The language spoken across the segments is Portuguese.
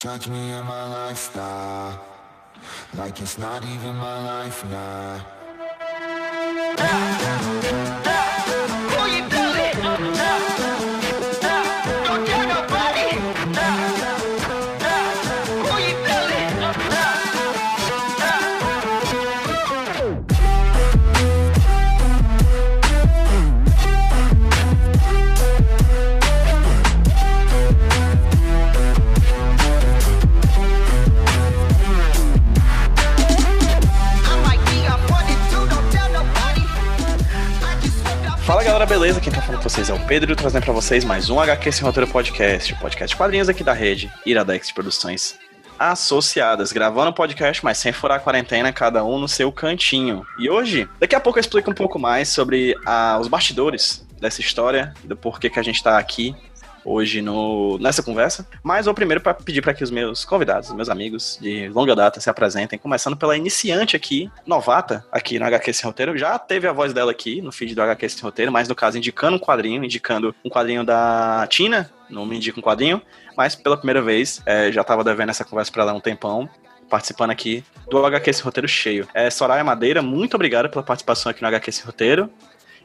Judge me in my lifestyle, like it's not even my life now. Beleza? Quem tá falando com vocês é o Pedro, trazendo pra vocês mais um HQ Sem Roteiro Podcast, podcast quadrinhos aqui da rede Iradex Produções Associadas, gravando podcast, mas sem furar a quarentena, cada um no seu cantinho. E hoje, daqui a pouco eu explico um pouco mais sobre ah, os bastidores dessa história, do porquê que a gente tá aqui hoje no, nessa conversa. Mas vou primeiro para pedir para que os meus convidados, meus amigos de longa data se apresentem, começando pela iniciante aqui, novata, aqui no HQ Sem Roteiro. Já teve a voz dela aqui no feed do HQ Sem Roteiro, mas no caso indicando um quadrinho, indicando um quadrinho da Tina, não me indica um quadrinho, mas pela primeira vez, é, já tava devendo essa conversa para ela há um tempão. Participando aqui do HQ Sem Roteiro cheio. É, Soraya Madeira, muito obrigado pela participação aqui no HQ Sem Roteiro.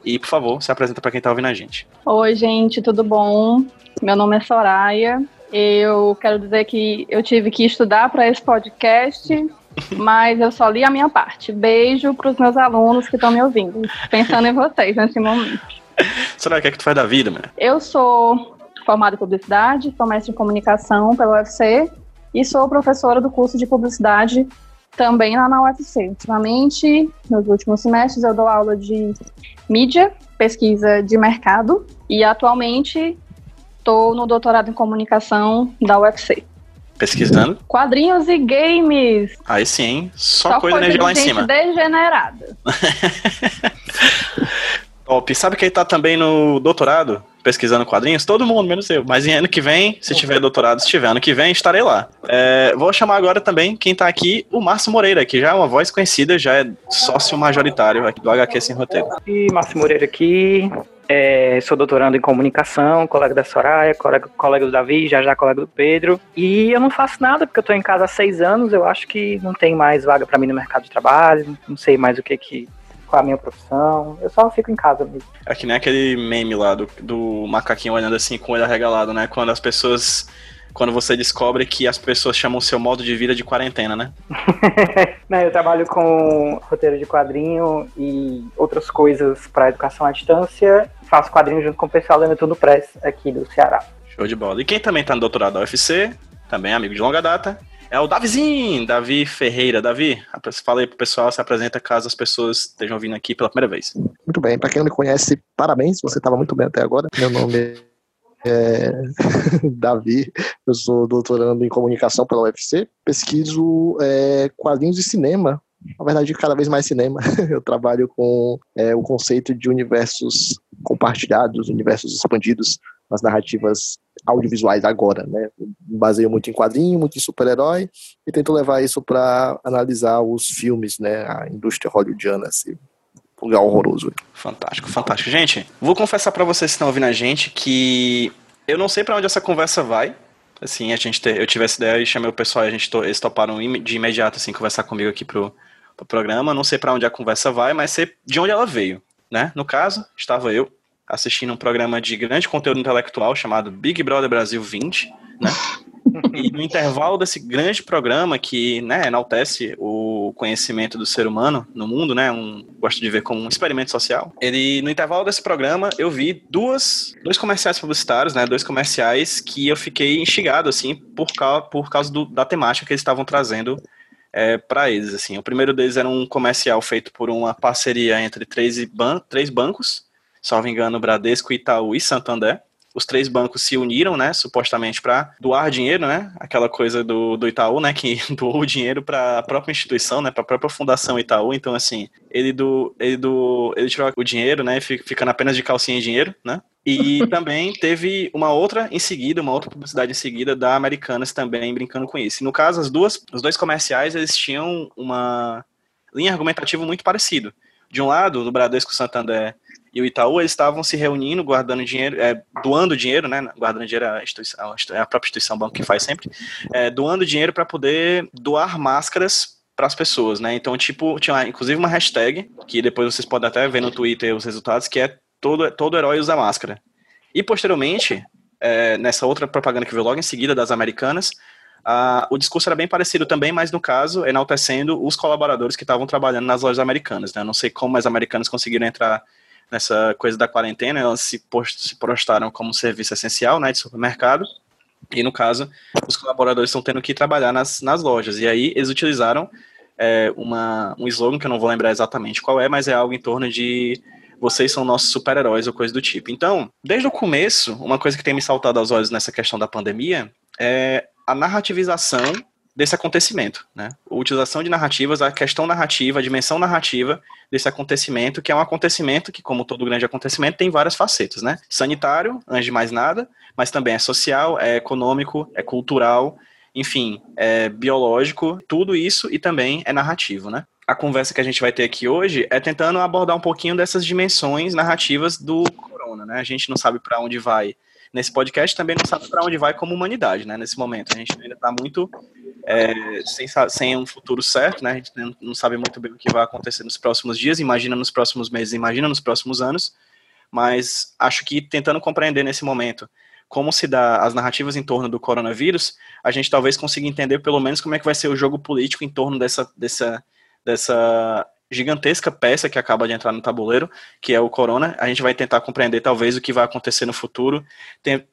E, por favor, se apresenta para quem tá ouvindo a gente. Oi, gente, tudo bom? Meu nome é Soraya. Eu quero dizer que eu tive que estudar para esse podcast, mas eu só li a minha parte. Beijo para os meus alunos que estão me ouvindo, pensando em vocês nesse momento. Soraya, o que é que tu faz da vida, mano? Eu sou formada em publicidade, sou mestre em comunicação pela UFC e sou professora do curso de publicidade também lá na UFC. Ultimamente, nos últimos semestres, eu dou aula de mídia, pesquisa de mercado e atualmente estou no doutorado em comunicação da UFC. Pesquisando. Quadrinhos e games. Aí sim, hein? Só, coisa energia lá em cima. degenerada. Top. Sabe quem tá também no doutorado? Pesquisando quadrinhos? Todo mundo, menos eu. Mas ano que vem, se tiver doutorado, se tiver ano que vem, estarei lá. É, vou chamar agora também quem tá aqui, o Márcio Moreira, que já é uma voz conhecida, já é sócio majoritário aqui do HQ Sem Roteiro. E Márcio Moreira aqui, é, sou doutorando em comunicação, colega da Soraya, colega, colega do Davi, já já colega do Pedro. E eu não faço nada porque eu tô em casa há seis anos, eu acho que não tem mais vaga pra mim no mercado de trabalho, não sei mais o que que qual a minha profissão, eu só fico em casa mesmo. É que nem aquele meme lá do, do macaquinho olhando assim com o olho arregalado, né? Quando as pessoas. Quando você descobre que as pessoas chamam o seu modo de vida de quarentena, né? Não, eu trabalho com roteiro de quadrinho e outras coisas para educação à distância. Faço quadrinho junto com o pessoal da Netuno Press aqui do Ceará. Show de bola. E quem também tá no doutorado da UFC, também é amigo de longa data, é o Davizinho, Davi Ferreira. Davi, fala aí pro pessoal, se apresenta caso as pessoas estejam vindo aqui pela primeira vez. Muito bem, para quem não me conhece, parabéns, você estava muito bem até agora. Meu nome é Davi, eu sou doutorando em comunicação pela UFC, pesquiso é, quadrinhos de cinema, na verdade, cada vez mais cinema. Eu trabalho com é, o conceito de universos compartilhados, universos expandidos nas narrativas audiovisuais agora, né? Baseio muito em quadrinho, muito em super-herói e tento levar isso para analisar os filmes, né? A indústria hollywoodiana, esse lugar horroroso. Fantástico, fantástico. Gente, vou confessar pra vocês que estão ouvindo a gente que eu não sei pra onde essa conversa vai. Assim, a gente te- eu tive essa ideia e chamei o pessoal a gente to, eles toparam de imediato assim conversar comigo aqui pro, pro programa. Não sei pra onde a conversa vai, mas sei de onde ela veio, né? No caso, estava eu assistindo um programa de grande conteúdo intelectual chamado Big Brother Brasil 20, né? E no intervalo desse grande programa que né, enaltece o conhecimento do ser humano no mundo, né? Um, gosto de ver como um experimento social. Ele, no intervalo desse programa, eu vi duas, dois comerciais publicitários, né? Dois comerciais que eu fiquei instigado, assim, por, causa, por causa do- da temática que eles estavam trazendo é, para eles, assim. O primeiro deles era um comercial feito por uma parceria entre três, ban três bancos, salvo engano, Bradesco, Itaú e Santander os três bancos se uniram, né, supostamente para doar dinheiro, né, aquela coisa do, do Itaú, né, que doou o dinheiro para a própria instituição, né, para a própria fundação Itaú. Então, assim, ele do, ele do, ele tirou o dinheiro, né, fi- ficando apenas de calcinha e dinheiro, né. E também teve uma outra em seguida, uma outra publicidade em seguida da Americanas também brincando com isso. E no caso, as duas, os dois comerciais, eles tinham uma linha argumentativa muito parecida. De um lado, do Bradesco Santander e o Itaú, eles estavam se reunindo, guardando dinheiro, é, doando dinheiro, né? Guardando dinheiro é a, é a própria instituição banco que faz sempre, é, doando dinheiro para poder doar máscaras para as pessoas, né? Então, tipo, tinha inclusive uma hashtag, que depois vocês podem até ver no Twitter os resultados, que é todo, todo herói usa máscara. E posteriormente, é, nessa outra propaganda que veio logo em seguida das americanas, Uh, o discurso era bem parecido também, mas no caso, enaltecendo os colaboradores que estavam trabalhando nas lojas americanas. Né? Eu não sei como as americanas conseguiram entrar nessa coisa da quarentena, elas se, post, se postaram como serviço essencial né, de supermercado. E no caso, os colaboradores estão tendo que trabalhar nas, nas lojas. E aí eles utilizaram é, uma, um slogan que eu não vou lembrar exatamente qual é, mas é algo em torno de vocês são nossos super-heróis ou coisa do tipo. Então, desde o começo, uma coisa que tem me saltado aos olhos nessa questão da pandemia é a narrativização desse acontecimento, né? A utilização de narrativas, a questão narrativa, a dimensão narrativa desse acontecimento, que é um acontecimento que, como todo grande acontecimento, tem várias facetas, né? Sanitário, antes de mais nada, mas também é social, é econômico, é cultural, enfim, é biológico, tudo isso e também é narrativo, né? A conversa que a gente vai ter aqui hoje é tentando abordar um pouquinho dessas dimensões narrativas do corona, né? A gente não sabe para onde vai nesse podcast também não sabe para onde vai como humanidade, né? Nesse momento. A gente ainda está muito é, sem, sem um futuro certo, né? A gente não sabe muito bem o que vai acontecer nos próximos dias, imagina nos próximos meses, imagina nos próximos anos, mas acho que tentando compreender nesse momento como se dá as narrativas em torno do coronavírus, a gente talvez consiga entender pelo menos como é que vai ser o jogo político em torno dessa, dessa, dessa gigantesca peça que acaba de entrar no tabuleiro, que é o Corona. A gente vai tentar compreender talvez o que vai acontecer no futuro,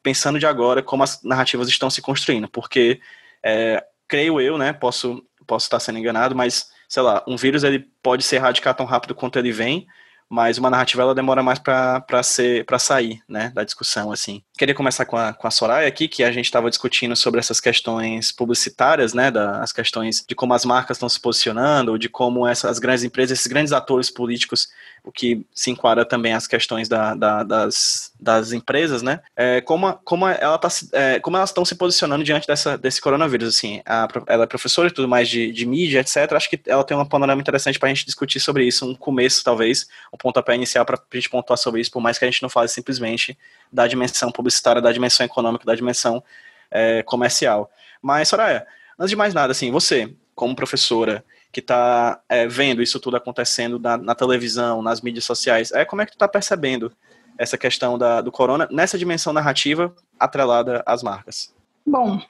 pensando de agora como as narrativas estão se construindo, porque é, creio eu, né, posso, posso estar sendo enganado, mas sei lá, um vírus ele pode se erradicar tão rápido quanto ele vem, mas uma narrativa ela demora mais para ser para sair né da discussão assim queria começar com a, com a Soraya aqui que a gente estava discutindo sobre essas questões publicitárias né das questões de como as marcas estão se posicionando de como essas grandes empresas esses grandes atores políticos o que se enquadra também as questões da, da, das, das empresas, né? É, como, como, ela tá, é, como elas estão se posicionando diante dessa, desse coronavírus, assim. A, ela é professora e tudo mais de, de mídia, etc. Acho que ela tem um panorama interessante para a gente discutir sobre isso, um começo, talvez, um pontapé inicial para a gente pontuar sobre isso, por mais que a gente não fale simplesmente da dimensão publicitária, da dimensão econômica, da dimensão é, comercial. Mas, Soraya, antes de mais nada, assim, você, como professora, que está é, vendo isso tudo acontecendo na, na, televisão, nas mídias sociais. É como é que tu está percebendo essa questão da, do corona nessa dimensão narrativa atrelada às marcas? Bom,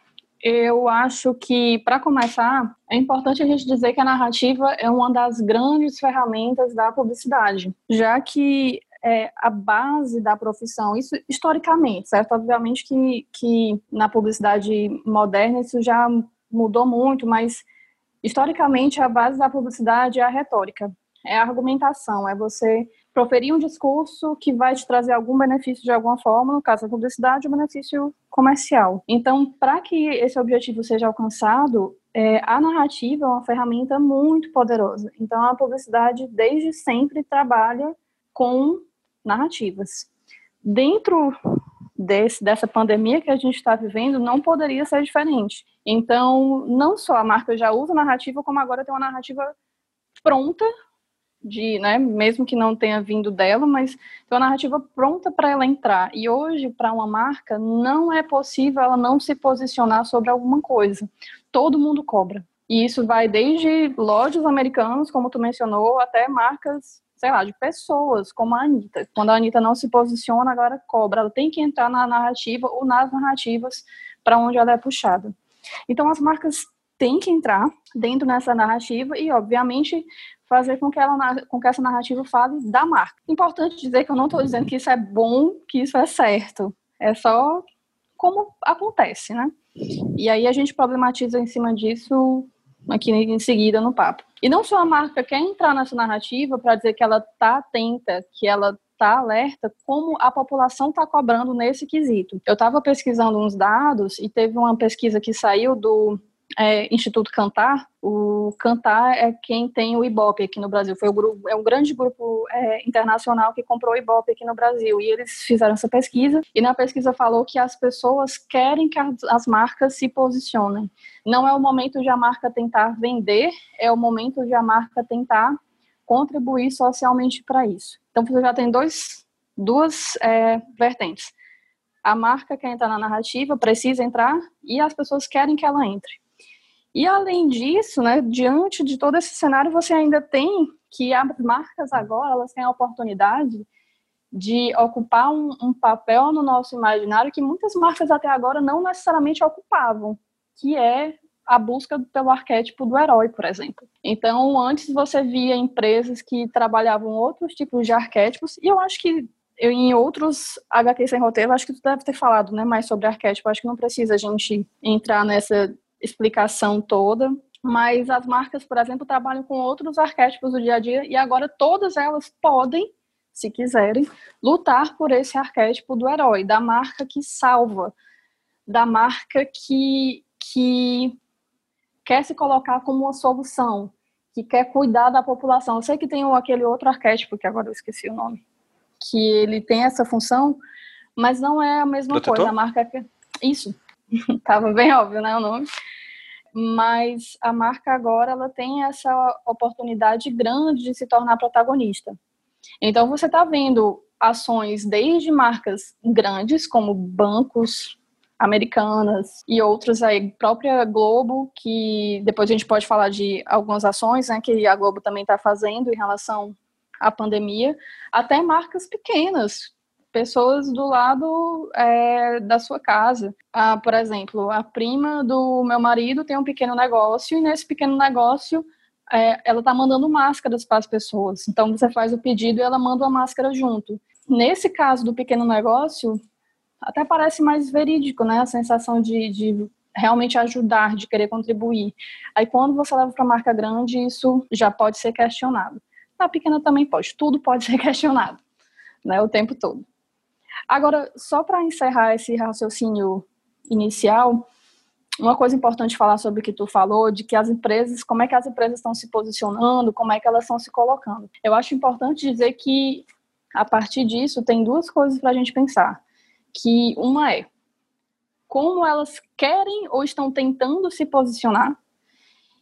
eu acho que, para começar, é importante a gente dizer que a narrativa é uma das grandes ferramentas da publicidade, já que é a base da profissão, isso historicamente, certo? Obviamente que, que na publicidade moderna isso já mudou muito, mas Historicamente, a base da publicidade é a retórica, é a argumentação, é você proferir um discurso que vai te trazer algum benefício de alguma forma, no caso da publicidade, um benefício comercial. Então, para que esse objetivo seja alcançado, é, a narrativa é uma ferramenta muito poderosa. Então, a publicidade desde sempre trabalha com narrativas. Dentro desse, dessa pandemia que a gente está vivendo não poderia ser diferente. Então, não só a marca já usa narrativa, como agora tem uma narrativa pronta de, né, mesmo que não tenha vindo dela, mas tem uma narrativa pronta para ela entrar. E hoje, para uma marca, não é possível ela não se posicionar sobre alguma coisa. Todo mundo cobra. E isso vai desde lojas americanos, como tu mencionou, até marcas sei lá, de pessoas, como a Anitta. Quando a Anitta não se posiciona, agora cobra. Ela tem que entrar na narrativa ou nas narrativas para onde ela é puxada. Então, as marcas têm que entrar dentro dessa narrativa e, obviamente, fazer com que, ela, com que essa narrativa fale da marca. Importante dizer que eu não estou dizendo que isso é bom, que isso é certo. É só como acontece, né? E aí a gente problematiza em cima disso aqui em seguida no papo. E não só a marca quer entrar nessa narrativa para dizer que ela está atenta, que ela está alerta, como a população está cobrando nesse quesito. Eu estava pesquisando uns dados e teve uma pesquisa que saiu do é, Instituto Cantar. O Cantar é quem tem o Ibope aqui no Brasil. Foi o grupo, é um grande grupo é, internacional que comprou o Ibope aqui no Brasil. E eles fizeram essa pesquisa. E na pesquisa falou que as pessoas querem que as, as marcas se posicionem. Não é o momento de a marca tentar vender, é o momento de a marca tentar contribuir socialmente para isso. Então você já tem dois, duas é, vertentes. A marca quer entrar na narrativa, precisa entrar, e as pessoas querem que ela entre. E além disso, né, diante de todo esse cenário, você ainda tem que as marcas agora elas têm a oportunidade de ocupar um, um, papel no nosso imaginário que muitas marcas até agora não necessariamente ocupavam, que é a busca pelo arquétipo do herói, por exemplo. Então, antes você via empresas que trabalhavam outros tipos de arquétipos, e eu acho que eu, em outros HQ sem roteiro, acho que tu deve ter falado né, mais sobre arquétipo, acho que não precisa a gente entrar nessa explicação toda, mas as marcas, por exemplo, trabalham com outros arquétipos do dia a dia e agora todas elas podem, se quiserem, lutar por esse arquétipo do herói, da marca que salva, da marca que, que quer se colocar como uma solução, que quer cuidar da população. Eu sei que tem aquele outro arquétipo, que agora eu esqueci o nome, que ele tem essa função, mas não é a mesma Protetor? coisa. A marca que... Isso. Tava bem óbvio, né, o nome mas a marca agora ela tem essa oportunidade grande de se tornar protagonista. Então você está vendo ações desde marcas grandes como bancos americanas e outros aí, própria Globo, que depois a gente pode falar de algumas ações né, que a Globo também está fazendo em relação à pandemia, até marcas pequenas, pessoas do lado é, da sua casa. Ah, por exemplo, a prima do meu marido tem um pequeno negócio e nesse pequeno negócio é, ela está mandando máscaras para as pessoas. Então você faz o pedido e ela manda uma máscara junto. Nesse caso do pequeno negócio, até parece mais verídico, né? A sensação de, de realmente ajudar, de querer contribuir. Aí quando você leva para a marca grande, isso já pode ser questionado. Na pequena também pode, tudo pode ser questionado, né? O tempo todo. Agora, só para encerrar esse raciocínio inicial, uma coisa importante falar sobre o que tu falou, de que as empresas, como é que as empresas estão se posicionando, como é que elas estão se colocando. Eu acho importante dizer que, a partir disso, tem duas coisas para a gente pensar. Que uma é como elas querem ou estão tentando se posicionar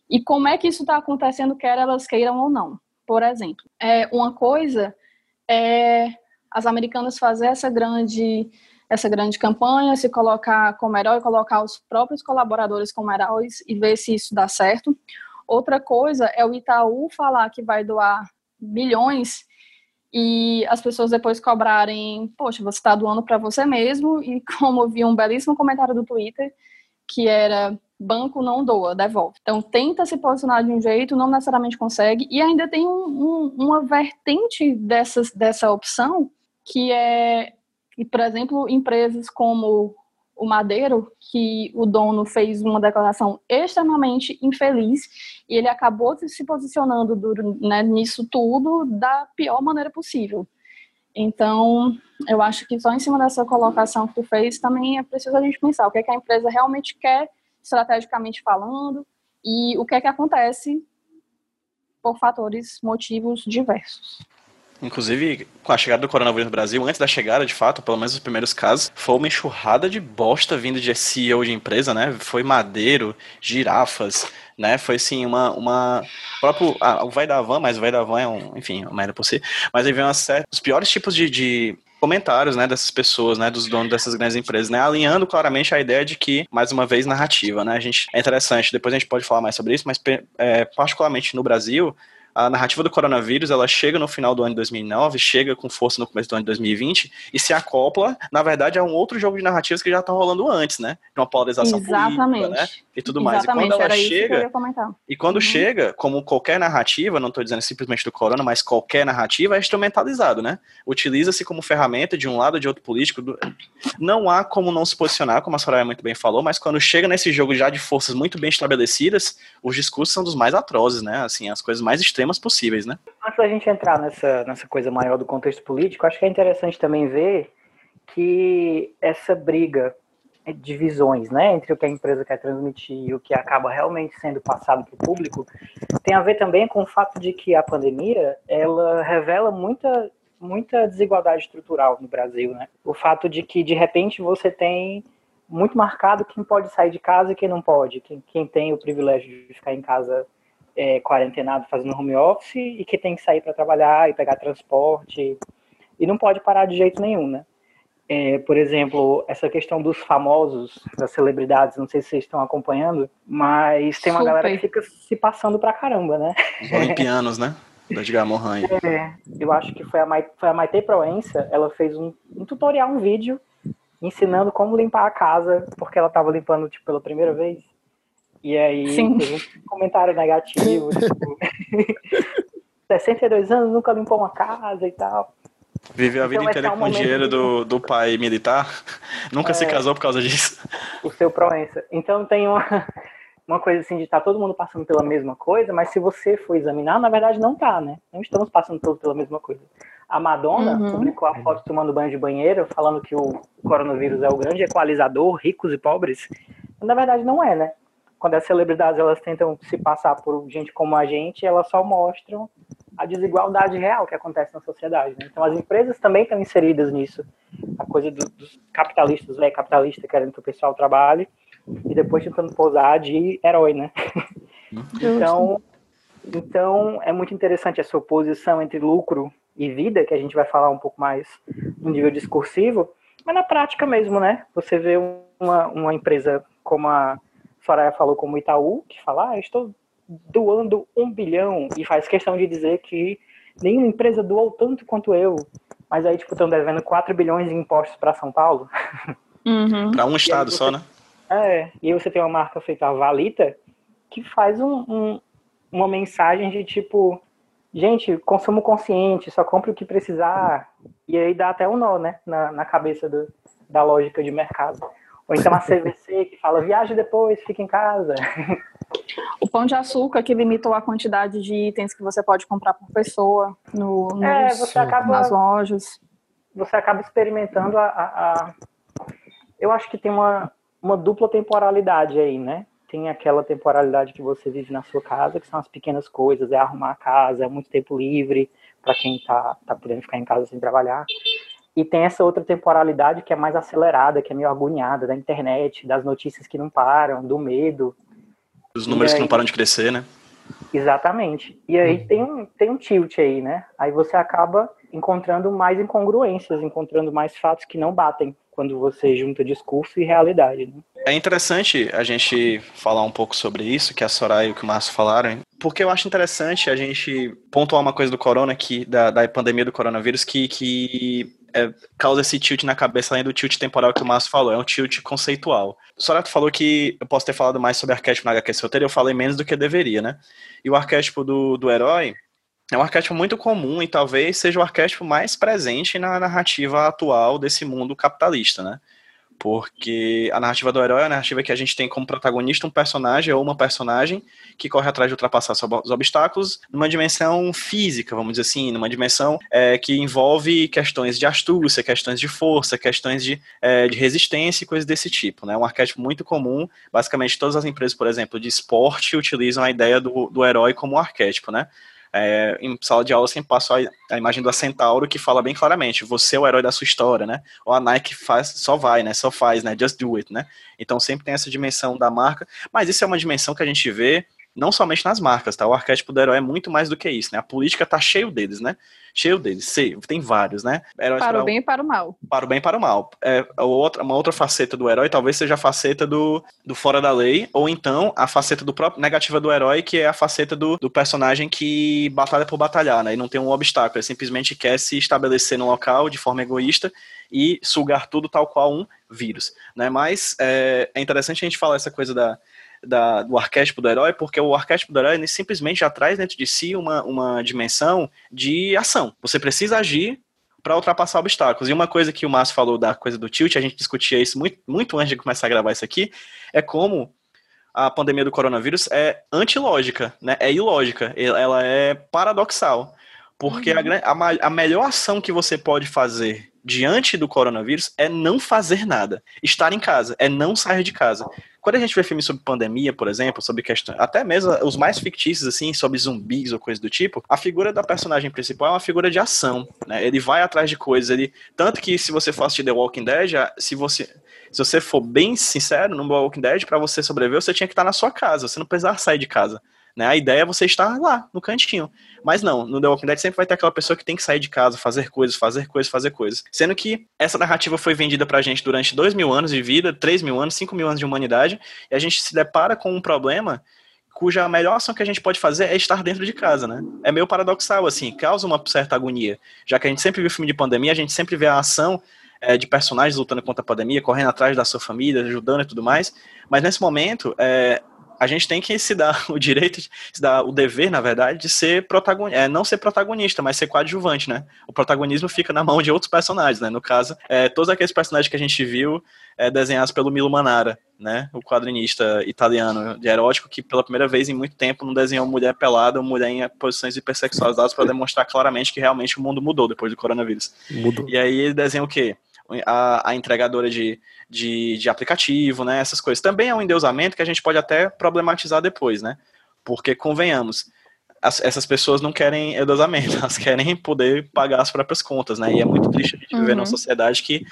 e como é que isso está acontecendo, quer elas queiram ou não. Por exemplo, é, uma coisa é as americanas fazer essa grande essa grande campanha, se colocar como herói, colocar os próprios colaboradores como heróis e ver se isso dá certo. Outra coisa é o Itaú falar que vai doar bilhões e as pessoas depois cobrarem, poxa, você está doando para você mesmo, e como eu vi um belíssimo comentário do Twitter, que era banco não doa, devolve. Então tenta se posicionar de um jeito, não necessariamente consegue, e ainda tem um, um, uma vertente dessas, dessa opção que é, por exemplo, empresas como o Madeiro, que o dono fez uma declaração extremamente infeliz e ele acabou se posicionando né, nisso tudo da pior maneira possível. Então, eu acho que só em cima dessa colocação que tu fez, também é preciso a gente pensar o que, é que a empresa realmente quer, estrategicamente falando, e o que é que acontece por fatores, motivos diversos. Inclusive, com a chegada do coronavírus no Brasil, antes da chegada, de fato, pelo menos os primeiros casos, foi uma enxurrada de bosta vindo de CEO de empresa, né? Foi madeiro, girafas, né? Foi assim, uma. uma próprio. Ah, o Vai da Van, mas o Vai da Van é um. Enfim, uma merda por si. Mas aí vem uma série. Os piores tipos de, de comentários, né, dessas pessoas, né, dos donos dessas grandes empresas, né, alinhando claramente a ideia de que, mais uma vez, narrativa, né, a gente, é interessante, depois a gente pode falar mais sobre isso, mas é, particularmente no Brasil, a narrativa do coronavírus ela chega no final do ano de 2009, chega com força no começo do ano de 2020 e se acopla, na verdade, a um outro jogo de narrativas que já estão rolando antes, né? De uma polarização Exatamente. política, né? E tudo mais. Exatamente, e quando ela chega, e quando uhum. chega, como qualquer narrativa, não estou dizendo simplesmente do corona, mas qualquer narrativa é instrumentalizado, né? Utiliza-se como ferramenta de um lado ou de outro político. Do... Não há como não se posicionar, como a Soraya muito bem falou, mas quando chega nesse jogo já de forças muito bem estabelecidas, os discursos são dos mais atrozes, né? Assim, as coisas mais extremas temas possíveis, né? Antes da gente entrar nessa, nessa coisa maior do contexto político, acho que é interessante também ver que essa briga de visões, né, entre o que a empresa quer transmitir e o que acaba realmente sendo passado para o público, tem a ver também com o fato de que a pandemia ela revela muita muita desigualdade estrutural no Brasil, né? O fato de que de repente você tem muito marcado quem pode sair de casa e quem não pode, quem, quem tem o privilégio de ficar em casa é, quarentenado fazendo home office e que tem que sair para trabalhar e pegar transporte e não pode parar de jeito nenhum, né? É, por exemplo, essa questão dos famosos, das celebridades, não sei se vocês estão acompanhando, mas tem uma Super. galera que fica se passando pra caramba, né? Os olimpianos, né? Da Edgar Morin. É, eu acho que foi a, Mai, foi a Maite Proença, ela fez um, um tutorial, um vídeo, ensinando como limpar a casa, porque ela estava limpando, tipo, pela primeira vez. E aí, Sim. teve um comentário negativo, tipo, 62 anos, nunca limpou uma casa e tal. Viveu a Então vida vai inteira um com o dinheiro de- do, do pai militar. Nunca se É. casou por causa disso. o seu Proença. Então tem uma, uma coisa assim de estar todo mundo passando pela mesma coisa, mas se você for examinar, na verdade não tá, né? Não estamos passando todos pela mesma coisa. A Madonna Uhum. publicou a foto tomando banho de banheiro, falando que o coronavírus é o grande equalizador, ricos e pobres. Na verdade não é, né? Quando as celebridades elas tentam se passar por gente como a gente, elas só mostram a desigualdade real que acontece na sociedade. Né? Então as empresas também estão inseridas nisso. A coisa do- dos capitalistas, velho capitalista, querendo que o pessoal trabalhe e depois tentando posar de herói, né? Então, então é muito interessante essa oposição entre lucro e vida, que a gente vai falar um pouco mais no nível discursivo, mas na prática mesmo, né? Você vê uma, uma empresa como a Soraya falou, como o Itaú, que fala, ah, estou doando um bilhão, e faz questão de dizer que nenhuma empresa doou tanto quanto eu, mas aí, tipo, estão devendo 4 bilhões em impostos para São Paulo. Uhum. Pra um estado você- só, né? É, e aí você tem uma marca feita a Valita que faz um, um- uma mensagem de tipo, gente, consumo consciente, só compre o que precisar. E aí dá até um nó, né, na, na cabeça do- da lógica de mercado. Ou então a CVC que fala, viaje depois, fica em casa. O pão de açúcar que limitou a quantidade de itens que você pode comprar por pessoa no, nos- É, você acaba- nas lojas. Você acaba experimentando a, a- a- Eu acho que tem uma, uma dupla temporalidade aí, né? Tem aquela temporalidade que você vive na sua casa, que são as pequenas coisas, é arrumar a casa, é muito tempo livre para quem tá, tá podendo ficar em casa sem trabalhar. E tem essa outra temporalidade que é mais acelerada, que é meio agoniada, da internet, das notícias que não param, do medo. Os números E que não aí? param de crescer, né? Exatamente. E aí tem, um, tem um tilt aí, né? Aí você acaba encontrando mais incongruências, encontrando mais fatos que não batem quando você junta discurso e realidade. Né? É interessante a gente falar um pouco sobre isso, que a Soraya e o que o Márcio falaram, hein? porque eu acho interessante a gente pontuar uma coisa do corona, que, da, da pandemia do coronavírus, que, que é, causa esse tilt na cabeça, além do tilt temporal que o Márcio falou, é um tilt conceitual. O Soraya tu falou que eu posso ter falado mais sobre arquétipo na HQ roteiro, eu falei menos do que deveria, né? E o arquétipo do, do herói é um arquétipo muito comum e talvez seja o arquétipo mais presente na narrativa atual desse mundo capitalista, né? Porque a narrativa do herói é a narrativa que a gente tem como protagonista um personagem ou uma personagem que corre atrás de ultrapassar os obstáculos numa dimensão física, vamos dizer assim, numa dimensão é, que envolve questões de astúcia, questões de força, questões de, é, de resistência e coisas desse tipo, né? Um arquétipo muito comum. Basicamente, todas as empresas, por exemplo, de esporte utilizam a ideia do, do herói como arquétipo, né? É, em sala de aula sempre passo a, a, imagem do Centauro que fala bem claramente, você é o herói da sua história, né? Ou a Nike faz, só vai, né? Só faz, né? Just do it, né? Então sempre tem essa dimensão da marca, mas isso é uma dimensão que a gente vê não somente nas marcas, tá? O arquétipo do herói é muito mais do que isso, né? A política tá cheio deles, né? Cheio deles, sei, tem vários, né? Heróis para o bem e para o mal. Para o bem e para o mal. É, outra, uma outra faceta do herói talvez seja a faceta do, do fora da lei, ou então a faceta do próprio negativa do herói, que é a faceta do, do personagem que batalha por batalhar, né? E não tem um obstáculo, ele simplesmente quer se estabelecer no local de forma egoísta e sugar tudo tal qual um vírus, né? Mas é, é interessante a gente falar essa coisa da, da, do arquétipo do herói, porque o arquétipo do herói ele simplesmente já traz dentro de si uma, uma dimensão de ação. Você precisa agir para ultrapassar obstáculos. E uma coisa que o Márcio falou da coisa do tilt, a gente discutia isso muito, muito antes de começar a gravar isso aqui, é como a pandemia do coronavírus é antilógica, né? é ilógica, ela é paradoxal. Porque uhum. a, a, a melhor ação que você pode fazer diante do coronavírus é não fazer nada. Estar em casa, é não sair de casa. Quando a gente vê filmes sobre pandemia, por exemplo, sobre questões, até mesmo os mais fictícios, assim, sobre zumbis ou coisa do tipo, a figura da personagem principal é uma figura de ação, né? Ele vai atrás de coisas, ele... Tanto que se você for assistir The Walking Dead, se você... Se você for bem sincero, no Walking Dead, para você sobreviver, você tinha que estar na sua casa, você não precisava sair de casa. Né? A ideia é você estar lá, no cantinho. Mas não, no The Walking Dead sempre vai ter aquela pessoa que tem que sair de casa, fazer coisas, fazer coisas, fazer coisas. Sendo que essa narrativa foi vendida pra gente durante dois mil anos de vida, três mil anos, cinco mil anos de humanidade, e a gente se depara com um problema cuja melhor ação que a gente pode fazer é estar dentro de casa, né? É meio paradoxal, assim, causa uma certa agonia. Já que a gente sempre viu filme de pandemia, a gente sempre vê a ação é, de personagens lutando contra a pandemia, correndo atrás da sua família, ajudando e tudo mais. Mas nesse momento, é, a gente tem que se dar o direito, se dar o dever, na verdade, de ser protagonista, é, não ser protagonista, mas ser coadjuvante, né? O protagonismo fica na mão de outros personagens, né? No caso, é, todos aqueles personagens que a gente viu é, desenhados pelo Milo Manara, né? O quadrinista italiano de erótico que pela primeira vez em muito tempo não desenhou mulher pelada ou mulher em posições hipersexualizadas para demonstrar claramente que realmente o mundo mudou depois do coronavírus. Mudou. E aí ele desenha o quê? A, a entregadora de, de, de aplicativo, né? Essas coisas. Também é um endeusamento que a gente pode até problematizar depois, né? Porque, convenhamos, as, essas pessoas não querem endeusamento, elas querem poder pagar as próprias contas, né? E é muito triste a gente viver numa sociedade que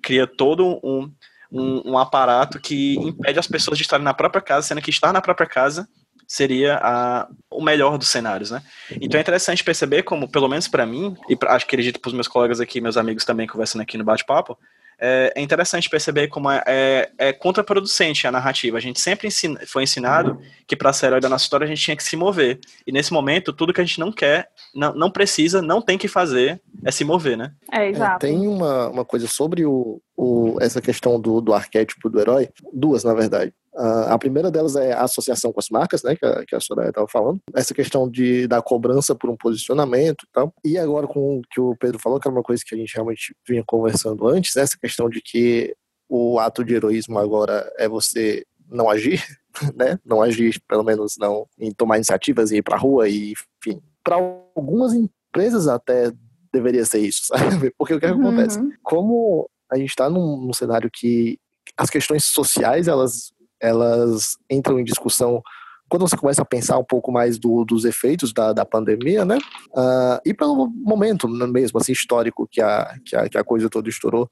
cria todo um, um, um, aparato que impede as pessoas de estarem na própria casa, sendo que estar na própria casa seria a, o melhor dos cenários, né? Então é interessante perceber como, pelo menos para mim, e pra, acho que acredito para os meus colegas aqui, meus amigos também conversando aqui no bate-papo, é, é, interessante perceber como é, é, é, contraproducente a narrativa. A gente sempre ensina, foi ensinado que para ser herói da nossa história a gente tinha que se mover. E nesse momento, tudo que a gente não quer, não, não precisa, não tem que fazer, é se mover, né? É, exato. tem uma, uma coisa sobre o, o, essa questão do, do arquétipo do herói, duas, na verdade. Uh, a primeira delas é a associação com as marcas, né, que a, que a Soraya estava falando. Essa questão de, da cobrança por um posicionamento e tal. E agora com o que o Pedro falou, que era uma coisa que a gente realmente vinha conversando antes, essa questão de que o ato de heroísmo agora é você não agir, né? Não agir, pelo menos não em tomar iniciativas e ir pra rua e, enfim. Para algumas empresas até deveria ser isso, sabe? Porque o que, é que Uhum. acontece? Como a gente está num, num cenário que as questões sociais elas elas entram em discussão quando você começa a pensar um pouco mais do, dos efeitos da, da pandemia, né? Uh, e pelo momento mesmo, assim, histórico que a, que a, que a coisa toda estourou,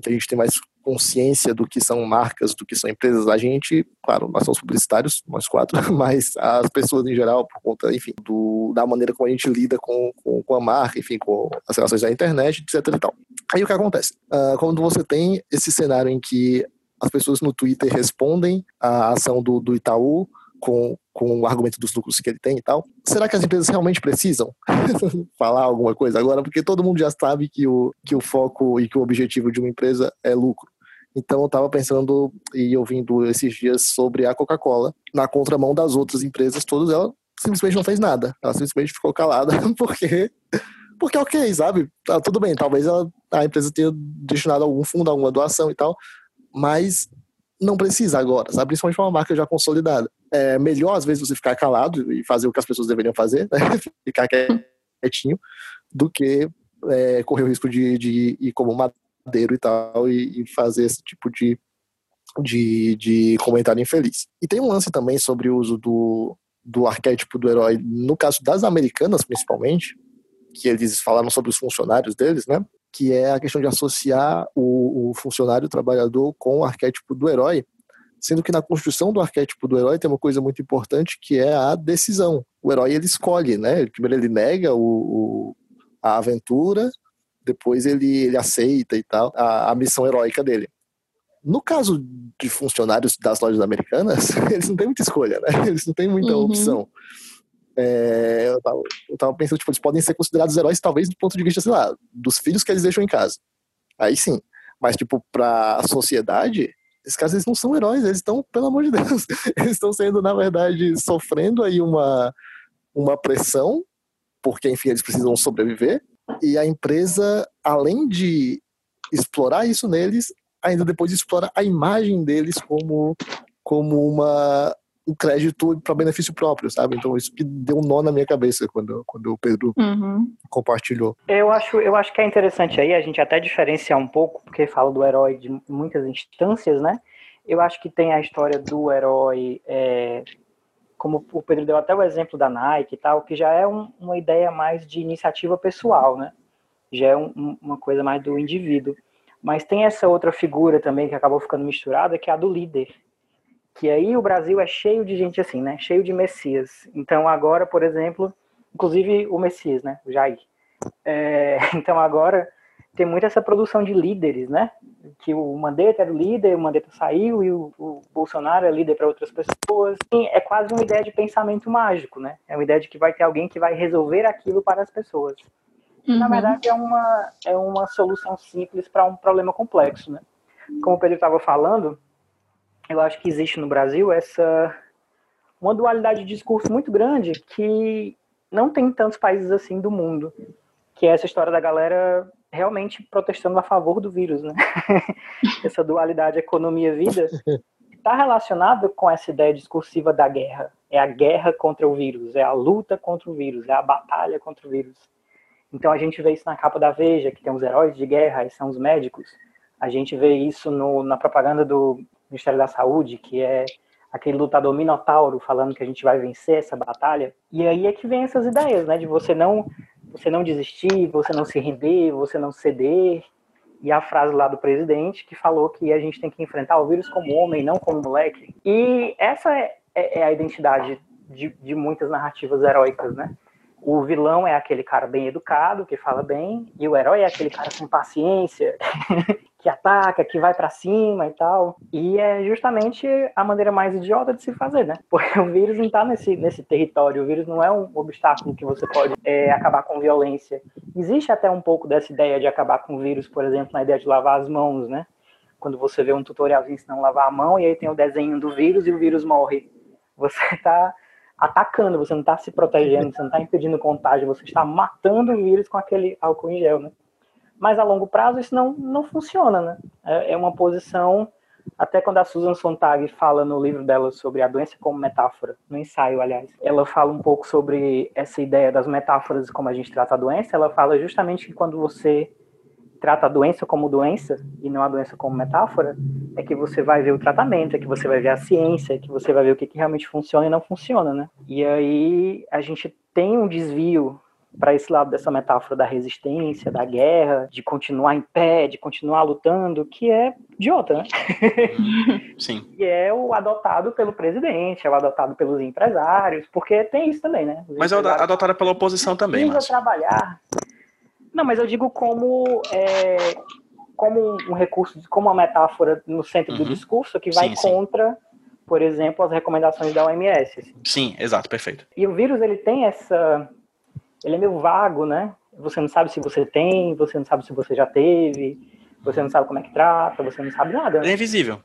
que a gente tem mais consciência do que são marcas, do que são empresas. A gente, claro, nós somos publicitários, nós quatro, mas as pessoas em geral, por conta, enfim, do, da maneira como a gente lida com, com, com, a marca, enfim, com as relações da internet, etc e tal. Aí o que acontece? Uh, quando você tem esse cenário em que as pessoas no Twitter respondem à ação do, do Itaú com, com o argumento dos lucros que ele tem e tal. Será que as empresas realmente precisam falar alguma coisa agora? Porque todo mundo já sabe que o, que o foco e que o objetivo de uma empresa é lucro. Então eu estava pensando e ouvindo esses dias sobre a Coca-Cola, na contramão das outras empresas, todas ela simplesmente não fez nada. Ela simplesmente ficou calada porque porque ok, sabe? Tá, tudo bem, talvez ela, a empresa tenha destinado algum fundo, alguma doação e tal, mas não precisa agora, sabe? Principalmente para uma marca já consolidada. É melhor, às vezes, você ficar calado e fazer o que as pessoas deveriam fazer, né? ficar quietinho, do que é, correr o risco de, de ir como madeiro e tal e, e fazer esse tipo de, de, de comentário infeliz. E tem um lance também sobre o uso do, do arquétipo do herói, no caso das americanas, principalmente, que eles falaram sobre os funcionários deles, né? Que é a questão de associar o, o, funcionário, o trabalhador, com o arquétipo do herói, sendo que na construção do arquétipo do herói tem uma coisa muito importante que é a decisão. O herói ele escolhe, né? Primeiro ele nega o, o a aventura, depois ele, ele aceita e tal a, a missão heróica dele. No caso de funcionários das lojas americanas, eles não têm muita escolha, né? Eles não têm muita uhum. opção. É, eu, tava, eu, tava, pensando, tipo, eles podem ser considerados heróis, talvez, do ponto de vista, sei lá, dos filhos que eles deixam em casa. Aí sim. Mas, tipo, pra sociedade, esses caras eles não são heróis, eles estão, pelo amor de Deus, eles estão sendo, na verdade, sofrendo aí uma, uma pressão, porque, enfim, eles precisam sobreviver. E a empresa, além de explorar isso neles, ainda depois explora a imagem deles como, como uma, o crédito para benefício próprio, sabe? Então isso que deu um nó na minha cabeça quando, quando o Pedro uhum. compartilhou. Eu acho, eu acho que é interessante aí a gente até diferenciar um pouco, porque fala do herói de muitas instâncias, né? Eu acho que tem a história do herói, é, como o Pedro deu até o exemplo da Nike e tal, que já é um, uma ideia mais de iniciativa pessoal, né? Já é um, uma coisa mais do indivíduo. Mas tem essa outra figura também que acabou ficando misturada, que é a do líder, Que aí o Brasil é cheio de gente assim, né? Cheio de messias. Então agora, por exemplo, inclusive o Messias, né? O Jair. É, então agora tem muito essa produção de líderes, né? Que o Mandetta era o líder, o Mandetta saiu e o, o Bolsonaro é líder para outras pessoas. E é quase uma ideia de pensamento mágico, né? É uma ideia de que vai ter alguém que vai resolver aquilo para as pessoas. Uhum. Na verdade, é uma, é uma solução simples para um problema complexo, né? Como o Pedro estava falando, eu acho que existe no Brasil essa uma dualidade de discurso muito grande que não tem tantos países assim do mundo, que é essa história da galera realmente protestando a favor do vírus, né? essa dualidade economia-vida está relacionada com essa ideia discursiva da guerra. É a guerra contra o vírus, é a luta contra o vírus, é a batalha contra o vírus. Então a gente vê isso na capa da Veja, que tem os heróis de guerra, e são os médicos. A gente vê isso no, na propaganda do Ministério da Saúde, que é aquele lutador minotauro falando que a gente vai vencer essa batalha. E aí é que vem essas ideias, né, de você não você não desistir, você não se render, você não ceder. E a frase lá do presidente que falou que a gente tem que enfrentar o vírus como homem, não como moleque. E essa é, é, é a identidade de, de muitas narrativas heróicas, né? O vilão é aquele cara bem educado, que fala bem, e o herói é aquele cara sem paciência, que ataca, que vai para cima e tal. E é justamente a maneira mais idiota de se fazer, né? Porque o vírus não tá nesse, nesse território, o vírus não é um obstáculo que você pode é, acabar com violência. Existe até um pouco dessa ideia de acabar com o vírus, por exemplo, na ideia de lavar as mãos, né? Quando você vê um tutorialzinho ensinando a lavar a mão, e aí tem o desenho do vírus e o vírus morre. Você tá atacando, você não está se protegendo, você não está impedindo contágio, você está matando o vírus com aquele álcool em gel, né? Mas a longo prazo isso não, não funciona, né? É, é uma posição, até quando a Susan Sontag fala no livro dela sobre a doença como metáfora, no ensaio, aliás, ela fala um pouco sobre essa ideia das metáforas como a gente trata a doença, ela fala justamente que quando você trata a doença como doença e não a doença como metáfora, é que você vai ver o tratamento, é que você vai ver a ciência, é que você vai ver o que, que realmente funciona e não funciona, né? E aí a gente tem um desvio para esse lado dessa metáfora da resistência, da guerra, de continuar em pé, de continuar lutando, que é idiota, né? Sim. e é o adotado pelo presidente, é o adotado pelos empresários, porque tem isso também, né? Os Mas é adotado pela oposição também, mas trabalhar não, mas eu digo como é, como um recurso, como uma metáfora no centro uhum. do discurso que vai sim, contra, sim. por exemplo, as recomendações da OMS. Assim. Sim, exato, perfeito. E o vírus ele tem essa, ele é meio vago, né? Você não sabe se você tem, você não sabe se você já teve, você não sabe como é que trata, você não sabe nada. Né? É invisível.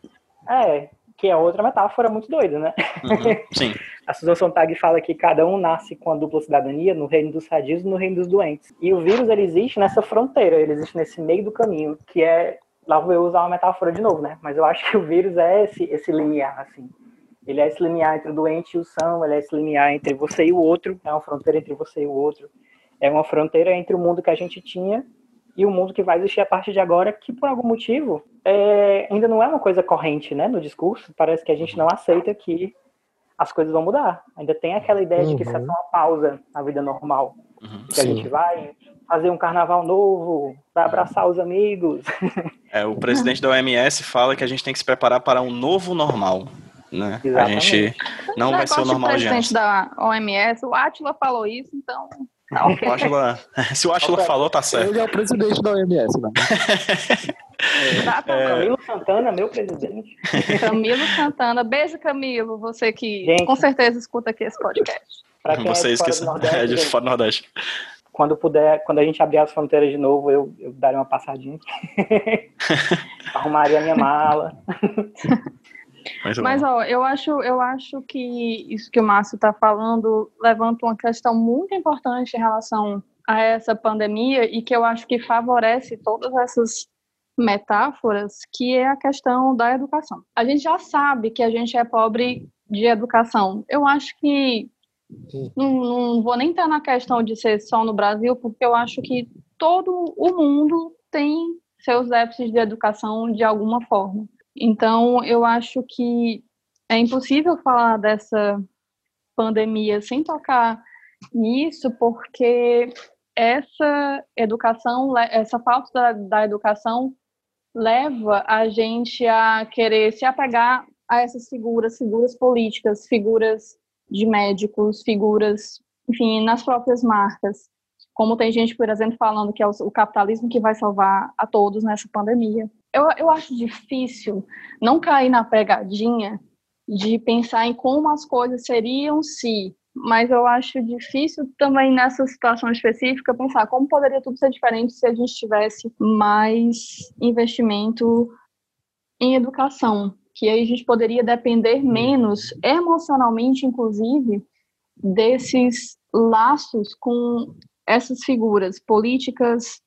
É, que é outra metáfora muito doida, né? Uhum, sim. a Susan Sontag fala que cada um nasce com a dupla cidadania no reino dos sadios e no reino dos doentes. E o vírus, ele existe nessa fronteira, ele existe nesse meio do caminho, que é, lá vou eu usar uma metáfora de novo, né? Mas eu acho que o vírus é esse, esse limiar, assim. Ele é esse limiar entre o doente e o são, ele é esse limiar entre você e o outro, é uma fronteira entre você e o outro. É uma fronteira entre o mundo que a gente tinha e o mundo que vai existir a partir de agora, que por algum motivo é, ainda não é uma coisa corrente né, no discurso. Parece que a gente não aceita que as coisas vão mudar. Ainda tem aquela ideia uhum. de que isso é só uma pausa na vida normal. Uhum, que sim. a gente vai fazer um carnaval novo, vai abraçar os amigos. É, o presidente da OMS fala que a gente tem que se preparar para um novo normal. Né? A gente não vai ser o normal de O presidente da OMS, o Atila falou isso, então não, o Átila, se o Átila falou, tá certo. Ele é o presidente da OMS, né? Tá, é... Camilo Santana, meu presidente. Camilo Santana, beijo Camilo, você que Gente, com certeza escuta aqui esse podcast. Pra quem Vocês é que Nordeste, é de fora do Nordeste. Quando puder, quando a gente abrir as fronteiras de novo, eu, eu daria uma passadinha. Arrumaria a minha mala. Mas, ó, eu acho, eu acho que isso que o Márcio está falando levanta uma questão muito importante em relação a essa pandemia e que eu acho que favorece todas essas metáforas, que é a questão da educação. A gente já sabe que a gente é pobre de educação. Eu acho que não, não vou nem estar na questão de ser só no Brasil, porque eu acho que todo o mundo tem seus déficits de educação de alguma forma. Então, eu acho que é impossível falar dessa pandemia sem tocar nisso, porque essa educação, essa falta da, da educação leva a gente a querer se apegar a essas figuras, figuras políticas, figuras de médicos, figuras, enfim, nas próprias marcas. Como tem gente, por exemplo, falando que é o, capitalismo que vai salvar a todos nessa pandemia. Eu, eu acho difícil não cair na pegadinha de pensar em como as coisas seriam se, mas eu acho difícil também nessa situação específica pensar como poderia tudo ser diferente se a gente tivesse mais investimento em educação, que aí a gente poderia depender menos emocionalmente, inclusive, desses laços com essas figuras políticas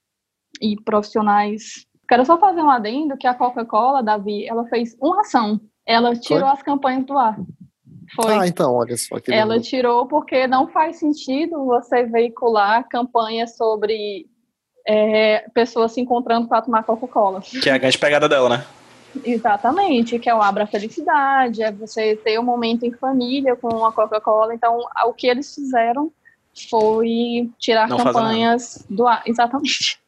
e profissionais. Quero só fazer um adendo que a Coca-Cola, Davi, ela fez uma ação. Ela tirou Foi? as campanhas do ar. Foi. Ah, então, olha só. Que ela lindo. tirou porque não faz sentido você veicular campanhas sobre é, pessoas se encontrando para tomar Coca-Cola. Que é a grande pegada dela, né? Exatamente, que é o Abra Felicidade, é você ter um momento em família com a Coca-Cola. Então, o que eles fizeram foi tirar não campanhas do ar. Exatamente.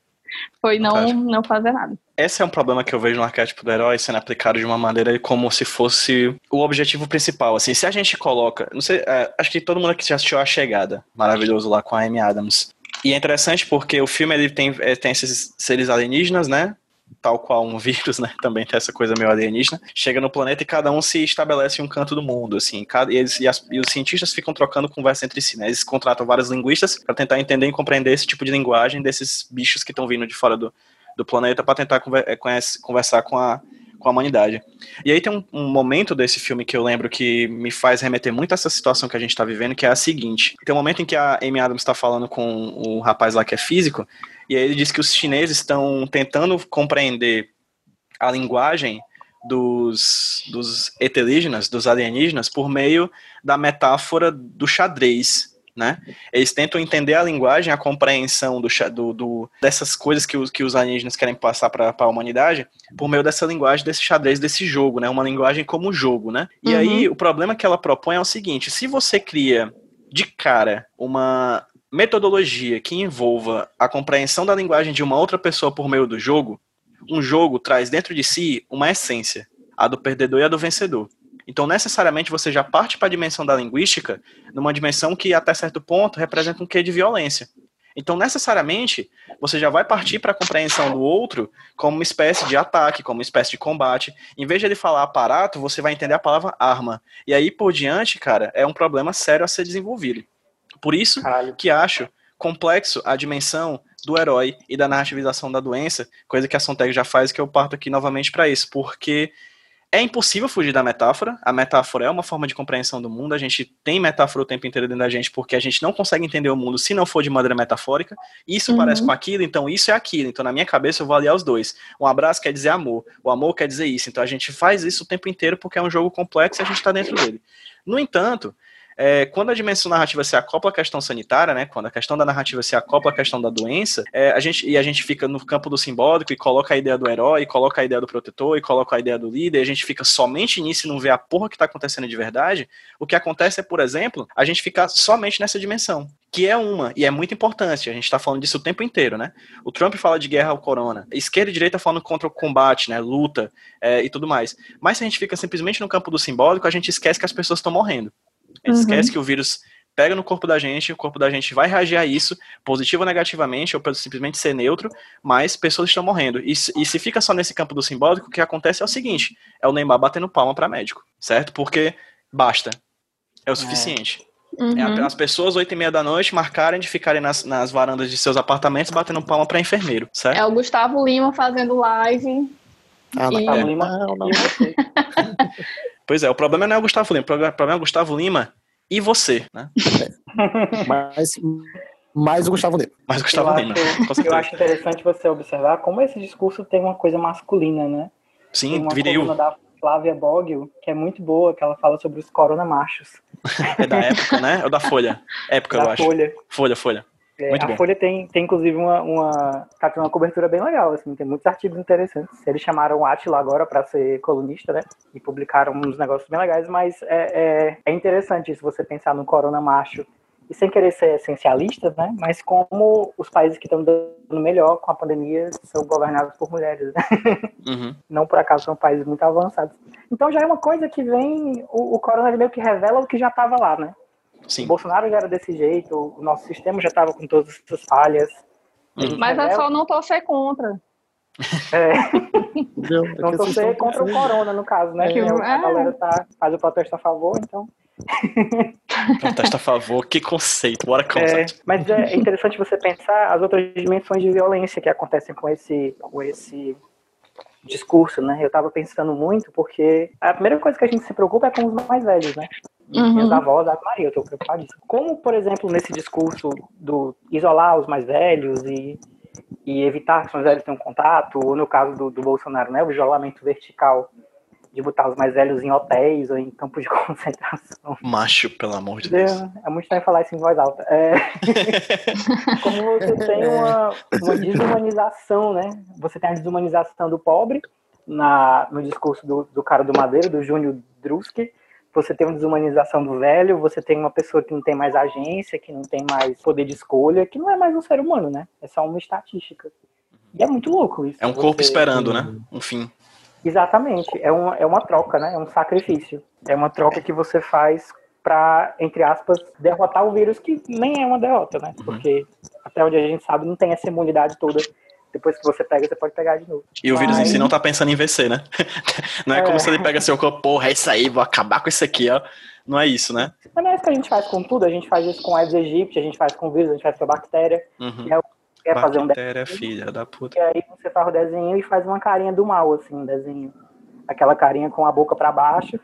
Foi não, não fazer nada. Esse é um problema que eu vejo no arquétipo do herói sendo aplicado de uma maneira como se fosse o objetivo principal. Assim, se a gente coloca. Não sei, é, acho que todo mundo aqui já assistiu A Chegada, maravilhoso lá com a Amy Adams. E é interessante porque o filme ele tem, é, tem esses seres alienígenas, né? Tal qual um vírus, né? Também tem essa coisa meio alienígena. Chega no planeta e cada um se estabelece em um canto do mundo, assim. Cada, e, eles, e, as, e os cientistas ficam trocando conversa entre si, né? Eles contratam vários linguistas para tentar entender e compreender esse tipo de linguagem desses bichos que estão vindo de fora do, do planeta para tentar conver, é, conhece, conversar com a, com a humanidade. E aí tem um, um, momento desse filme que eu lembro que me faz remeter muito a essa situação que a gente está vivendo, que é a seguinte. Tem um momento em que a Amy Adams está falando com o rapaz lá que é físico, e aí ele diz que os chineses estão tentando compreender a linguagem dos, dos dos alienígenas, por meio da metáfora do xadrez, né? Eles tentam entender a linguagem, a compreensão do, do, do dessas coisas que os, que os alienígenas querem passar para a humanidade por meio dessa linguagem, desse xadrez, desse jogo, né? Uma linguagem como jogo, né? E uhum. aí o problema que ela propõe é o seguinte: se você cria de cara uma metodologia que envolva a compreensão da linguagem de uma outra pessoa por meio do jogo, um jogo traz dentro de si uma essência, a do perdedor e a do vencedor. Então, necessariamente, você já parte para a dimensão da linguística, numa dimensão que, até certo ponto, representa um quê de violência. Então, necessariamente, você já vai partir para a compreensão do outro como uma espécie de ataque, como uma espécie de combate. Em vez de ele falar aparato, você vai entender a palavra arma. E aí, por diante, cara, é um problema sério a ser desenvolvido. Por isso Caralho. que acho complexo a dimensão do herói e da narrativização da doença, coisa que a Sontag já faz que eu parto aqui novamente para isso, porque é impossível fugir da metáfora. A metáfora é uma forma de compreensão do mundo. A gente tem metáfora o tempo inteiro dentro da gente porque a gente não consegue entender o mundo se não for de maneira metafórica. Isso uhum. parece com aquilo, então isso é aquilo. Então na minha cabeça eu vou aliar os dois. Um abraço quer dizer amor, o amor quer dizer isso. Então a gente faz isso o tempo inteiro porque é um jogo complexo e a gente está dentro dele. No entanto, é, quando a dimensão narrativa se acopla à questão sanitária, né, quando a questão da narrativa se acopla à questão da doença, é, a gente, e a gente fica no campo do simbólico e coloca a ideia do herói, e coloca a ideia do protetor, e coloca a ideia do líder, e a gente fica somente nisso e não vê a porra que está acontecendo de verdade, o que acontece é, por exemplo, a gente ficar somente nessa dimensão que é uma, e é muito importante, a gente está falando disso o tempo inteiro, né? O Trump fala de guerra ao corona, esquerda e direita falando contra o combate, né? Luta é, e tudo mais. Mas se a gente fica simplesmente no campo do simbólico, a gente esquece que as pessoas estão morrendo. A gente uhum. esquece que o vírus pega no corpo da gente, o corpo da gente vai reagir a isso, positivo ou negativamente, ou pode simplesmente ser neutro, mas pessoas estão morrendo. E, e se fica só nesse campo do simbólico, o que acontece é o seguinte: é o Neymar batendo palma para médico, certo? Porque basta. É o suficiente. É. Uhum. É as pessoas, oito e meia da noite, marcarem de ficarem nas, nas varandas de seus apartamentos batendo palma para enfermeiro, certo? É o Gustavo Lima fazendo live. Ah, e... Gustavo Lima, não, não. Pois é, o problema não é o Gustavo Lima, o problema é o Gustavo Lima e você, né? É. Mas, mais o Gustavo Lima. Mais o Gustavo eu Lima. Acho, eu acho interessante você observar como esse discurso tem uma coisa masculina, né? Sim, tem uma viril. da Flávia Boggio, que é muito boa, que ela fala sobre os corona machos. É da época, né? É da Folha. Época, da eu acho. Folha. Folha, Folha. É, a bom. Folha tem, tem inclusive uma, uma, tá uma cobertura bem legal, assim, tem muitos artigos interessantes. Eles chamaram o Atila agora para ser colunista, né? E publicaram uns negócios bem legais, mas é, é, é interessante isso, você pensar no Corona Macho e sem querer ser essencialista, né? Mas como os países que estão dando melhor com a pandemia são governados por mulheres, né? Uhum. Não por acaso são países muito avançados. Então já é uma coisa que vem, o, o meio que revela o que já estava lá, né? O Sim. Bolsonaro já era desse jeito, o nosso sistema já estava com todas essas falhas. Ele Mas é revela- só não torcer contra. é? É não torcer contra o corona, no caso, né? Que- É, a é. galera tá, faz o protesto a favor, então. Protesta a favor, que conceito, what a É, concept. mas é interessante você pensar as outras dimensões de violência que acontecem com esse, com esse discurso, né? Eu tava pensando muito porque a primeira coisa que a gente se preocupa é com os mais velhos, né? Uhum. Minhas avós, a Maria, eu tô preocupadíssimo. Como, por exemplo, nesse discurso do isolar os mais velhos e, e evitar que os mais velhos tenham contato, ou no caso do, do Bolsonaro, né? O isolamento vertical de botar os mais velhos em hotéis ou em campos de concentração. Macho, pelo amor de Deus. É muito estranho falar isso em voz alta. É, como você tem uma, uma desumanização, né? Você tem a desumanização do pobre na, no discurso do, do cara do Madeira, do Júnior Druski. Você tem uma desumanização do velho, você tem uma pessoa que não tem mais agência, que não tem mais poder de escolha, que não é mais um ser humano, né? É só uma estatística. E é muito louco isso. É um corpo Você- esperando, né? Um fim. Exatamente. É uma, é uma troca, né? É um sacrifício. É uma troca que você faz para, entre aspas, derrotar o vírus, que nem é uma derrota, né? Uhum. Porque até onde a gente sabe, não tem essa imunidade toda. Depois que você pega, você pode pegar de novo. E o vírus em Mas- si não tá pensando em vencer, né? Não é, como É. se ele pega seu corpo, porra, é isso aí, vou acabar com isso aqui, ó. Não é isso, né? Mas não é isso que a gente faz com tudo. A gente faz isso com Aedes aegypti, a gente faz com vírus, a gente faz com a bactéria. Uhum. Quer fazer um Bactéria, filha da puta. E aí você faz o desenho e faz uma carinha do mal, assim, um desenho. Aquela carinha com a boca para baixo.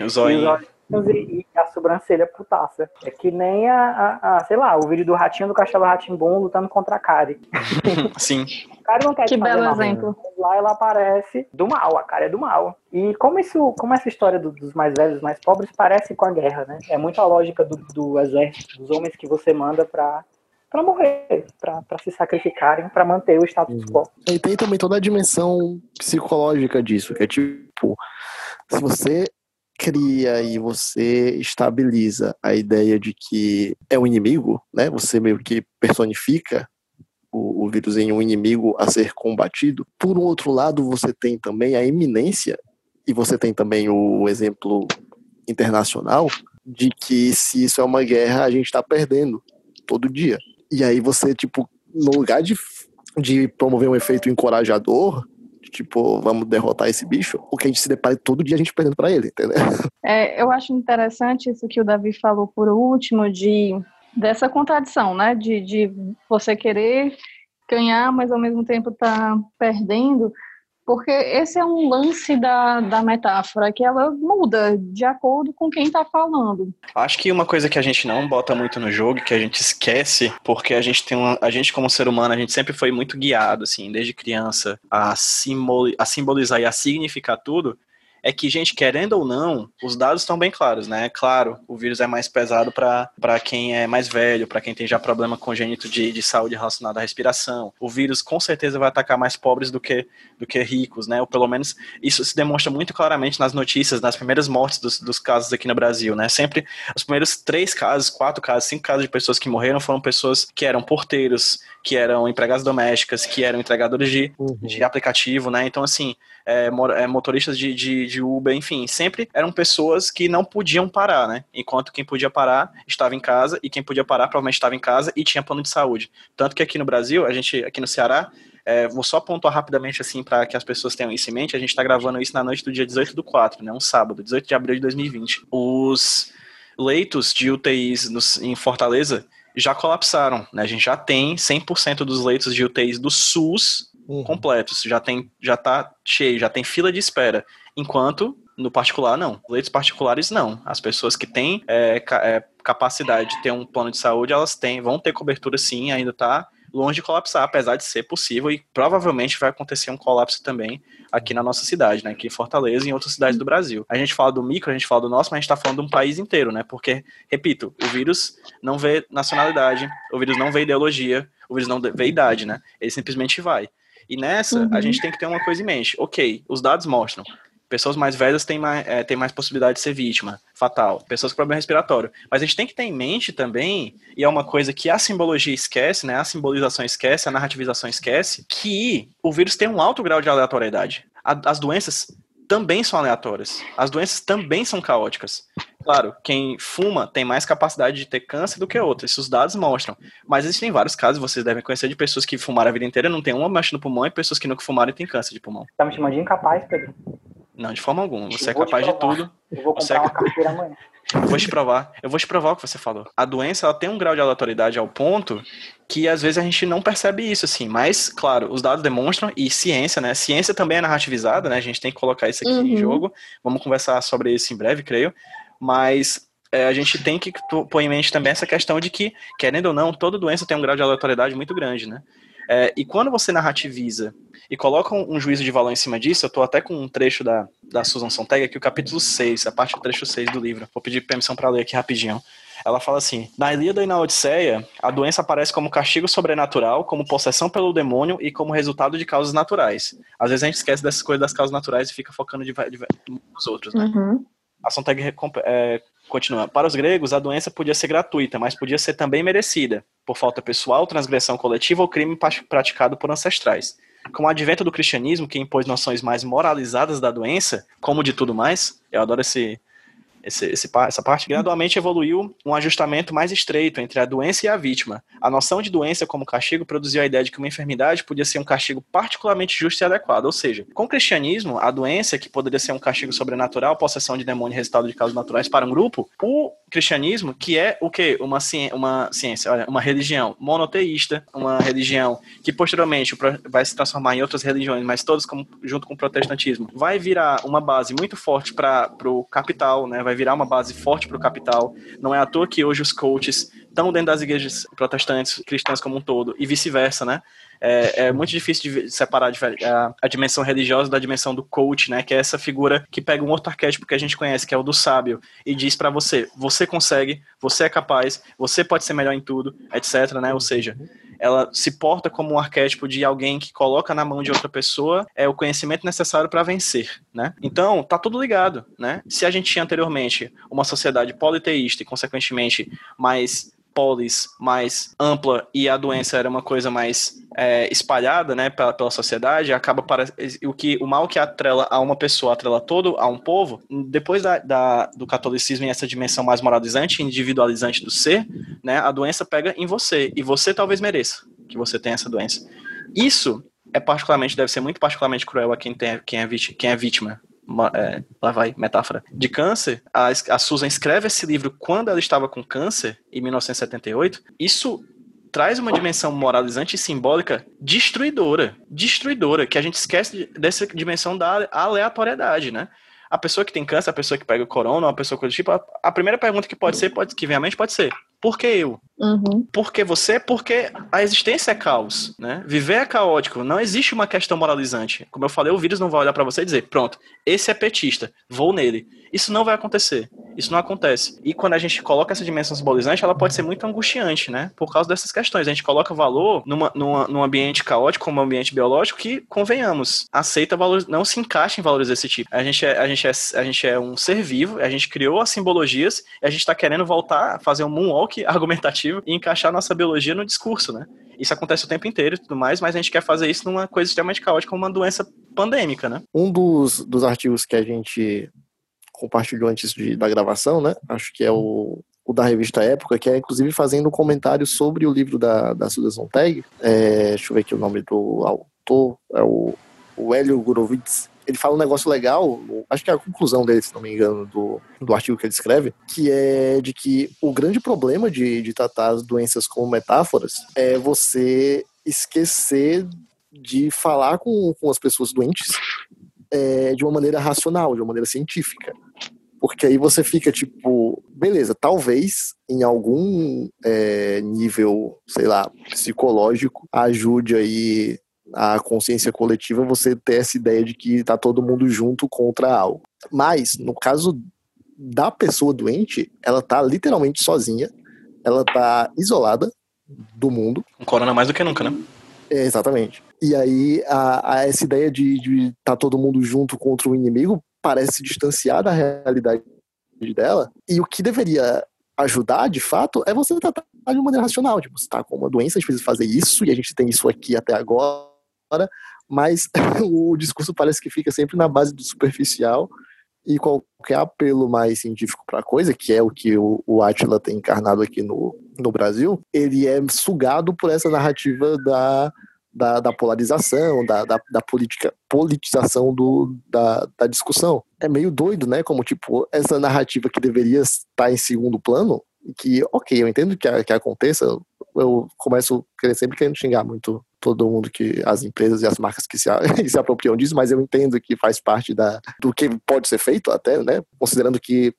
O olhinhos e, e a sobrancelha putaça. É que nem a, a- a, sei lá, o vídeo do ratinho do Castelo Ratimbum lutando contra a Kari. Sim. O cara não quer Que belo mal. exemplo. Lá ela aparece do mal, a cara é do mal. E como isso, como essa história do- dos mais velhos, dos mais pobres, parece com a guerra, né? É muito a lógica do, do exército, dos homens que você manda pra, pra morrer, pra, pra se sacrificarem, pra manter o status quo. E tem também toda a dimensão psicológica disso, que é tipo, se você cria e você estabiliza a ideia de que é um inimigo, né? Você meio que personifica o, o vírus em um inimigo a ser combatido. Por um outro lado, você tem também a iminência, e você tem também o exemplo internacional, de que se isso é uma guerra, a gente está perdendo todo dia. E aí você, tipo, no lugar de, de promover um efeito encorajador, tipo, vamos derrotar esse bicho, o que a gente se depara todo dia a gente perdendo pra ele, entendeu? É, eu acho interessante isso que o Davi falou por último, de dessa contradição, né? De, de você querer ganhar, mas ao mesmo tempo tá perdendo, porque esse é um lance da, da metáfora, que ela muda de acordo com quem tá falando. Acho que uma coisa que a gente não bota muito no jogo, que a gente esquece, porque a gente tem uma, a gente como ser humano, a gente sempre foi muito guiado assim, desde criança a, simboli, a simbolizar e a significar tudo, é que, gente, querendo ou não, os dados estão bem claros, né? Claro, o vírus é mais pesado para quem é mais velho, para quem tem já problema congênito de, de saúde relacionado à respiração. O vírus com certeza vai atacar mais pobres do que, do que ricos, né? Ou pelo menos isso se demonstra muito claramente nas notícias, nas primeiras mortes dos, dos casos aqui no Brasil, né? Sempre os primeiros três casos, quatro casos, cinco casos de pessoas que morreram foram pessoas que eram porteiros, que eram empregadas domésticas, que eram entregadores de, de aplicativo, né? Então, assim, é, é, motoristas de, de, de Uber, enfim, sempre eram pessoas que não podiam parar, né? Enquanto quem podia parar estava em casa e quem podia parar provavelmente estava em casa e tinha plano de saúde. Tanto que aqui no Brasil, a gente, aqui no Ceará, é, vou só pontuar rapidamente assim para que as pessoas tenham isso em mente. A gente está gravando isso na noite do dia 18 do 4, né? Um sábado, 18 de abril de 2020. Os leitos de UTIs nos- em Fortaleza já colapsaram, né? A gente já tem 100% dos leitos de UTIs do SUS completos, já tem, já tá cheio, já tem fila de espera. Enquanto no particular não, leitos particulares não. As pessoas que têm é, ca- é, capacidade de ter um plano de saúde, elas têm, vão ter cobertura sim, ainda tá longe de colapsar, apesar de ser possível e provavelmente vai acontecer um colapso também aqui na nossa cidade, né, aqui em Fortaleza e em outras cidades do Brasil. A gente fala do micro, a gente fala do nosso, mas a gente está falando de um país inteiro, né? Porque, repito, o vírus não vê nacionalidade, o vírus não vê ideologia, o vírus não vê idade, né? Ele simplesmente vai. E nessa, a gente tem que ter uma coisa em mente. Ok, os dados mostram. Pessoas mais velhas têm mais, é, têm mais possibilidade de ser vítima, fatal. Pessoas com problema respiratório. Mas a gente tem que ter em mente também, e é uma coisa que a simbologia esquece, né? A simbolização esquece, a narrativização esquece, que o vírus tem um alto grau de aleatoriedade. A, as doenças também são aleatórias. As doenças também são caóticas. Claro, quem fuma tem mais capacidade de ter câncer do que outros, isso os dados mostram. Mas existem vários casos, vocês devem conhecer, de pessoas que fumaram a vida inteira, não tem uma mancha no pulmão, e pessoas que nunca fumaram e têm câncer de pulmão. Tá me chamando de incapaz, Pedro? Não, de forma alguma. Você Eu é capaz de tudo. Eu vou Você é comprar uma capaz- carteira amanhã. Eu vou te provar. Eu vou te provar o que você falou. A doença ela tem um grau de aleatoriedade ao ponto que às vezes a gente não percebe isso assim. Mas, claro, os dados demonstram e ciência, né? Ciência também é narrativizada, né? A gente tem que colocar isso aqui em Uhum. jogo. Vamos conversar sobre isso em breve, creio. Mas é, a gente tem que pôr em mente também essa questão de que, querendo ou não, toda doença tem um grau de aleatoriedade muito grande, né? É, e quando você narrativiza e coloca um, um juízo de valor em cima disso, eu tô até com um trecho da, da Susan Sontag aqui, o capítulo 6, a parte do trecho 6 do livro. Vou pedir permissão para ler aqui rapidinho. Ela fala assim: Na Ilíada e na Odisseia, a doença aparece como castigo sobrenatural, como possessão pelo demônio e como resultado de causas naturais. Às vezes a gente esquece dessas coisas das causas naturais e fica focando de, de, nos outros, né? Uhum. A Sontag é, continua. Para os gregos, a doença podia ser gratuita, mas podia ser também merecida, por falta pessoal, transgressão coletiva ou crime praticado por ancestrais. Com o advento do cristianismo, que impôs noções mais moralizadas da doença, como de tudo mais, eu adoro esse, esse, esse essa parte, gradualmente evoluiu um ajustamento mais estreito entre a doença e a vítima. A noção de doença como castigo produziu a ideia de que uma enfermidade podia ser um castigo particularmente justo e adequado. Ou seja, com o cristianismo, a doença, que poderia ser um castigo sobrenatural, possessão de demônio e resultado de causas naturais para um grupo, o cristianismo, que é o quê? Uma, ci- uma ciência, olha, uma religião monoteísta, uma religião que posteriormente vai se transformar em outras religiões, mas todas junto com o protestantismo, vai virar uma base muito forte para o capital, né? vai virar uma base forte para o capital. Não é à toa que hoje os coaches estão dentro das igrejas protestantes, cristãs como um todo, e vice-versa, né? É, é muito difícil de separar a, a dimensão religiosa da dimensão do coach, né? Que é essa figura que pega um outro arquétipo que a gente conhece, que é o do sábio, e diz pra você: você consegue, você é capaz, você pode ser melhor em tudo, etc, né? Ou seja, ela se porta como um arquétipo de alguém que coloca na mão de outra pessoa é o conhecimento necessário para vencer, né? Então, tá tudo ligado, né? Se a gente tinha anteriormente uma sociedade politeísta e consequentemente mais polis, mais ampla e a doença era uma coisa mais é, espalhada, né, pela, pela sociedade, acaba para o que o mal que atrela a uma pessoa atrela todo a um povo. Depois da, da- do catolicismo e essa dimensão mais moralizante, individualizante do ser, né, a doença pega em você e você talvez mereça que você tenha essa doença. Isso é particularmente deve ser muito particularmente cruel a quem tem quem é vítima, quem é vítima é, lá vai, metáfora, de câncer, a, a Susan escreve esse livro quando ela estava com câncer, em 1978, isso traz uma dimensão moralizante e simbólica destruidora, destruidora, que a gente esquece de- dessa dimensão da aleatoriedade, né? A pessoa que tem câncer, a pessoa que pega corona, uma pessoa do tipo, a, a primeira pergunta que pode ser, pode, que vem à mente pode ser, por que eu? Uhum. Porque você, porque a existência é caos, né? Viver é caótico, não existe uma questão moralizante. Como eu falei, o vírus não vai olhar pra você e dizer, pronto, esse é petista, vou nele. Isso não vai acontecer. Isso não acontece. E quando a gente coloca essa dimensão simbolizante, ela pode ser muito angustiante, né? Por causa dessas questões. A gente coloca valor numa, numa, num ambiente caótico, como um ambiente biológico, que, convenhamos, aceita valores, não se encaixa em valores desse tipo. A gente é, a gente é, a gente é um ser vivo, a gente criou as simbologias, e a gente tá querendo voltar a fazer um moonwalk argumentativo e encaixar nossa biologia no discurso, né? Isso acontece o tempo inteiro e tudo mais, mas a gente quer fazer isso numa coisa extremamente caótica, como uma doença pandêmica, né? Um dos, dos artigos que a gente compartilhou antes de, da gravação, né? Acho que é o, o da revista Época, que é inclusive fazendo um comentário sobre o livro da, da Susan Sontag. É, deixa eu ver aqui o nome do autor, é o, o Hélio Gurovitz. Ele fala um negócio legal, acho que é a conclusão dele, se não me engano, do, do artigo que ele escreve, que é de que o grande problema de, de tratar as doenças como metáforas é você esquecer de falar com, com as pessoas doentes é, de uma maneira racional, de uma maneira científica. Porque aí você fica tipo, beleza, talvez em algum é, nível, sei lá, psicológico, ajude aí a consciência coletiva você ter essa ideia de que tá todo mundo junto contra algo. Mas, no caso da pessoa doente, ela tá literalmente sozinha, ela tá isolada do mundo, Um corona mais do que nunca, né? é, exatamente. E aí, a, a essa ideia de estar tá todo mundo junto contra o inimigo parece se distanciar da realidade dela, e o que deveria ajudar, de fato, é você tratar de uma maneira racional. Tipo, você está com uma doença, a gente precisa fazer isso, e a gente tem isso aqui até agora, mas o discurso parece que fica sempre na base do superficial e qualquer apelo mais científico para a coisa, que é o que o, o Atila tem encarnado aqui no, no Brasil, ele é sugado por essa narrativa da, da, da polarização, da, da, da, política, politização do, da, da discussão. É meio doido, né? Como, tipo, essa narrativa que deveria estar em segundo plano, que, ok, eu entendo que, que aconteça, eu começo sempre querendo xingar muito todo mundo que as empresas e as marcas que se, se apropriam disso, mas eu entendo que faz parte da, do que pode ser feito até, né? Considerando que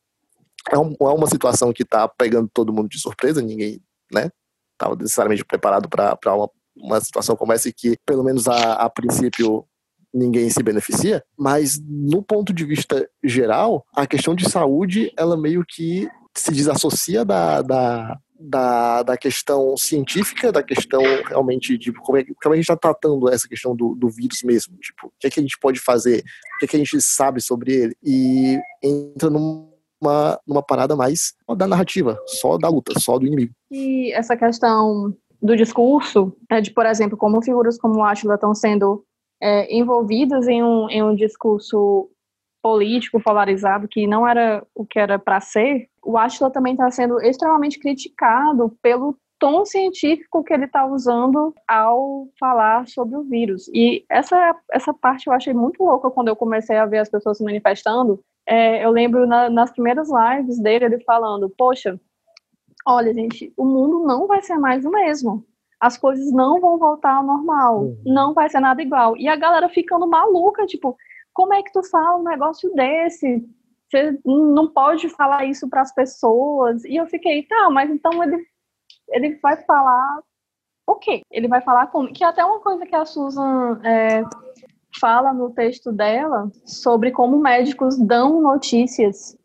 é, um, é uma situação que está pegando todo mundo de surpresa, ninguém, né? Estava necessariamente preparado para uma, uma situação como essa que, pelo menos a, a princípio, ninguém se beneficia, mas no ponto de vista geral, a questão de saúde, ela meio que se desassocia da, da, da, da questão científica, da questão realmente de como, é, como a gente está tratando essa questão do, do vírus mesmo, tipo, o que é que a gente pode fazer, o que é que a gente sabe sobre ele, e entra numa, numa parada mais da narrativa, só da luta, só do inimigo. E essa questão do discurso, é de, por exemplo, como figuras como Átila estão sendo é, envolvidas em um, em um discurso político polarizado que não era o que era para ser, o Atila também está sendo extremamente criticado pelo tom científico que ele está usando ao falar sobre o vírus. E essa, essa parte eu achei muito louca quando eu comecei a ver as pessoas se manifestando. É, eu lembro na, nas primeiras lives dele, ele falando: Poxa, olha, gente, o mundo não vai ser mais o mesmo. As coisas não vão voltar ao normal. Uhum. Não vai ser nada igual. E a galera ficando maluca, tipo, como é que tu fala um negócio desse? Você não pode falar isso para as pessoas. E eu fiquei, tá, mas então ele, ele vai falar o quê? Ele vai falar como? Que é até uma coisa que a Susan é, fala no texto dela sobre como médicos dão notícias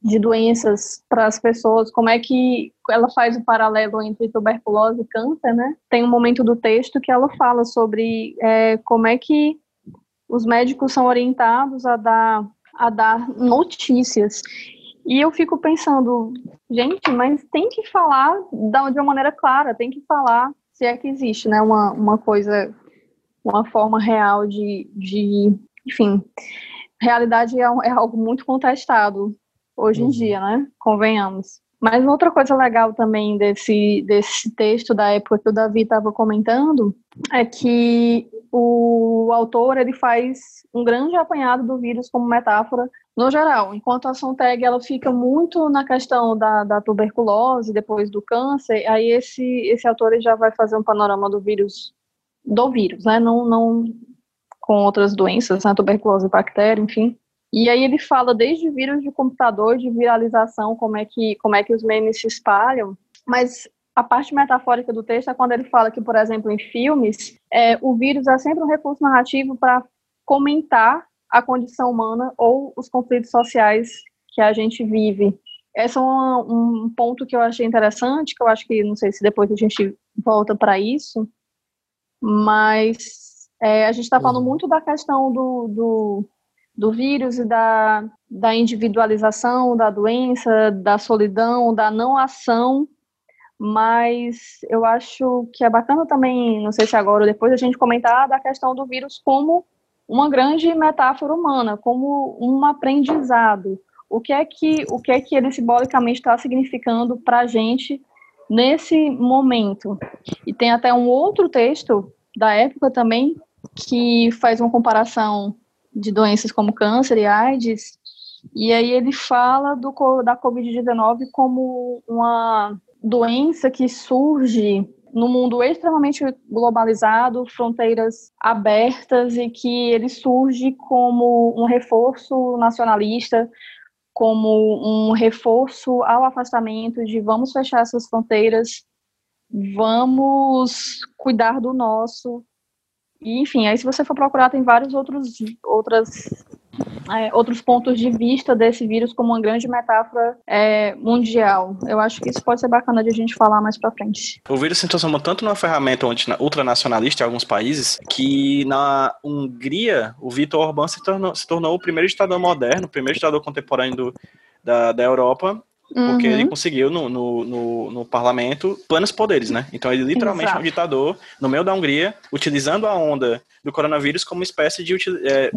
de doenças para as pessoas, como é que ela faz o paralelo entre tuberculose e câncer, né? Tem um momento do texto que ela fala sobre é, como é que os médicos são orientados a dar, a dar notícias. E eu fico pensando, gente, mas tem que falar de uma maneira clara, tem que falar se é que existe, né, uma, uma coisa, uma forma real de, de enfim, realidade é, é algo muito contestado hoje em uhum. dia, né, convenhamos. Mas outra coisa legal também desse, desse texto da época que o Davi estava comentando é que o autor ele faz um grande apanhado do vírus como metáfora no geral, enquanto a Sontag ela fica muito na questão da, da tuberculose, depois do câncer, aí esse, esse autor ele já vai fazer um panorama do vírus, do vírus, né, não, não com outras doenças, né, tuberculose, bactéria, enfim, e aí ele fala desde vírus de computador, de viralização, como é que, como é que os memes se espalham, mas a parte metafórica do texto é quando ele fala que, por exemplo, em filmes, é, o vírus é sempre um recurso narrativo para comentar a condição humana ou os conflitos sociais que a gente vive. Esse é um, um ponto que eu achei interessante, que eu acho que, não sei se depois a gente volta para isso, mas é, a gente está falando uhum. muito da questão do, do do vírus e da, da individualização da doença, da solidão, da não ação, mas eu acho que é bacana também, não sei se agora ou depois, a gente comentar da questão do vírus como uma grande metáfora humana, como um aprendizado. O que é que, o que, é que ele simbolicamente está significando para a gente nesse momento? E tem até um outro texto da época também que faz uma comparação de doenças como câncer e AIDS, e aí ele fala do, da Covid-19 como uma doença que surge no mundo extremamente globalizado, fronteiras abertas e que ele surge como um reforço nacionalista, como um reforço ao afastamento de vamos fechar essas fronteiras, vamos cuidar do nosso, e, enfim, aí se você for procurar, tem vários outros outras é, outros pontos de vista desse vírus como uma grande metáfora é, mundial. Eu acho que isso pode ser bacana de a gente falar mais para frente. O vírus se transformou tanto numa ferramenta ultranacionalista em alguns países que na Hungria o Vitor Orbán se tornou, se tornou o primeiro ditador moderno, o primeiro ditador contemporâneo do, da, da Europa porque uhum. ele conseguiu no, no, no, no, parlamento plenos poderes, né? Então ele literalmente Exato. é um ditador no meio da Hungria, utilizando a onda do coronavírus como espécie de. É,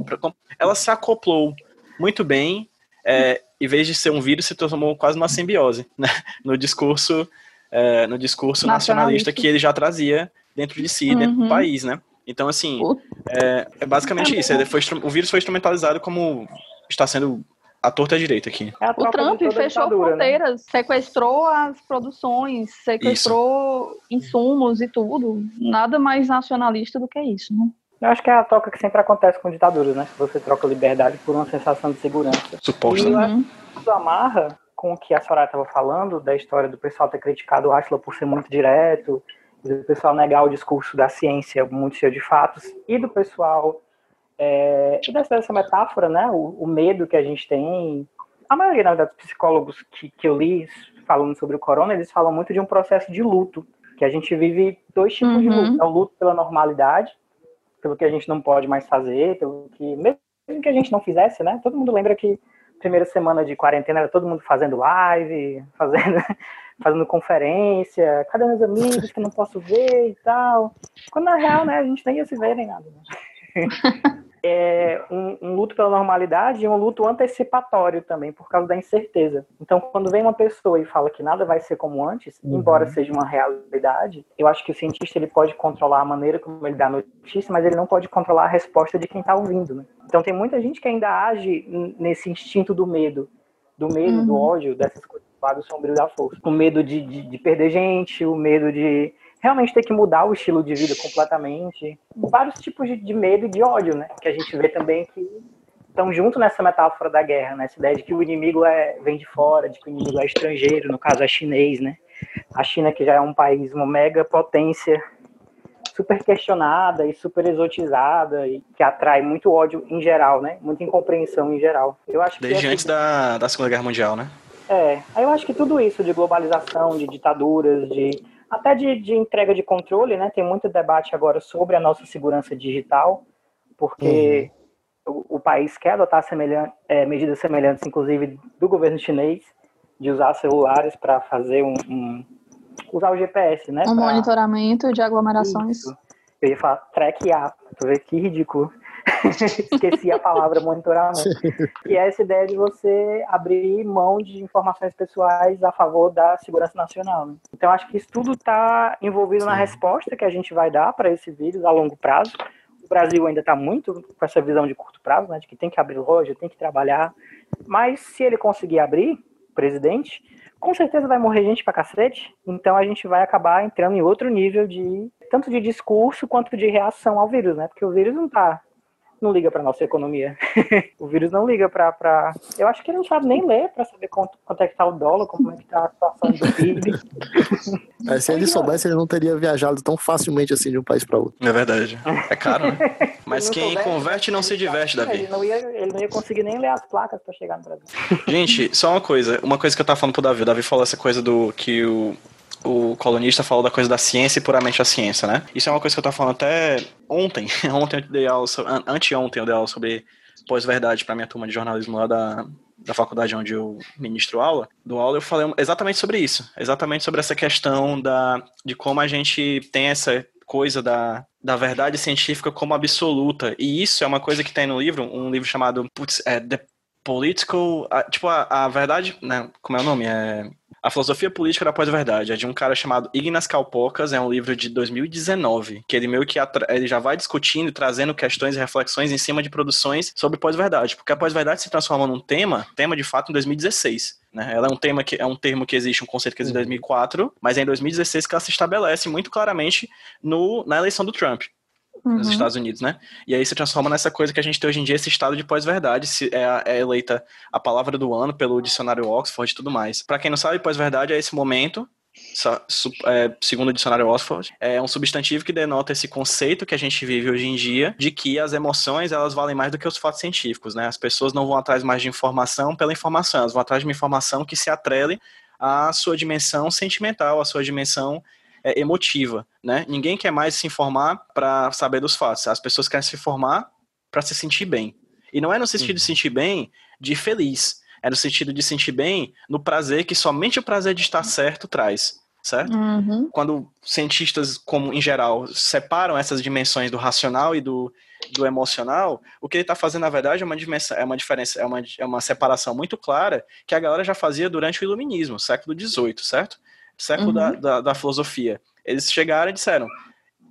ela se acoplou muito bem, é, em vez de ser um vírus, se transformou quase numa simbiose, né? No discurso, é, no discurso nacionalista. nacionalista. que ele já trazia dentro de si, uhum. dentro do uhum. país, né? Então, assim, é, é basicamente isso. Ele foi, o vírus foi instrumentalizado como está sendo a torta é direita aqui. É o Trump fechou né? fronteiras, né? sequestrou as produções, sequestrou isso. insumos e tudo. Nada mais nacionalista do que isso, né? Eu acho que é a troca que sempre acontece com ditaduras, né? Você troca liberdade por uma sensação de segurança. Suposto. E uhum. isso amarra com o que a Soraya estava falando, da história do pessoal ter criticado o Atila por ser muito direto, do pessoal negar o discurso da ciência muito cheio de fatos, e do pessoal é, e dessa, dessa metáfora, né, o, o, medo que a gente tem, a maioria né, dos psicólogos que, que eu li falando sobre o corona, eles falam muito de um processo de luto, que a gente vive dois tipos uhum. de luto. É o luto pela normalidade, pelo que a gente não pode mais fazer, pelo que, mesmo que a gente não fizesse, né, todo mundo lembra que primeira semana de quarentena era todo mundo fazendo live, fazendo, fazendo conferência, cadê meus amigos que não posso ver e tal. Quando na real, né, a gente nem ia se ver nem nada. Né? é um, um, luto pela normalidade e um luto antecipatório também, por causa da incerteza. Então, quando vem uma pessoa e fala que nada vai ser como antes, uhum. embora seja uma realidade, eu acho que o cientista ele pode controlar a maneira como ele dá a notícia, mas ele não pode controlar a resposta de quem está ouvindo. Né? Então, tem muita gente que ainda age nesse instinto do medo, do medo, uhum. do ódio, dessas coisas do lado sombrio da força. O medo de, de, de perder gente, o medo de realmente ter que mudar o estilo de vida completamente. Vários tipos de, medo e de ódio, né? Que a gente vê também que estão junto nessa metáfora da guerra, né? Essa ideia de que o inimigo é, vem de fora, de que o inimigo é estrangeiro, no caso é chinês, né? A China, que já é um país, uma mega potência, super questionada e super exotizada, e que atrai muito ódio em geral, né? Muita incompreensão em geral. Eu acho Desde antes da, da Segunda Guerra Mundial, né? É, aí eu acho que tudo isso de globalização, de ditaduras, de até de, de, entrega de controle, né? Tem muito debate agora sobre a nossa segurança digital, porque uhum. o, o, país quer adotar é, medidas semelhantes, inclusive do governo chinês, de usar celulares para fazer um, um, usar o GPS, né? Um pra... monitoramento de aglomerações. Isso. Eu ia falar traquear, tu vê que ridículo. Esqueci a palavra monitoramento. E é essa ideia de você abrir mão de informações pessoais a favor da segurança nacional. Né? Então, acho que isso tudo está envolvido Sim. na resposta que a gente vai dar para esse vírus a longo prazo. O Brasil ainda está muito com essa visão de curto prazo, né, de que tem que abrir loja, tem que trabalhar. Mas se ele conseguir abrir, presidente, com certeza vai morrer gente pra cacete. Então a gente vai acabar entrando em outro nível de tanto de discurso quanto de reação ao vírus, né? Porque o vírus não tá não liga para nossa economia. o vírus não liga para. Pra... Eu acho que ele não sabe nem ler para saber quanto, quanto é que está o dólar, como é que está a situação do PIB. É, se ele soubesse, ele não teria viajado tão facilmente assim de um país para outro. É verdade. É caro, né? Mas quem soubesse, converte não se diverte, Davi. Ele não, ia, ele não ia conseguir nem ler as placas para chegar no Brasil. Gente, só uma coisa. Uma coisa que eu tava falando pro Davi. O Davi falou essa coisa do que o o colunista falou da coisa da ciência e puramente a ciência, né? Isso é uma coisa que eu tava falando até ontem. ontem eu dei aula, anteontem eu dei aula sobre pós-verdade para minha turma de jornalismo lá da, da faculdade onde eu ministro aula, do aula eu falei exatamente sobre isso, exatamente sobre essa questão da, de como a gente tem essa coisa da, da verdade científica como absoluta, e isso é uma coisa que tem no livro, um livro chamado, putz, é The Political, tipo, a, a verdade, né, como é o nome, é a Filosofia Política da Pós-Verdade é de um cara chamado Ignas Kalpokas, é um livro de 2019, que ele meio que ele já vai discutindo e trazendo questões e reflexões em cima de produções sobre pós-verdade, porque a pós-verdade se transforma num tema, tema de fato em 2016. Né? Ela é um tema que é um termo que existe, um conceito que existe em 2004, mas é em 2016 que ela se estabelece muito claramente no, na eleição do Trump uhum. nos Estados Unidos, né? E aí se transforma nessa coisa que a gente tem hoje em dia, esse estado de pós-verdade, é, é, eleita a palavra do ano pelo dicionário Oxford e tudo mais. Para quem não sabe, pós-verdade é esse momento é, segundo o dicionário Oxford, é um substantivo que denota esse conceito que a gente vive hoje em dia de que as emoções elas valem mais do que os fatos científicos, né? As pessoas não vão atrás mais de informação pela informação, elas vão atrás de uma informação que se atrele à sua dimensão sentimental, à sua dimensão é, emotiva, né? Ninguém quer mais se informar para saber dos fatos. As pessoas querem se informar para se sentir bem. E não é no sentido de sentir bem de feliz, é no sentido de sentir bem no prazer que somente o prazer de estar certo traz, certo? Uhum. Quando cientistas, como em geral, separam essas dimensões do racional e do, do emocional, o que ele está fazendo, na verdade, é uma, dimensão, é uma diferença, é uma, é uma separação muito clara que a galera já fazia durante o iluminismo, século XVIII, certo? Século Uhum. da, da, da filosofia. Eles chegaram e disseram: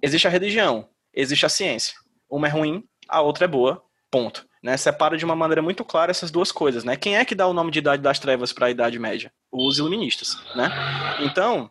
existe a religião, existe a ciência. Uma é ruim, a outra é boa, ponto. Né? Separa de uma maneira muito clara essas duas coisas. Né? Quem é que dá o nome de Idade das Trevas para a Idade Média? Os iluministas. Né? Então,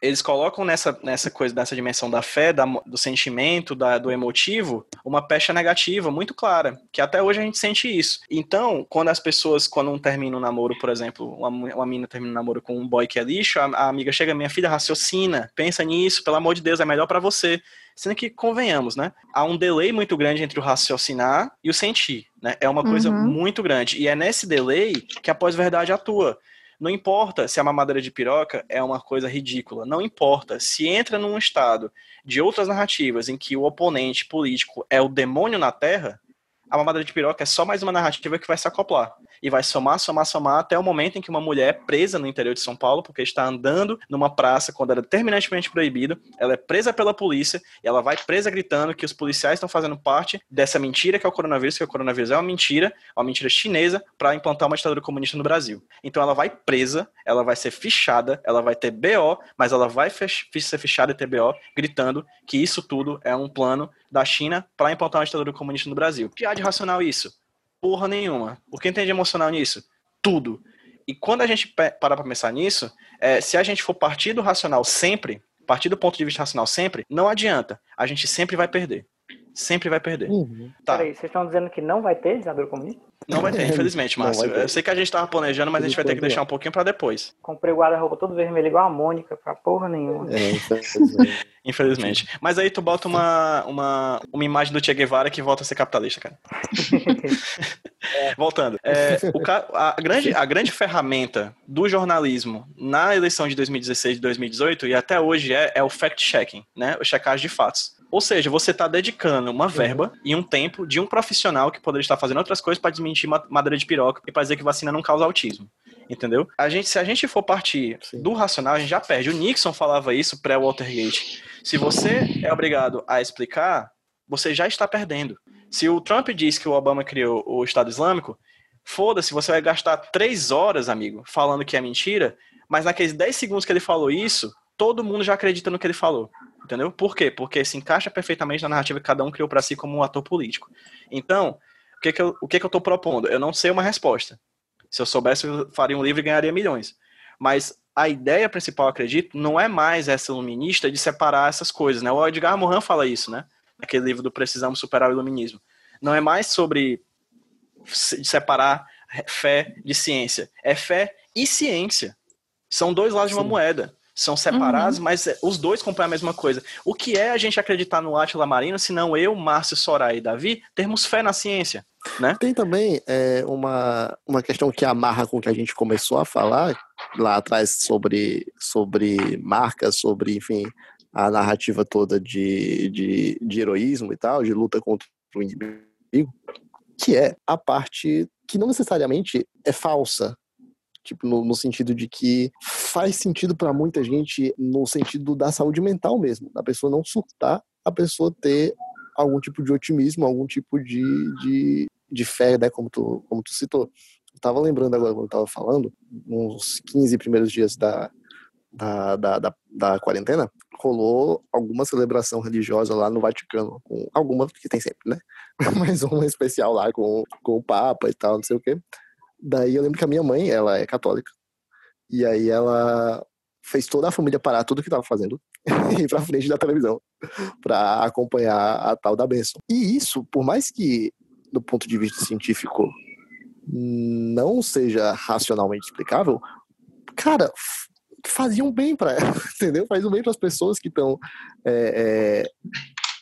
eles colocam nessa, nessa coisa, nessa dimensão da fé, da, do sentimento, da, do emotivo, uma pecha negativa muito clara, que até hoje a gente sente isso. Então, quando as pessoas, quando um termina um namoro, por exemplo, uma, uma menina termina um namoro com um boy que é lixo, a, a amiga chega, minha filha, raciocina, pensa nisso, pelo amor de Deus, é melhor para você. Sendo que, convenhamos, né? Há um delay muito grande entre o raciocinar e o sentir, né? É uma coisa Uhum. muito grande. E é nesse delay que a pós-verdade atua. Não importa se a mamadeira de piroca é uma coisa ridícula. Não importa. Se entra num estado de outras narrativas em que o oponente político é o demônio na Terra, a mamadeira de piroca é só mais uma narrativa que vai se acoplar. E vai somar, somar, somar até o momento em que uma mulher é presa no interior de São Paulo, porque está andando numa praça quando era terminantemente proibido, ela é presa pela polícia, e ela vai presa gritando que os policiais estão fazendo parte dessa mentira que é o coronavírus, que o coronavírus é uma mentira, uma mentira chinesa, para implantar uma ditadura comunista no Brasil. Então ela vai presa, ela vai ser fichada, ela vai ter BO, mas ela vai ser fichada e ter BO, gritando que isso tudo é um plano da China para implantar uma ditadura comunista no Brasil. Que há de racional isso? Porra nenhuma. O que tem de emocional nisso? Tudo. E quando a gente para pra pensar nisso, é, se a gente for partir do racional sempre, partir do ponto de vista racional sempre, não adianta. A gente sempre vai perder. Sempre vai perder. Uhum. Tá. Peraí, vocês estão dizendo que não vai ter ditadura comunista? Não vai ter, infelizmente, Márcio. ter. Eu sei que a gente tava planejando, mas a gente vai ter que deixar um pouquinho pra depois. Comprei o guarda-roupa todo vermelho igual a Mônica, pra porra nenhuma. É, infelizmente. Infelizmente. Mas aí tu bota uma, uma, uma imagem do Che Guevara que volta a ser capitalista, cara. Voltando. É, o a, grande, a grande ferramenta do jornalismo na eleição de 2016 e 2018, e até hoje é, é o fact-checking, né? O checagem de fatos. Ou seja, você está dedicando uma verba e um tempo de um profissional que poderia estar fazendo outras coisas para desmentir ma- madeira de piroca e para dizer que vacina não causa autismo. Entendeu? A gente, se a gente for partir Sim. do racional, a gente já perde. O Nixon falava isso pré-Watergate. Se você é obrigado a explicar, você já está perdendo. Se o Trump diz que o Obama criou o Estado Islâmico, foda-se, você vai gastar três horas, amigo, falando que é mentira, mas naqueles 10 segundos que ele falou isso, todo mundo já acredita no que ele falou. Entendeu? Por quê? Porque se encaixa perfeitamente na narrativa que cada um criou para si como um ator político. Então, o que, que eu, o que, que eu tô propondo? Eu não sei uma resposta. Se eu soubesse, eu faria um livro e ganharia milhões. Mas a ideia principal, acredito, não é mais essa iluminista de separar essas coisas, né? O Edgar Morin fala isso, né? Naquele livro do Precisamos Superar o Iluminismo. Não é mais sobre se- separar fé de ciência. É fé e ciência. São dois lados de uma Sim. moeda. São separados, mas é, os dois compõem a mesma coisa. O que é a gente acreditar no Átila Marino, se não eu, Márcio, Soraya e Davi, termos fé na ciência? Tem também é, uma, uma questão que amarra com o que a gente começou a falar lá atrás sobre, sobre marcas, sobre, enfim, a narrativa toda de, de, de heroísmo e tal, de luta contra o inimigo, que é a parte que não necessariamente é falsa. Tipo, no, no sentido de que faz sentido para muita gente no sentido da saúde mental mesmo, da pessoa não surtar, a pessoa ter algum tipo de otimismo, algum tipo de, de, de fé, né, como tu, como tu citou. Eu tava lembrando agora quando eu tava falando, uns 15 primeiros dias da, da, da, da, da quarentena, rolou alguma celebração religiosa lá no Vaticano, com alguma que tem sempre, né? Mas uma especial lá com, com o Papa e tal, não sei o quê. Daí eu lembro que a minha mãe, ela é católica, e aí ela fez toda a família parar tudo que tava fazendo e ir pra frente da televisão para acompanhar a tal da benção. E isso, por mais que do ponto de vista científico não seja racionalmente explicável, cara, faziam bem para entendeu? Faz um bem para as pessoas que estão é, é,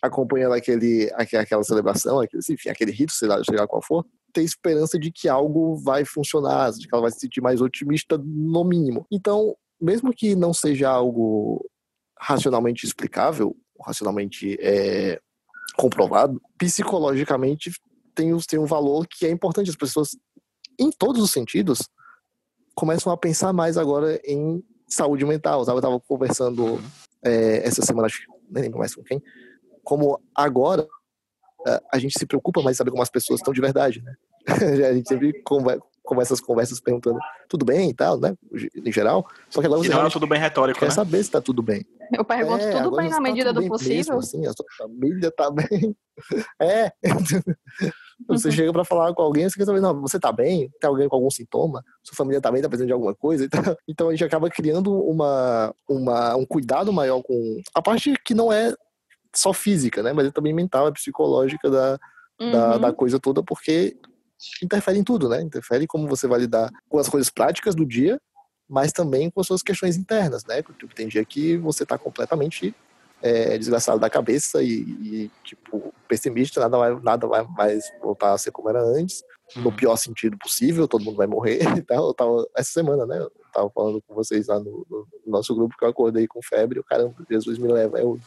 acompanhando aquele, aquela celebração, aquele, enfim, aquele rito, sei lá, sei lá qual for, ter esperança de que algo vai funcionar, de que ela vai se sentir mais otimista no mínimo. Então, mesmo que não seja algo racionalmente explicável, racionalmente é, comprovado, psicologicamente tem, tem um valor que é importante. As pessoas, em todos os sentidos, começam a pensar mais agora em saúde mental. Eu estava conversando é, essa semana, acho que nem lembro mais com quem, como agora a gente se preocupa mais em saber como as pessoas estão de verdade, né? a gente sempre começa as conversas perguntando tudo bem e tal, né? Em geral. Só que agora você não é tudo bem retórico, quer né? saber se tá tudo bem. Eu pergunto é, tudo bem na medida do possível. Mesmo, assim, a sua família tá bem. É. Você chega para falar com alguém, você quer saber, não, você tá bem? Tem alguém com algum sintoma? Sua família tá bem, tá precisando de alguma coisa? Então, então a gente acaba criando uma, uma, um cuidado maior com a parte que não é só física, né? Mas é também mental, é psicológica da, uhum. da, da coisa toda, porque interfere em tudo, né? Interfere em como você vai lidar com as coisas práticas do dia, mas também com as suas questões internas, né? Tipo, tem dia que você tá completamente é, desgraçado da cabeça e, e, tipo, pessimista, nada vai, nada vai mais voltar a ser como era antes, uhum. no pior sentido possível, todo mundo vai morrer e tal. Eu tava, essa semana, né? Eu tava falando com vocês lá no, no, nosso grupo que eu acordei com febre, o caramba, Jesus me leva, eu.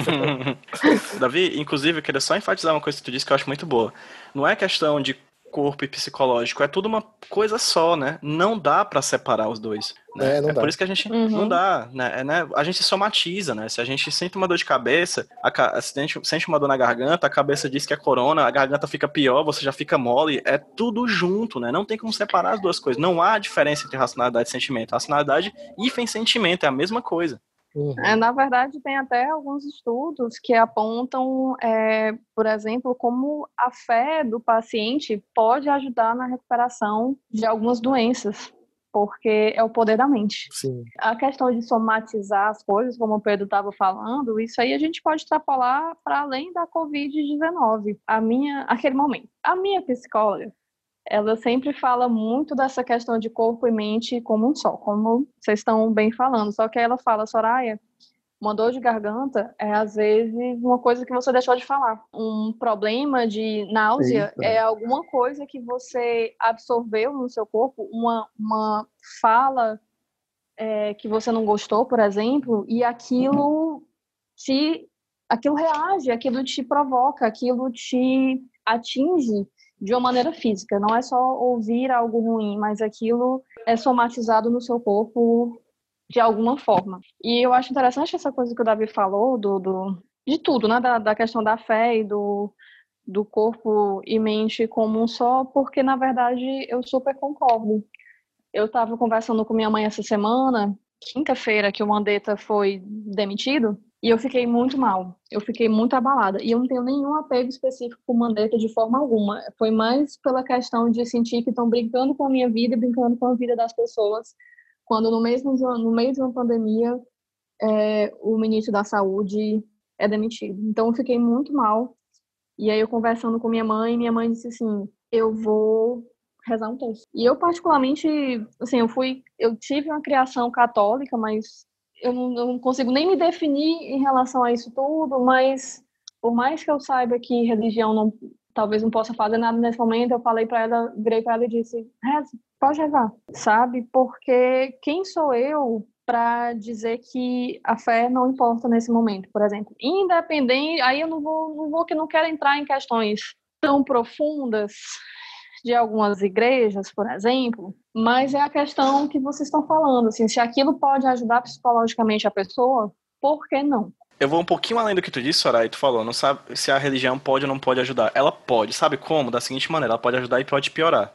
Davi, inclusive, eu queria só enfatizar uma coisa que tu disse que eu acho muito boa. Não é questão de corpo e psicológico. É tudo uma coisa só, né? Não dá para separar os dois. Né? É, é por isso que a gente uhum. não dá, né? É, né? A gente somatiza, né? Se a gente sente uma dor de cabeça, a, se a gente sente uma dor na garganta, a cabeça diz que é corona, a garganta fica pior, você já fica mole. É tudo junto, né? Não tem como separar as duas coisas. Não há diferença entre racionalidade e sentimento. Racionalidade e sentimento é a mesma coisa. Uhum. É, na verdade, tem até alguns estudos que apontam, é, por exemplo, como a fé do paciente pode ajudar na recuperação de algumas doenças, porque é o poder da mente. Sim. A questão de somatizar as coisas, como o Pedro estava falando, isso aí a gente pode extrapolar para além da Covid-19. A minha, aquele momento. A minha psicóloga, ela sempre fala muito dessa questão de corpo e mente como um só, como vocês estão bem falando. Só que ela fala, Soraya, uma dor de garganta é às vezes uma coisa que você deixou de falar. Um problema de náusea Eita. é alguma coisa que você absorveu no seu corpo, uma, uma fala é, que você não gostou, por exemplo, e aquilo te aquilo reage, aquilo te provoca, aquilo te atinge de uma maneira física. Não é só ouvir algo ruim, mas aquilo é somatizado no seu corpo de alguma forma. E eu acho interessante essa coisa que o Davi falou do, do de tudo, né? Da, da questão da fé e do, do corpo e mente como um só, porque na verdade eu super concordo. Eu estava conversando com minha mãe essa semana, quinta-feira que o Mandetta foi demitido, e eu fiquei muito mal, eu fiquei muito abalada. E eu não tenho nenhum apego específico com Mandetta de forma alguma. Foi mais pela questão de sentir que estão brincando com a minha vida e brincando com a vida das pessoas, quando no, mesmo, no meio de uma pandemia é, o ministro da Saúde é demitido. Então eu fiquei muito mal. E aí eu conversando com minha mãe, minha mãe disse assim: eu vou rezar um texto. E eu particularmente, assim, eu fui, eu tive uma criação católica, mas eu não, não, consigo nem me definir em relação a isso tudo, mas por mais que eu saiba que religião não, talvez não possa fazer nada nesse momento, eu falei para ela, virei para ela e disse, reza, pode rezar, sabe? Porque quem sou eu para dizer que a fé não importa nesse momento, por exemplo. Independente, aí eu não vou, não vou que não quero entrar em questões tão profundas de algumas igrejas, por exemplo, mas é a questão que vocês estão falando, assim, se aquilo pode ajudar psicologicamente a pessoa, por que não? Eu vou um pouquinho além do que tu disse, Soraya, tu falou, não sabe se a religião pode ou não pode ajudar. Ela pode, sabe como? Da seguinte maneira, ela pode ajudar e pode piorar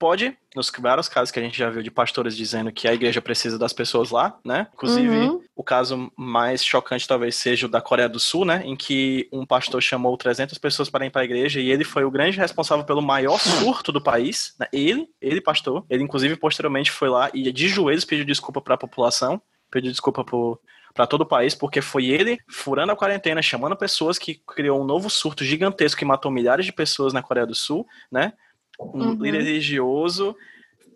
pode, nos vários casos que a gente já viu de pastores dizendo que a igreja precisa das pessoas lá, né? Inclusive, uhum. o caso mais chocante talvez seja o da Coreia do Sul, né? Em que um pastor chamou 300 pessoas para ir para a igreja e ele foi o grande responsável pelo maior surto do país, né? Ele, ele pastor, ele inclusive posteriormente foi lá e de joelhos pediu desculpa para a população, pediu desculpa por para todo o país, porque foi ele furando a quarentena, chamando pessoas que criou um novo surto gigantesco que matou milhares de pessoas na Coreia do Sul, né? Um uhum. líder religioso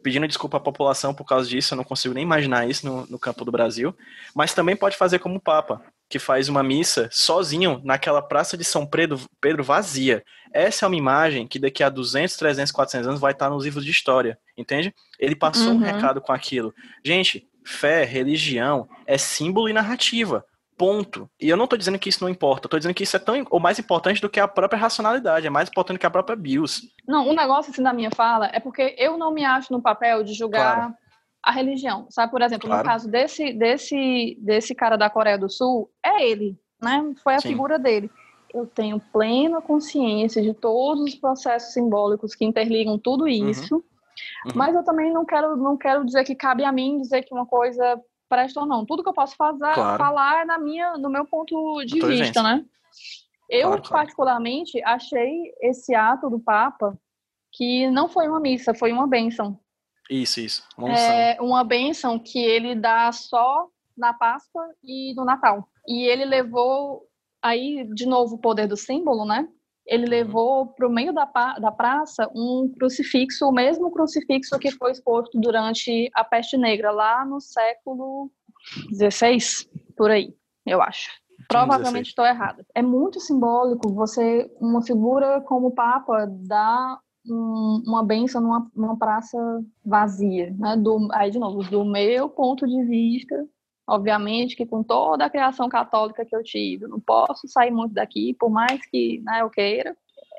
pedindo desculpa à população por causa disso, eu não consigo nem imaginar isso no, no campo do Brasil. Mas também pode fazer como o Papa, que faz uma missa sozinho naquela praça de São Pedro, Pedro vazia. Essa é uma imagem que daqui a 200, 300, 400 anos vai estar nos livros de história, entende? Ele passou um Uhum. recado com aquilo. Gente, fé, religião é símbolo e narrativa. Ponto. E eu não tô dizendo que isso não importa, eu tô dizendo que isso é tão ou mais importante do que a própria racionalidade, é mais importante que a própria BIOS. Não, um negócio assim da minha fala é porque eu não me acho no papel de julgar Claro. a religião. Sabe, por exemplo, Claro. no caso desse, desse, desse cara da Coreia do Sul, é ele, né? Foi a Sim. figura dele. Eu tenho plena consciência de todos os processos simbólicos que interligam tudo isso, Uhum. mas eu também não quero, não quero dizer que cabe a mim dizer que uma coisa presta ou não. Tudo que eu posso fazer, Claro. falar é na minha, no meu ponto de vista, vivência. né? Eu, Claro, claro. particularmente, achei esse ato do Papa que não foi uma missa, foi uma bênção. Isso, isso. Uma. É uma bênção que ele dá só na Páscoa e no Natal. E ele levou, aí, de novo, o poder do símbolo, né? Ele levou para o meio da, da praça um crucifixo, o mesmo crucifixo que foi exposto durante a peste negra, lá no século XVI, por aí, eu acho. Provavelmente estou errada. É muito simbólico você, uma figura como o Papa, dar um- uma benção numa, numa praça vazia. Né? Do, aí, de novo, do meu ponto de vista, obviamente que com toda a criação católica que eu tive, eu não posso sair muito daqui, por mais que né, eu queira.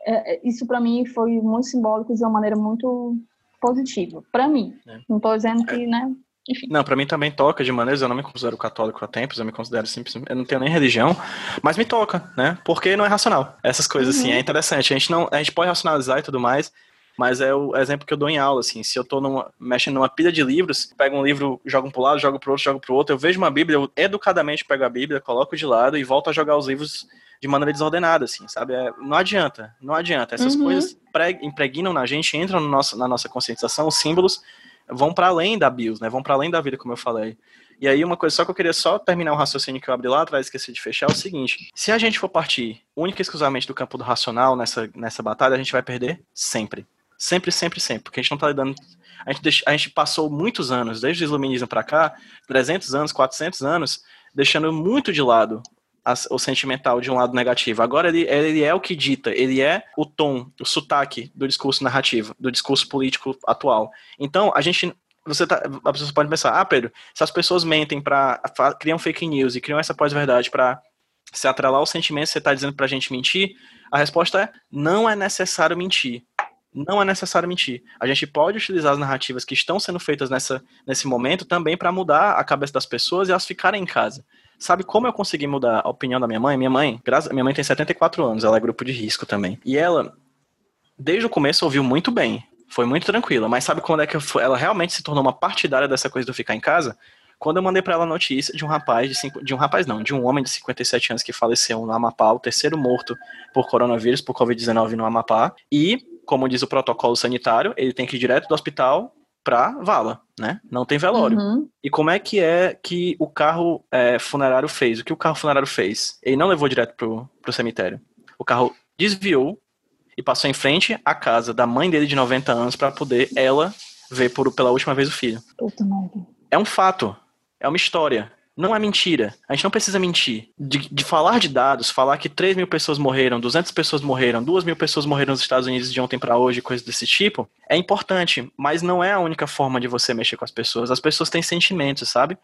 É, é, isso, para mim, foi muito simbólico de uma maneira muito positiva. Para mim. É. Não estou dizendo que, né? Enfim. Não, pra mim também toca de maneiras, eu não me considero católico há tempos, eu me considero simplesmente, eu não tenho nem religião, mas me toca, né? Porque não é racional. Essas coisas assim, Uhum. é interessante. A gente não, a gente pode racionalizar e tudo mais, mas é o exemplo que eu dou em aula, assim, se eu tô numa, mexendo numa pilha de livros, pego um livro, jogo um pro lado, jogo pro outro, jogo pro outro, eu vejo uma Bíblia, eu educadamente pego a Bíblia, coloco de lado e volto a jogar os livros de maneira desordenada, assim, sabe? É, não adianta, não adianta. Essas Uhum. coisas pre- impregnam na gente, entram no nosso, na nossa conscientização, os símbolos vão para além da BIOS, né? Vão para além da vida, como eu falei. E aí uma coisa só que eu queria só terminar o raciocínio que eu abri lá atrás, esqueci de fechar, é o seguinte: se a gente for partir única e exclusivamente do campo do racional nessa, nessa batalha, a gente vai perder sempre. Sempre, sempre, sempre, porque a gente não tá lidando a gente, deix- a gente passou muitos anos, desde o iluminismo para cá, 300 anos, 400 anos, deixando muito de lado o sentimental de um lado negativo. Agora ele, ele é o que dita, ele é o tom, o sotaque do discurso narrativo, do discurso político atual. Então, a gente. Você tá, a pessoa pode pensar, ah, Pedro, se as pessoas mentem para criam fake news e criam essa pós-verdade para se atrelar ao sentimento, você está dizendo pra gente mentir? A resposta é: não é necessário mentir. Não é necessário mentir. A gente pode utilizar as narrativas que estão sendo feitas nessa, nesse momento também para mudar a cabeça das pessoas e elas ficarem em casa. Sabe como eu consegui mudar a opinião da minha mãe? Minha mãe, minha mãe tem 74 anos, ela é grupo de risco também. E ela, desde o começo, ouviu muito bem. Foi muito tranquila. Mas sabe quando é que ela realmente se tornou uma partidária dessa coisa eu ficar em casa? Quando eu mandei pra ela a notícia de um rapaz, de, cinco, de um rapaz não, de um homem de 57 anos que faleceu no Amapá, o terceiro morto por coronavírus, por Covid-19 no Amapá. E, como diz o protocolo sanitário, ele tem que ir direto do hospital pra vala, né? Não tem velório. Uhum. E como é que é que o carro é, funerário fez? O que o carro funerário fez? Ele não levou direto pro, pro cemitério. O carro desviou e passou em frente à casa da mãe dele de 90 anos para poder ela ver por, pela última vez o filho. É um fato. É uma história. Não é mentira. A gente não precisa mentir. De, de falar de dados, falar que 3 mil pessoas morreram, 200 pessoas morreram, 2 mil pessoas morreram nos Estados Unidos de ontem para hoje, coisas desse tipo, é importante, mas não é a única forma de você mexer com as pessoas. As pessoas têm sentimentos, sabe?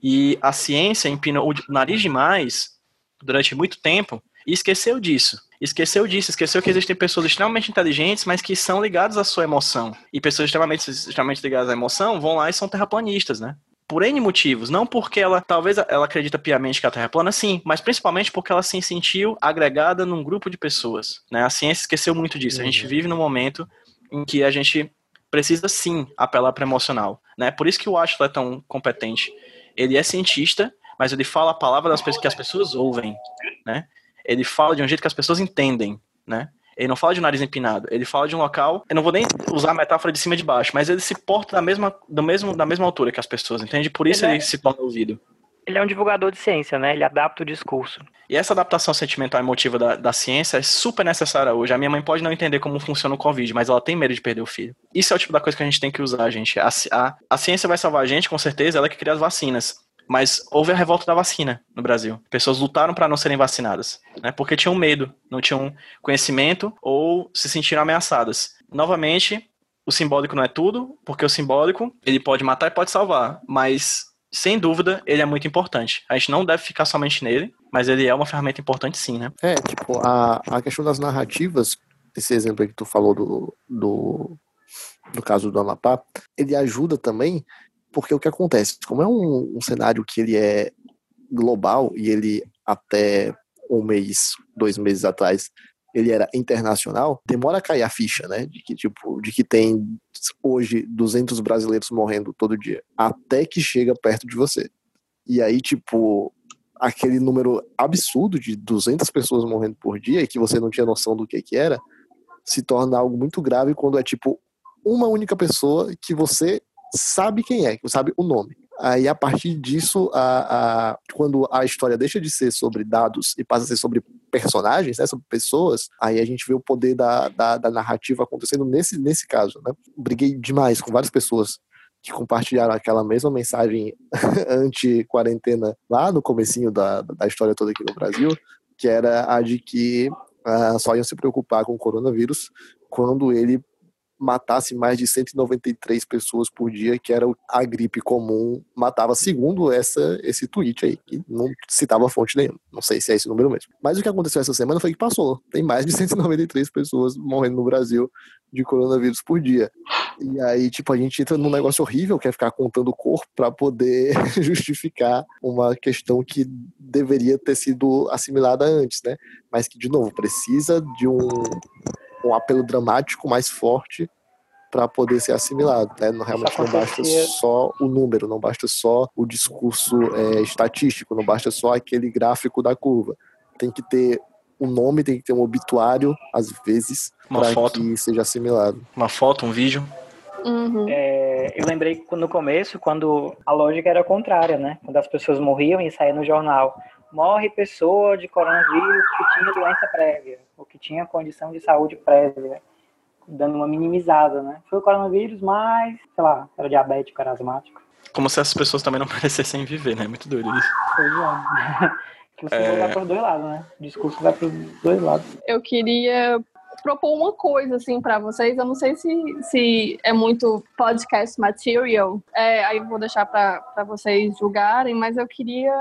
E a ciência empinou o nariz demais durante muito tempo e esqueceu disso. Esqueceu disso, esqueceu que existem pessoas extremamente inteligentes, mas que são ligadas à sua emoção. E pessoas extremamente, extremamente ligadas à emoção vão lá e são terraplanistas, né? Por N motivos, não porque ela talvez ela acredita piamente que a Terra é plana, sim, mas principalmente porque ela se sentiu agregada num grupo de pessoas, né? A ciência esqueceu muito disso. A gente vive num momento em que a gente precisa sim apelar para emocional, né? Por isso que o Ashton é tão competente. Ele é cientista, mas ele fala a palavra das pessoas que as pessoas ouvem, né? Ele fala de um jeito que as pessoas entendem, né? Ele não fala de nariz empinado, ele fala de um local. Eu não vou nem usar a metáfora de cima e de baixo, mas ele se porta da mesma, do mesmo, da mesma altura que as pessoas, entende? Por isso Ele é- ele se torna ouvido. Ele é um divulgador de ciência, né? Ele adapta o discurso. E essa adaptação sentimental e emotiva da, da ciência é super necessária hoje. A minha mãe pode não entender como funciona o Covid, mas ela tem medo de perder o filho. Isso é o tipo da coisa que a gente tem que usar, gente. A, a, a ciência vai salvar a gente, com certeza, ela é que cria as vacinas. Mas houve a revolta da vacina no Brasil. Pessoas lutaram para não serem vacinadas, né? Porque tinham medo, não tinham conhecimento ou se sentiram ameaçadas. Novamente, o simbólico não é tudo, porque o simbólico ele pode matar e pode salvar, mas sem dúvida ele é muito importante. A gente não deve ficar somente nele, mas ele é uma ferramenta importante sim, né? É, tipo, a, a questão das narrativas, esse exemplo aí que tu falou do, do, do caso do Amapá, ele ajuda também porque o que acontece, como é um, um cenário que ele é global e ele até um mês, dois meses atrás, ele era internacional, demora a cair a ficha, né? De que, tipo, de que tem hoje 200 brasileiros morrendo todo dia, até que chega perto de você. E aí, tipo, aquele número absurdo de 200 pessoas morrendo por dia e que você não tinha noção do que que era, se torna algo muito grave quando é, tipo, uma única pessoa que você sabe quem é, sabe o nome. Aí, a partir disso, a, a, quando a história deixa de ser sobre dados e passa a ser sobre personagens, né, sobre pessoas, aí a gente vê o poder da, da, da narrativa acontecendo nesse, nesse caso. Né? Briguei demais com várias pessoas que compartilharam aquela mesma mensagem anti-quarentena lá no comecinho da, da história toda aqui no Brasil, que era a de que uh, só iam se preocupar com o coronavírus quando ele matasse mais de 193 pessoas por dia, que era a gripe comum, matava segundo essa, esse tweet aí, que não citava fonte nenhuma. Não sei se é esse número mesmo. Mas o que aconteceu essa semana foi que passou. Tem mais de 193 pessoas morrendo no Brasil de coronavírus por dia. E aí, tipo, a gente entra num negócio horrível, que é ficar contando o corpo para poder justificar uma questão que deveria ter sido assimilada antes, né? Mas que, de novo, precisa de um um apelo dramático mais forte para poder ser assimilado. Né? Realmente não basta só o número, não basta só o discurso é, estatístico, não basta só aquele gráfico da curva. Tem que ter um nome, tem que ter um obituário, às vezes, para que seja assimilado. Uma foto, um vídeo. Uhum. É, eu lembrei no começo, quando a lógica era contrária, né? Quando as pessoas morriam e saía no jornal morre pessoa de coronavírus que tinha doença prévia, ou que tinha condição de saúde prévia, dando uma minimizada, né? Foi o coronavírus, mas, sei lá, era diabético, era asmático. Como se essas pessoas também não merecessem viver, né? Muito doido isso. Pois é. que você é... vai para os dois lados, né? O discurso vai para os dois lados. Eu queria propor uma coisa assim para vocês. Eu não sei se, se é muito podcast material, é, aí eu vou deixar para vocês julgarem, mas eu queria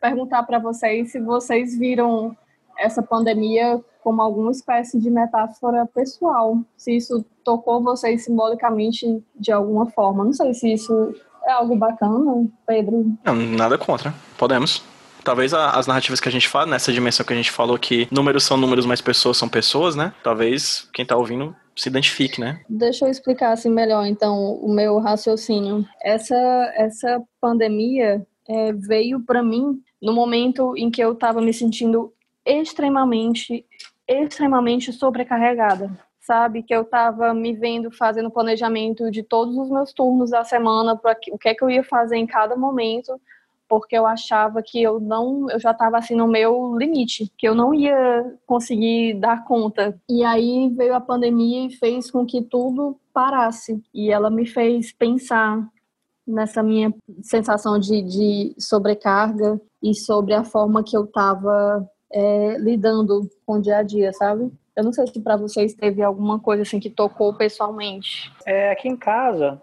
perguntar para vocês se vocês viram essa pandemia como alguma espécie de metáfora pessoal, se isso tocou vocês simbolicamente de alguma forma. Não sei se isso é algo bacana, Pedro. Não, nada contra. Podemos. Talvez as narrativas que a gente fala, nessa dimensão que a gente falou que números são números, mas pessoas são pessoas, né? Talvez quem tá ouvindo se identifique, né? Deixa eu explicar assim melhor, então, o meu raciocínio. Essa, essa pandemia é, veio para mim no momento em que eu estava me sentindo extremamente, extremamente sobrecarregada. Sabe, que eu estava me vendo fazendo planejamento de todos os meus turnos da semana, para o que é que eu ia fazer em cada momento, porque eu achava que eu não, eu já estava assim no meu limite, que eu não ia conseguir dar conta. E aí veio a pandemia e fez com que tudo parasse. E ela me fez pensar nessa minha sensação de, de sobrecarga e sobre a forma que eu estava é, lidando com o dia a dia, sabe? Eu não sei se para vocês teve alguma coisa assim que tocou pessoalmente. É, aqui em casa,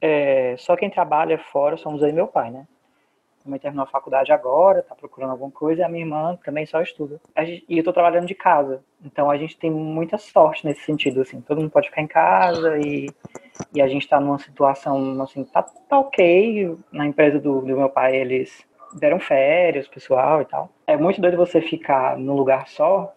é, só quem trabalha fora somos eu e meu pai, né? Mãe terminou a faculdade agora, tá procurando alguma coisa, e a minha irmã também só estuda. Gente, e eu tô trabalhando de casa. Então a gente tem muita sorte nesse sentido, assim. Todo mundo pode ficar em casa e, e a gente tá numa situação, assim, tá, tá ok. Na empresa do, do meu pai, eles deram férias, pessoal e tal. É muito doido você ficar num lugar só,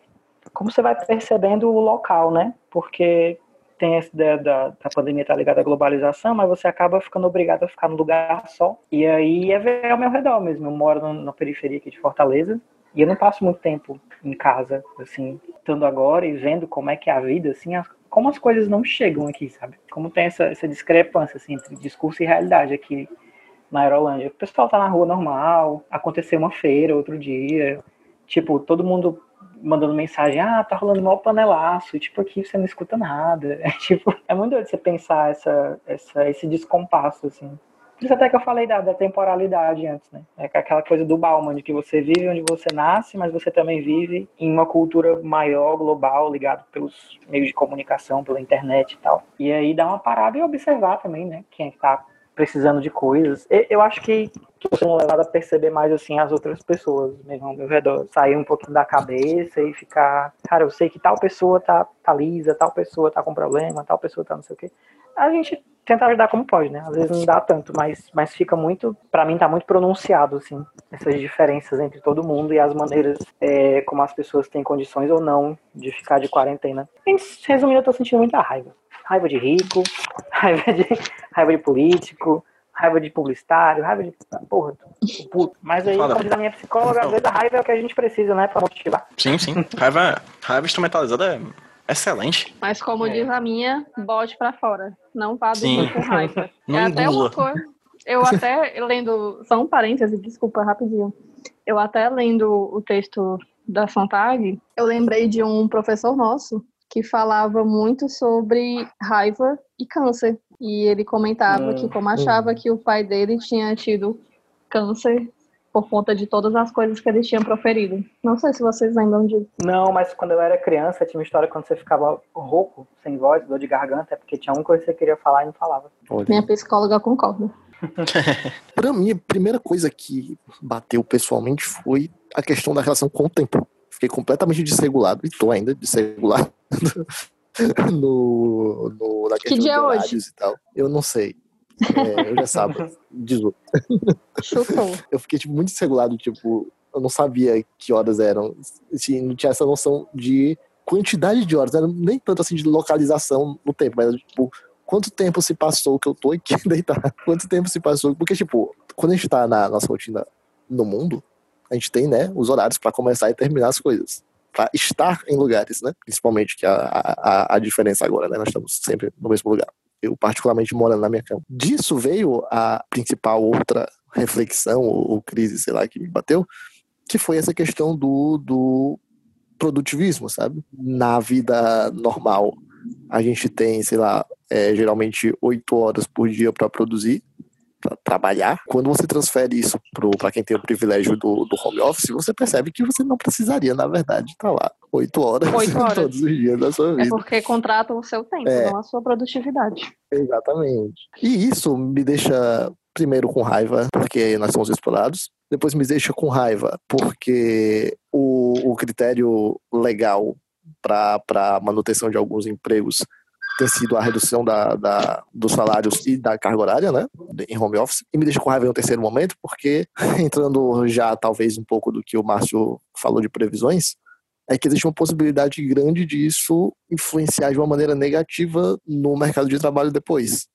como você vai percebendo o local, né? Porque tem essa ideia da, da pandemia estar tá ligada à globalização, mas você acaba ficando obrigado a ficar num lugar só. E aí é ver ao meu redor mesmo. Eu moro na periferia aqui de Fortaleza e eu não passo muito tempo em casa, assim, estando agora e vendo como é que é a vida, assim, as, como as coisas não chegam aqui, sabe? Como tem essa, essa discrepância, assim, entre discurso e realidade aqui na Aerolândia. O pessoal tá na rua normal, aconteceu uma feira outro dia, tipo, todo mundo mandando mensagem, ah, tá rolando mal panelaço, tipo, aqui você não escuta nada. É, tipo, é muito doido você pensar essa, essa, esse descompasso, assim. Por isso até que eu falei da, da temporalidade antes, né? É aquela coisa do Bauman, de que você vive onde você nasce, mas você também vive em uma cultura maior, global, ligado pelos meios de comunicação, pela internet e tal. E aí dá uma parada e observar também, né? Quem é tá precisando de coisas. Eu acho que, sou levado a perceber mais assim as outras pessoas mesmo ao meu redor. Sair um pouquinho da cabeça e ficar, cara, eu sei que tal pessoa tá, tá lisa, tal pessoa tá com problema, tal pessoa tá não sei o quê. A gente tenta ajudar como pode, né? Às vezes não dá tanto, mas, mas fica muito, para mim tá muito pronunciado, assim, essas diferenças entre todo mundo e as maneiras é, como as pessoas têm condições ou não de ficar de quarentena. Resumindo, eu tô sentindo muita raiva. Raiva de rico, raiva de, raiva de político, raiva de publicitário, raiva de. Porra, puto. Mas aí, como diz a minha psicóloga, às vezes a raiva é o que a gente precisa, né, pra motivar. Sim, sim. Raiva, raiva instrumentalizada é excelente. Mas como É. diz a minha, bote pra fora. Não vá dormir com raiva. Não é até engula. uma coisa. Eu até lendo. Só um parêntese, desculpa, rapidinho. Eu até lendo o texto da Sontag, eu lembrei de um professor nosso que falava muito sobre raiva e câncer. E ele comentava Hum, que como achava que o pai dele tinha tido câncer por conta de todas as coisas que ele tinha proferido. Não sei se vocês lembram disso. Não, mas quando eu era criança, tinha uma história quando você ficava rouco, sem voz, dor de garganta, é porque tinha uma coisa que você queria falar e não falava. Olha. Minha psicóloga concorda. Pra mim, a primeira coisa que bateu pessoalmente foi a questão da relação com o tempo. Fiquei completamente desregulado, e tô ainda desregulado no, no, na questão dia é hoje? e tal. Eu não sei. É, hoje é sábado, 18. Chutou. Eu fiquei tipo, muito desregulado, tipo, eu não sabia que horas eram. Assim, não tinha essa noção de quantidade de horas, era nem tanto assim de localização no tempo, mas tipo, quanto tempo se passou que eu tô aqui deitado? Quanto tempo se passou? Porque, tipo, quando a gente tá na nossa rotina no mundo, a gente tem, né, os horários pra começar e terminar as coisas. Pra estar em lugares, né? Principalmente, que é a, a, a diferença agora, né? Nós estamos sempre no mesmo lugar. Eu, particularmente, morando na minha cama. Disso veio a principal outra reflexão ou, ou crise, sei lá, que me bateu, que foi essa questão do, do produtivismo, sabe? Na vida normal, a gente tem, sei lá, é, geralmente oito horas por dia para produzir, para trabalhar. Quando você transfere isso para quem tem o privilégio do, do home office, você percebe que você não precisaria, na verdade, estar lá oito horas, horas. todos os dias da sua É vida. porque contratam o seu tempo, É. não a sua produtividade. Exatamente. E isso me deixa, primeiro, com raiva, porque nós somos explorados. Depois me deixa com raiva, porque o, o critério legal para manutenção de alguns empregos tem sido a redução da, da- dos salários e da carga horária, né, em home office. E me deixa com raiva em um terceiro momento, porque, entrando já talvez um pouco do que o Márcio falou de previsões, é que existe uma possibilidade grande disso influenciar de uma maneira negativa no mercado de trabalho depois.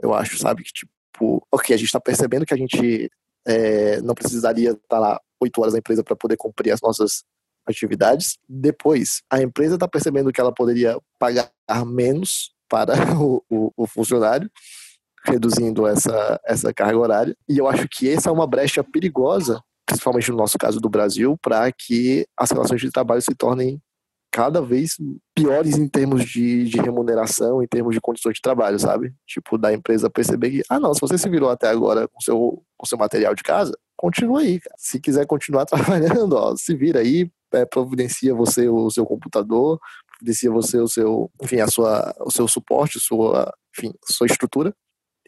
Eu acho, sabe? Que, tipo, ok, a gente está percebendo que a gente é, não precisaria estar lá oito horas na empresa para poder cumprir as nossas atividades. Depois, a empresa está percebendo que ela poderia pagar menos para o, o- o funcionário, reduzindo essa, essa carga horária. E eu acho que essa é uma brecha perigosa, principalmente no nosso caso do Brasil, para que as relações de trabalho se tornem cada vez piores em termos de, de remuneração, em termos de condições de trabalho, sabe? Tipo, da empresa perceber que, ah, não, se você se virou até agora com seu, com seu material de casa, continua aí, cara. Se quiser continuar trabalhando, ó, se vira aí, é, providencia você o seu computador, providencia você o seu, enfim, a sua, o seu suporte, sua, enfim, sua estrutura.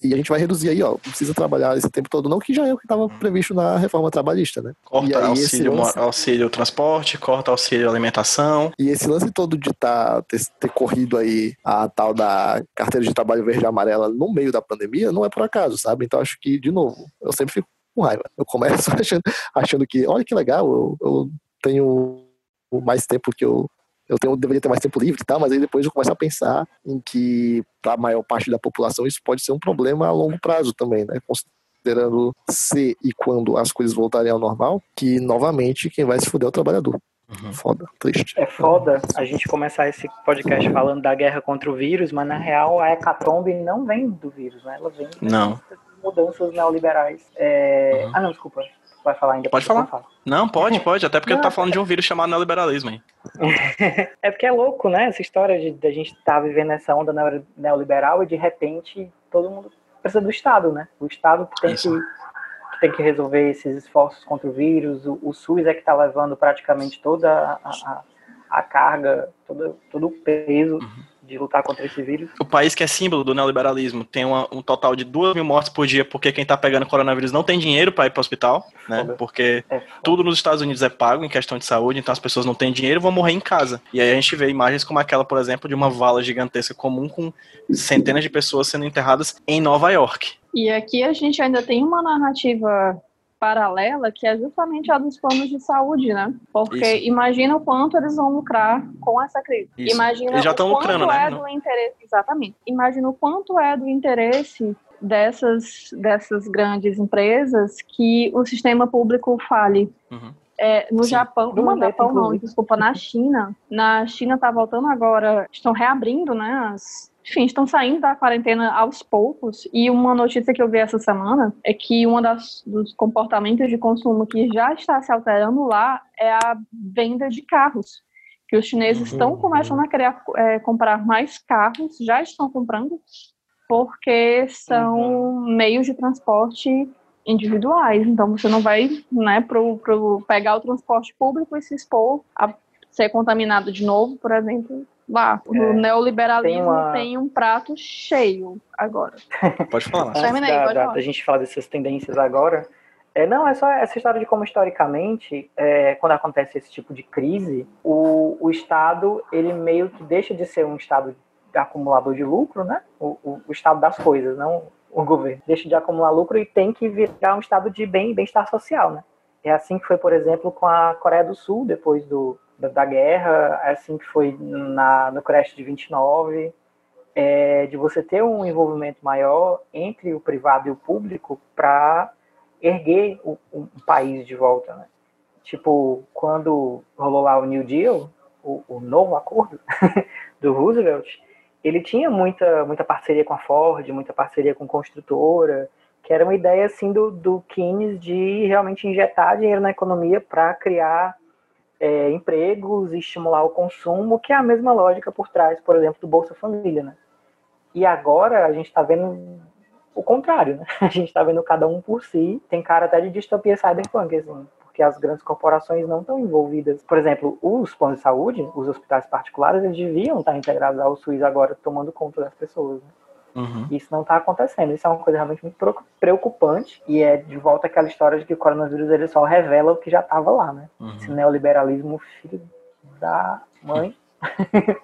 E a gente vai reduzir aí, ó. Precisa trabalhar esse tempo todo, não, que já é o que estava previsto na reforma trabalhista, né? E Corta aí, auxílio, lance- auxílio transporte, corta auxílio alimentação. E esse lance todo de tá, ter, ter corrido aí a tal da carteira de trabalho verde e amarela no meio da pandemia não é por acaso, sabe? Então acho que, de novo, eu sempre fico com raiva. Eu começo achando, achando que, olha que legal, eu, eu tenho mais tempo que eu. Eu tenho, deveria ter mais tempo livre e tal, mas aí depois eu começo a pensar em que, para a maior parte da população, isso pode ser um problema a longo prazo também, né? Considerando se e quando as coisas voltarem ao normal, que novamente quem vai se fuder é o trabalhador. Foda, triste. É foda a gente começar esse podcast falando da guerra contra o vírus, mas na real a hecatombe não vem do vírus, né? Ela vem Não. mudanças neoliberais. É... Uhum. Ah, não, desculpa. Vai falar ainda. Pode falar. falo. Não, pode, pode, até porque Não, tu tá falando de um vírus chamado neoliberalismo aí. É porque é louco, né? Essa história de, de a gente estar vivendo essa onda neo- neoliberal e de repente todo mundo precisa do Estado, né? O Estado que tem que, que tem que resolver esses esforços contra o vírus. O, o SUS é que está levando praticamente toda a, a, a carga, todo, todo o peso Uhum. De lutar contra esse vírus. O país que é símbolo do neoliberalismo tem uma- um total de 2 mil mortes por dia porque quem tá pegando coronavírus não tem dinheiro para ir pro hospital, né? Foda. Porque É, tudo nos Estados Unidos é pago em questão de saúde, então as pessoas não têm dinheiro e vão morrer em casa. E aí a gente vê imagens como aquela, por exemplo, de uma vala gigantesca comum com centenas de pessoas sendo enterradas em Nova York. E aqui a gente ainda tem uma narrativa paralela que é justamente a dos planos de saúde, né? Porque Isso. imagina o quanto eles vão lucrar com essa crise. Isso. Imagina Eles já o tão quanto lucrando, né? é do interesse, exatamente. Imagina o quanto é do interesse dessas dessas grandes empresas que o sistema público fale. Uhum. É, no Sim. Japão, no Japão não, desculpa, na China. Na China tá voltando agora, estão reabrindo, né? As, enfim, estão saindo da quarentena aos poucos. E uma notícia que eu vi essa semana é que um dos comportamentos de consumo que já está se alterando lá é a venda de carros. Que os chineses estão começando a querer é, comprar mais carros, já estão comprando, porque são meios de transporte individuais. Então você não vai, né, pro, pro pegar o transporte público e se expor a ser contaminado de novo, por exemplo. Lá, o É, neoliberalismo tem tem, uma- um prato cheio agora. Pode falar, Terminei, da, pode da, falar. da gente falar dessas tendências agora, é, não, é só essa história de como historicamente, é, quando acontece esse tipo de crise, o, o Estado, ele meio que deixa de ser um Estado acumulador de lucro, né? O, o, o Estado das coisas, não o governo. Deixa de acumular lucro e tem que virar um Estado de bem- bem-estar social, né? É assim que foi, por exemplo, com a Coreia do Sul, depois do, da, da guerra, é assim que foi na, no crash de 29, é, de você ter um envolvimento maior entre o privado e o público para erguer o, o país de volta, né? Tipo, quando rolou lá o New Deal, o, o novo acordo do Roosevelt, ele tinha muita, muita parceria com a Ford, muita parceria com construtora, que era uma ideia assim do, do Keynes de realmente injetar dinheiro na economia para criar é, empregos e estimular o consumo, que é a mesma lógica por trás, por exemplo, do Bolsa Família, né? E agora a gente está vendo o contrário, né? A gente está vendo cada um por si. Tem cara até de distopia cyberpunk, assim, porque as grandes corporações não estão envolvidas. Por exemplo, os planos de saúde, os hospitais particulares, eles deviam estar integrados ao SUS agora, tomando conta das pessoas. Né? Uhum. Isso não está acontecendo. Isso é uma coisa realmente muito preocupante. E é de volta aquela história de que o coronavírus ele só revela o que já estava lá, né? Uhum. Esse neoliberalismo filho da mãe.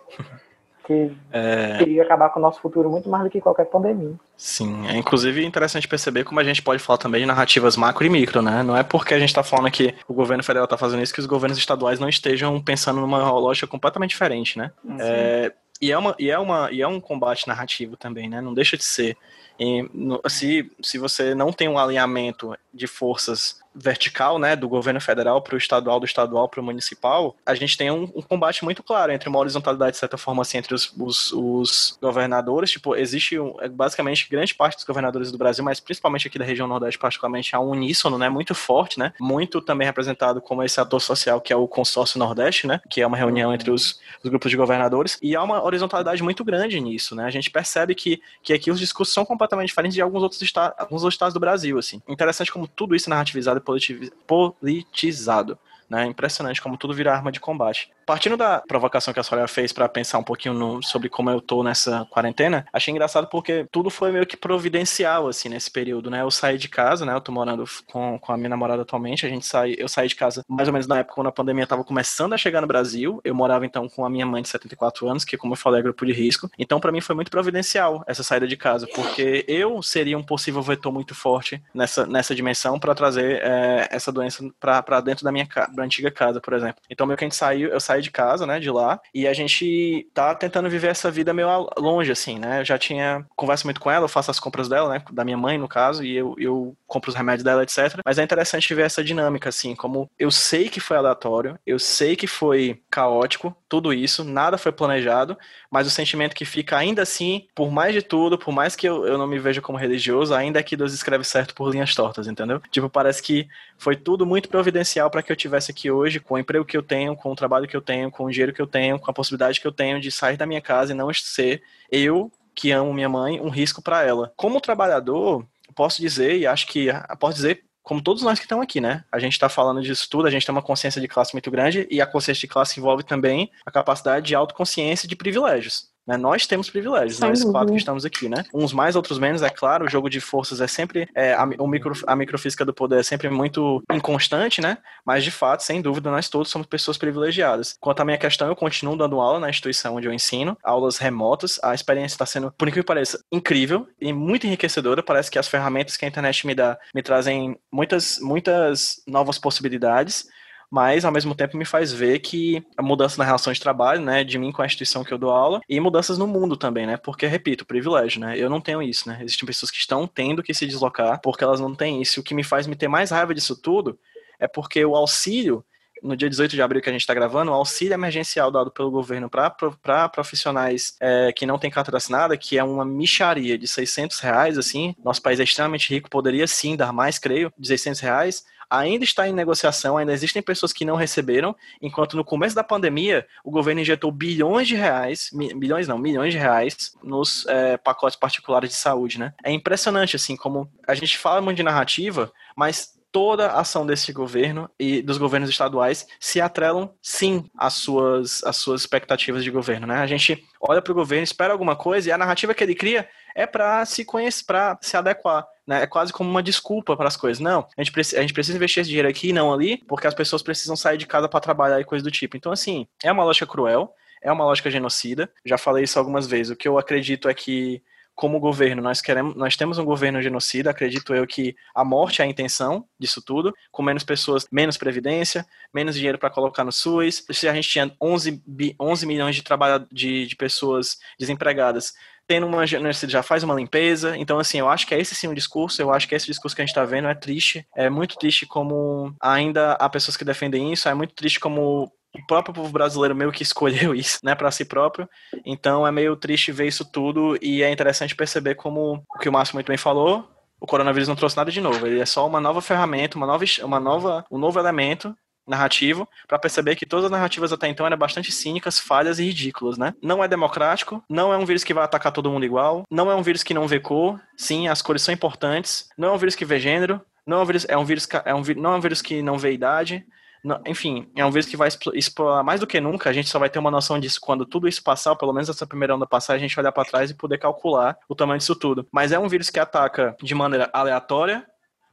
que É, queria acabar com o nosso futuro muito mais do que qualquer pandemia. sim, é inclusive interessante perceber como a gente pode falar também de narrativas macro e micro, né? Não é porque a gente está falando que o governo federal está fazendo isso que os governos estaduais não estejam pensando numa lógica completamente diferente, né? É, e, é uma, e, é uma, e é um combate narrativo também, né? Não deixa de ser. E, se, se você não tem um alinhamento de forças vertical, né, do governo federal para o estadual, do estadual para o municipal, a gente tem um, um combate muito claro entre uma horizontalidade, de certa forma, assim, entre os, os, os governadores. Tipo, existe um, é, basicamente grande parte dos governadores do Brasil, mas principalmente aqui da região Nordeste, particularmente, há um uníssono, né, muito forte, né, muito também representado como esse ator social que é o Consórcio Nordeste, né, que é uma reunião entre os, os grupos de governadores, e há uma horizontalidade muito grande nisso, né, a gente percebe que, que aqui os discursos são diferentes de alguns outros, estados, alguns outros estados do Brasil, assim. Interessante como tudo isso é narrativizado e politizado. Né? Impressionante como tudo vira arma de combate. Partindo da provocação que a Soraya fez para pensar um pouquinho no- sobre como eu tô nessa quarentena, achei engraçado porque tudo foi meio que providencial, assim, nesse período, né? Eu saí de casa, né? Eu tô morando com, com a minha namorada atualmente, a gente sai, eu saí de casa mais ou menos na época quando a pandemia tava começando a chegar no Brasil. Eu morava então com a minha mãe de 74 anos, que como eu falei é grupo de risco. Então para mim foi muito providencial essa saída de casa, porque eu seria um possível vetor muito forte nessa, nessa dimensão para trazer é, essa doença para dentro da minha da antiga casa, por exemplo. Então meio que a gente saiu, eu saí de casa, né, de lá, e a gente tá tentando viver essa vida meio longe, assim, né? Eu já tinha conversa muito com ela, eu faço as compras dela, né, da minha mãe, no caso, e eu, eu compro os remédios dela, etc. Mas é interessante ver essa dinâmica, assim, como eu sei que foi aleatório, eu sei que foi caótico, tudo isso, nada foi planejado, mas o sentimento que fica ainda assim, por mais de tudo, por mais que eu, eu não me veja como religioso, ainda é que Deus escreve certo por linhas tortas, entendeu? Tipo, parece que foi tudo muito providencial para que eu tivesse aqui hoje, com o emprego que eu tenho, com o trabalho que eu tenho, com o dinheiro que eu tenho, com a possibilidade que eu tenho de sair da minha casa e não ser eu que amo minha mãe, um risco para ela. Como trabalhador, posso dizer, e acho que posso dizer como todos nós que estamos aqui, né? A gente está falando disso tudo, a gente tem uma consciência de classe muito grande e a consciência de classe envolve também a capacidade de autoconsciência de privilégios. Né? Nós temos privilégios, Sem nós dúvida. quatro que estamos aqui, né? Uns mais, outros menos, é claro. O jogo de forças é sempre. É, a, o micro, a microfísica do poder é sempre muito inconstante, né? Mas, de fato, sem dúvida, nós todos somos pessoas privilegiadas. Quanto à minha questão, eu continuo dando aula na instituição onde eu ensino, aulas remotas. A experiência está sendo, por incrível que pareça, incrível e muito enriquecedora. Parece que as ferramentas que a internet me dá me trazem muitas, muitas novas possibilidades mas ao mesmo tempo me faz ver que a mudança na relação de trabalho, né, de mim com a instituição que eu dou aula, e mudanças no mundo também, né, porque, repito, privilégio, né, eu não tenho isso, né, existem pessoas que estão tendo que se deslocar porque elas não têm isso, o que me faz me ter mais raiva disso tudo é porque o auxílio, no dia 18 de abril que a gente está gravando, o auxílio emergencial dado pelo governo para profissionais é, que não têm carteira assinada, que é uma micharia de 600 reais, assim, nosso país é extremamente rico, poderia sim dar mais, creio, de 600 reais, ainda está em negociação, ainda existem pessoas que não receberam, enquanto no começo da pandemia o governo injetou bilhões de reais, bilhões não, milhões de reais nos é, pacotes particulares de saúde, né? É impressionante, assim, como a gente fala muito de narrativa, mas toda a ação desse governo e dos governos estaduais se atrelam sim às suas, às suas expectativas de governo, né? A gente olha para o governo, espera alguma coisa e a narrativa que ele cria é para se conhecer, para se adequar. Né? É quase como uma desculpa para as coisas. Não, a gente, preci- a gente precisa investir esse dinheiro aqui e não ali, porque as pessoas precisam sair de casa para trabalhar e coisa do tipo. Então, assim, é uma lógica cruel, é uma lógica genocida. Já falei isso algumas vezes. O que eu acredito é que como governo, nós queremos, nós temos um governo genocida, acredito eu que a morte é a intenção disso tudo, com menos pessoas, menos previdência, menos dinheiro para colocar no SUS. Se a gente tinha 11, bi- 11 milhões de, de, de pessoas desempregadas, tendo uma genocida já faz uma limpeza. Então, assim, eu acho que é esse sim um discurso, eu acho que esse discurso que a gente está vendo. É triste, é muito triste como ainda há pessoas que defendem isso, é muito triste como o próprio povo brasileiro meio que escolheu isso, né, para si próprio. Então é meio triste ver isso tudo. E é interessante perceber como o que o Márcio muito bem falou, o coronavírus não trouxe nada de novo, ele é só uma nova ferramenta, uma nova, uma nova, um novo elemento narrativo para perceber que todas as narrativas até então eram bastante cínicas, falhas e ridículas, né? Não é democrático, não é um vírus que vai atacar todo mundo igual, não é um vírus que não vê cor, sim, as cores são importantes, não é um vírus que vê gênero, não é um vírus, é um vírus, é um, não é um vírus que não vê idade, não- enfim, é um vírus que vai explo- explorar mais do que nunca. A gente só vai ter uma noção disso quando tudo isso passar, pelo menos essa primeira onda passar, a gente olhar para trás e poder calcular o tamanho disso tudo. Mas é um vírus que ataca de maneira aleatória,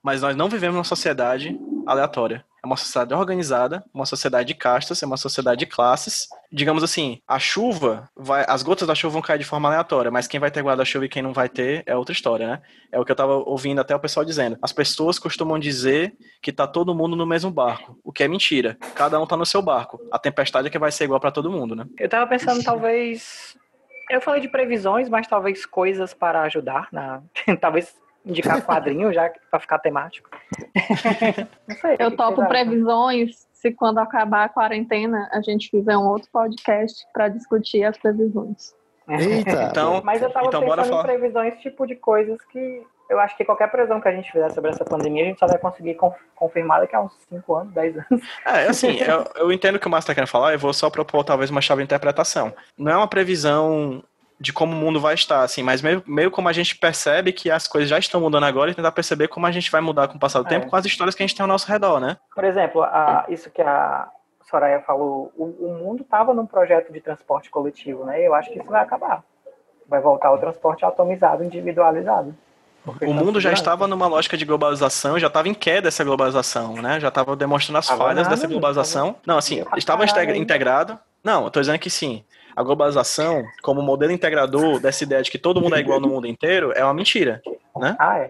mas nós não vivemos numa sociedade aleatória. É uma sociedade organizada, uma sociedade de castas, é uma sociedade de classes. Digamos assim, a chuva, vai, as gotas da chuva vão cair de forma aleatória, mas quem vai ter guarda-chuva e quem não vai ter é outra história, né? É o que eu tava ouvindo até o pessoal dizendo. As pessoas costumam dizer que tá todo mundo no mesmo barco, o que é mentira. Cada um tá no seu barco. A tempestade é que vai ser igual para todo mundo, né? Eu tava pensando, talvez. Eu falei de previsões, mas talvez coisas para ajudar na. talvez indicar quadrinho já para ficar temático. Não sei. o Eu topo previsões se quando acabar a quarentena a gente fizer um outro podcast para discutir as previsões. Eita! Então, Mas eu tava então bora pensando em previsões, tipo de coisas que eu acho que qualquer previsão que a gente fizer sobre essa pandemia, a gente só vai conseguir conf- confirmar daqui a uns 5 anos, 10 anos. É, assim, eu, eu entendo o que o Márcio tá querendo falar, eu vou só propor talvez uma chave de interpretação. Não é uma previsão de como o mundo vai estar, assim, mas meio, meio como a gente percebe que as coisas já estão mudando agora e tentar perceber como a gente vai mudar com o passar do É. tempo com as histórias que a gente tem ao nosso redor, né? Por exemplo, a- isso que a Soraya falou, o, o mundo estava num projeto de transporte coletivo, né? Eu acho que isso vai acabar. Vai voltar ao transporte atomizado, individualizado. O mundo já estava numa lógica de globalização, já estava em queda essa globalização, né? Já estava demonstrando as falhas nada, dessa globalização. Não, assim, Tava estava integrado. Não, eu tô dizendo que sim. A globalização, como modelo integrador dessa ideia de que todo mundo é igual no mundo inteiro, é uma mentira. Ah, é.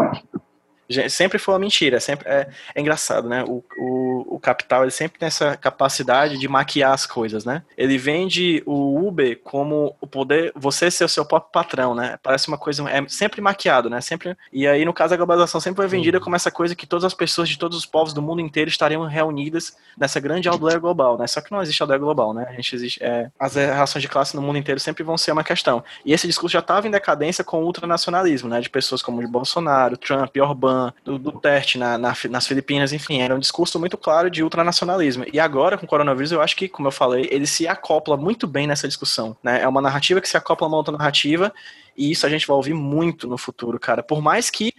Sempre foi uma mentira. Sempre é, é engraçado, né? O, o, o, capital ele sempre tem essa capacidade de maquiar as coisas, né? Ele vende o Uber como o poder, você ser o seu próprio patrão, né? Parece uma coisa é sempre maquiado, né? Sempre e aí no caso a globalização sempre foi vendida como essa coisa que todas as pessoas de todos os povos do mundo inteiro estariam reunidas nessa grande aldeia global, né? Só que não existe aldeia global, né? A gente existe é, as relações de classe no mundo inteiro sempre vão ser uma questão. E esse discurso já estava em decadência com o ultranacionalismo, né? De pessoas como o Bolsonaro, Trump, Orbán, do Duterte na, na, nas Filipinas, enfim, era um discurso muito claro de ultranacionalismo. E agora, com o coronavírus, eu acho que, como eu falei, ele se acopla muito bem nessa discussão. Né? É uma narrativa que se acopla a uma outra narrativa, e isso a gente vai ouvir muito no futuro, cara. Por mais que.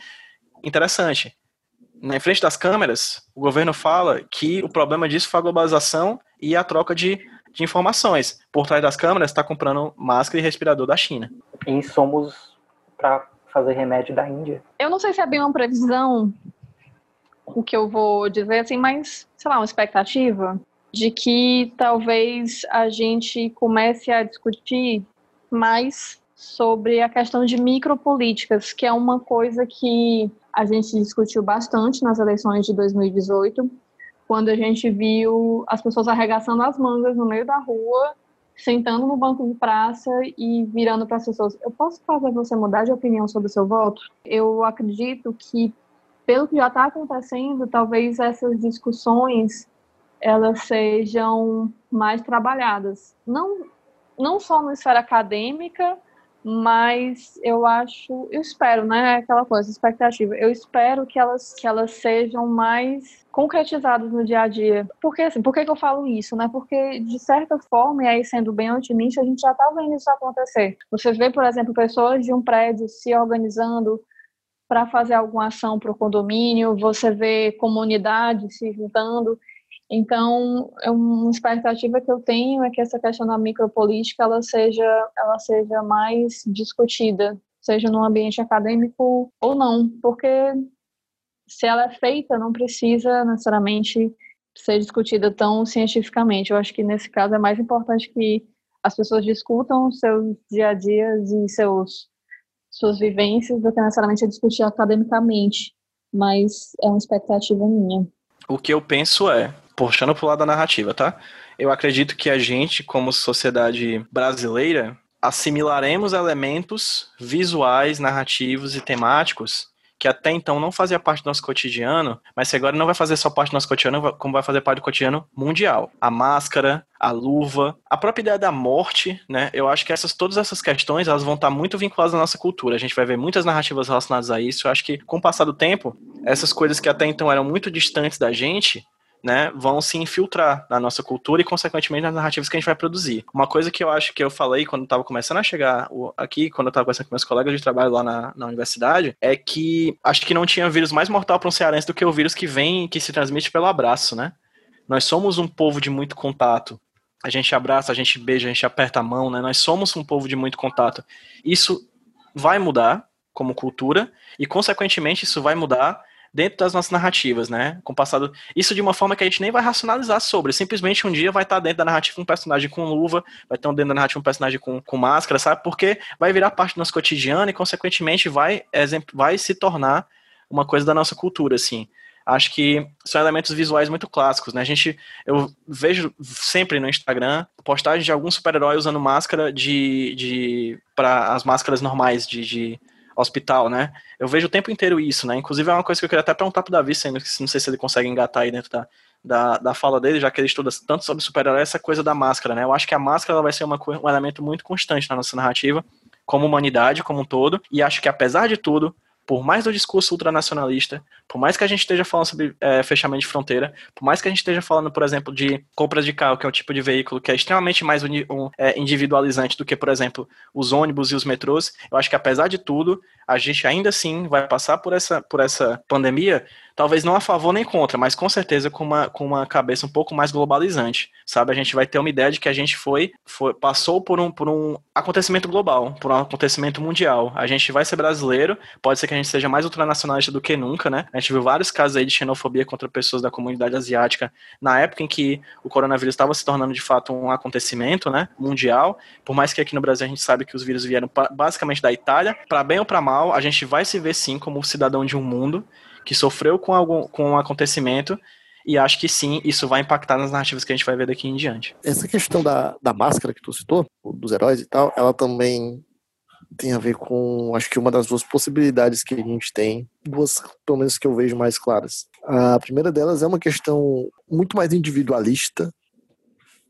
Interessante. Na frente das câmeras, o governo fala que o problema disso foi a globalização e a troca de, de informações. Por trás das câmeras, está comprando máscara e respirador da China. Insomos para fazer remédio da Índia. Eu não sei se é bem uma previsão o que eu vou dizer assim, mas sei lá, uma expectativa de que talvez a gente comece a discutir mais sobre a questão de micropolíticas, que é uma coisa que a gente discutiu bastante nas eleições de 2018, quando a gente viu as pessoas arregaçando as mangas no meio da rua sentando no banco de praça e virando para as pessoas: Eu posso fazer você mudar de opinião sobre o seu voto? Eu acredito que, pelo que já está acontecendo, talvez essas discussões elas sejam mais trabalhadas. Não, não só na esfera acadêmica, mas eu acho, eu espero, né, aquela coisa, expectativa. Eu espero que elas que elas sejam mais concretizadas no dia a dia. Porque assim, por que, que eu falo isso, né? Porque de certa forma, e aí sendo bem otimista, a gente já está vendo isso acontecer. Você vê, por exemplo, pessoas de um prédio se organizando para fazer alguma ação para o condomínio, você vê comunidades se juntando então, é uma expectativa que eu tenho é que essa questão da micropolítica ela seja, ela seja mais discutida, seja no ambiente acadêmico ou não, porque se ela é feita, não precisa necessariamente ser discutida tão cientificamente. Eu acho que nesse caso é mais importante que as pessoas discutam seus dia a dias e seus suas vivências do que necessariamente discutir academicamente, mas é uma expectativa minha. O que eu penso é, puxando pro lado da narrativa, tá? Eu acredito que a gente, como sociedade brasileira, assimilaremos elementos visuais, narrativos e temáticos que até então não fazia parte do nosso cotidiano, mas que agora não vai fazer só parte do nosso cotidiano, como vai fazer parte do cotidiano mundial. A máscara, a luva, a própria ideia da morte, né? Eu acho que essas, todas essas questões elas vão estar muito vinculadas à nossa cultura. A gente vai ver muitas narrativas relacionadas a isso. Eu acho que com o passar do tempo, essas coisas que até então eram muito distantes da gente, né, vão se infiltrar na nossa cultura e, consequentemente, nas narrativas que a gente vai produzir. Uma coisa que eu acho que eu falei quando estava começando a chegar aqui, quando eu estava conversando com meus colegas de trabalho lá na, na universidade, é que acho que não tinha vírus mais mortal para um cearense do que o vírus que vem, que se transmite pelo abraço, né? Nós somos um povo de muito contato. A gente abraça, a gente beija, a gente aperta a mão, né? Nós somos um povo de muito contato. Isso vai mudar como cultura e, consequentemente, isso vai mudar dentro das nossas narrativas, né? Com o passado. Isso de uma forma que a gente nem vai racionalizar sobre. Simplesmente um dia vai estar dentro da narrativa um personagem com luva, vai estar dentro da narrativa um personagem com, com máscara, sabe? Porque vai virar parte do nosso cotidiano e, consequentemente, vai, vai se tornar uma coisa da nossa cultura, assim acho que são elementos visuais muito clássicos, né? A gente, eu vejo sempre no Instagram postagem de algum super-herói usando máscara de, de para as máscaras normais de, de, hospital, né? Eu vejo o tempo inteiro isso, né? Inclusive é uma coisa que eu queria até perguntar pro Davi, sendo que não sei se ele consegue engatar aí dentro da, da, da fala dele, já que ele estuda tanto sobre super-herói, essa coisa da máscara, né? Eu acho que a máscara vai ser uma, um elemento muito constante na nossa narrativa, como humanidade como um todo, e acho que apesar de tudo, por mais do discurso ultranacionalista, por mais que a gente esteja falando sobre é, fechamento de fronteira, por mais que a gente esteja falando, por exemplo, de compras de carro, que é um tipo de veículo que é extremamente mais um, é, individualizante do que, por exemplo, os ônibus e os metrôs, eu acho que apesar de tudo, a gente ainda assim vai passar por essa, por essa pandemia talvez não a favor nem contra, mas com certeza com uma, com uma cabeça um pouco mais globalizante, sabe? A gente vai ter uma ideia de que a gente foi, foi passou por um, por um acontecimento global, por um acontecimento mundial. A gente vai ser brasileiro, pode ser que a gente seja mais ultranacionalista do que nunca, né? A gente viu vários casos aí de xenofobia contra pessoas da comunidade asiática na época em que o coronavírus estava se tornando de fato um acontecimento, né, mundial. Por mais que aqui no Brasil a gente sabe que os vírus vieram basicamente da Itália, para bem ou para mal, a gente vai se ver sim como cidadão de um mundo que sofreu com algum com um acontecimento e acho que sim, isso vai impactar nas narrativas que a gente vai ver daqui em diante. Essa questão da, da máscara que tu citou, dos heróis e tal, ela também tem a ver com, acho que uma das duas possibilidades que a gente tem, duas, pelo menos que eu vejo mais claras. A primeira delas é uma questão muito mais individualista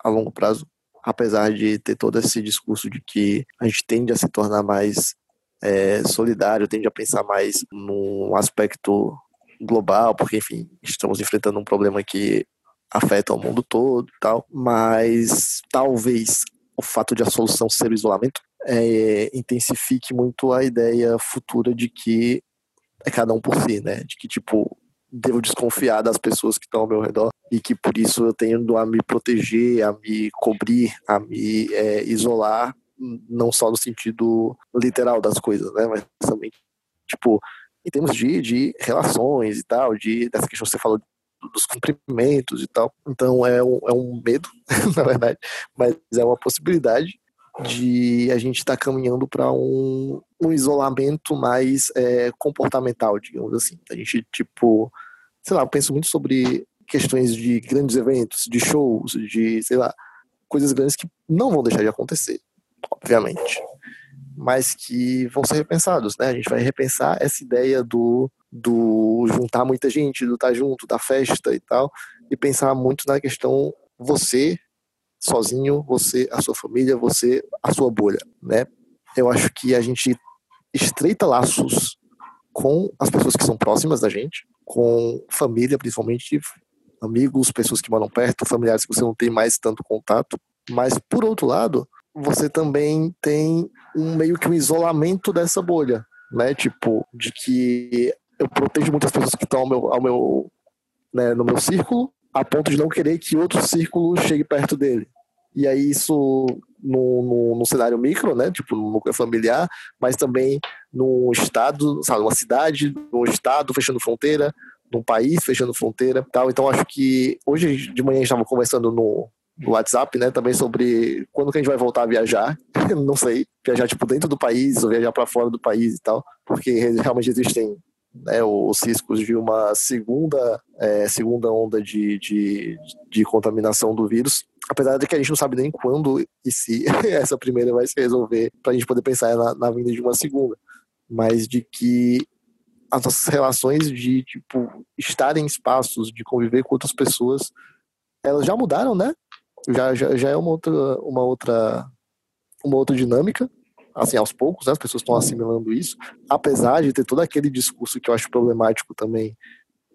a longo prazo, apesar de ter todo esse discurso de que a gente tende a se tornar mais é, solidário, tende a pensar mais num aspecto global, porque, enfim, estamos enfrentando um problema que afeta o mundo todo e tal, mas talvez o fato de a solução ser o isolamento é, intensifique muito a ideia futura de que é cada um por si, né? De que, tipo, devo desconfiar das pessoas que estão ao meu redor e que por isso eu tenho a me proteger, a me cobrir, a me é, isolar, não só no sentido literal das coisas, né? Mas também, tipo, em termos de, de relações e tal, de dessa questão que você falou dos cumprimentos e tal. Então é um, é um medo, na verdade, mas é uma possibilidade de a gente estar tá caminhando para um, um isolamento mais é, comportamental, digamos assim. A gente, tipo, sei lá, eu penso muito sobre questões de grandes eventos, de shows, de, sei lá, coisas grandes que não vão deixar de acontecer, obviamente mas que vão ser repensados, né? A gente vai repensar essa ideia do, do juntar muita gente, do estar tá junto, da festa e tal, e pensar muito na questão você sozinho, você, a sua família, você, a sua bolha, né? Eu acho que a gente estreita laços com as pessoas que são próximas da gente, com família, principalmente amigos, pessoas que moram perto, familiares que você não tem mais tanto contato. Mas, por outro lado, você também tem um meio que um isolamento dessa bolha, né? Tipo, de que eu protejo muitas pessoas que estão ao meu, ao meu né, no meu círculo, a ponto de não querer que outro círculo chegue perto dele. E aí isso no, no, no cenário micro, né? Tipo, no núcleo familiar, mas também num estado, sabe, uma cidade, num estado fechando fronteira, num país fechando fronteira tal. Então acho que hoje de manhã a gente estava conversando no, WhatsApp, né, também sobre quando que a gente vai voltar a viajar. não sei, viajar tipo dentro do país ou viajar para fora do país e tal, porque realmente existem né, os riscos de uma segunda é, segunda onda de, de, de contaminação do vírus. Apesar de que a gente não sabe nem quando e se essa primeira vai se resolver para a gente poder pensar na, na vinda de uma segunda. Mas de que as nossas relações de tipo estar em espaços, de conviver com outras pessoas, elas já mudaram, né? Já, já, já é uma outra, uma outra uma outra dinâmica assim aos poucos né, as pessoas estão assimilando isso apesar de ter todo aquele discurso que eu acho problemático também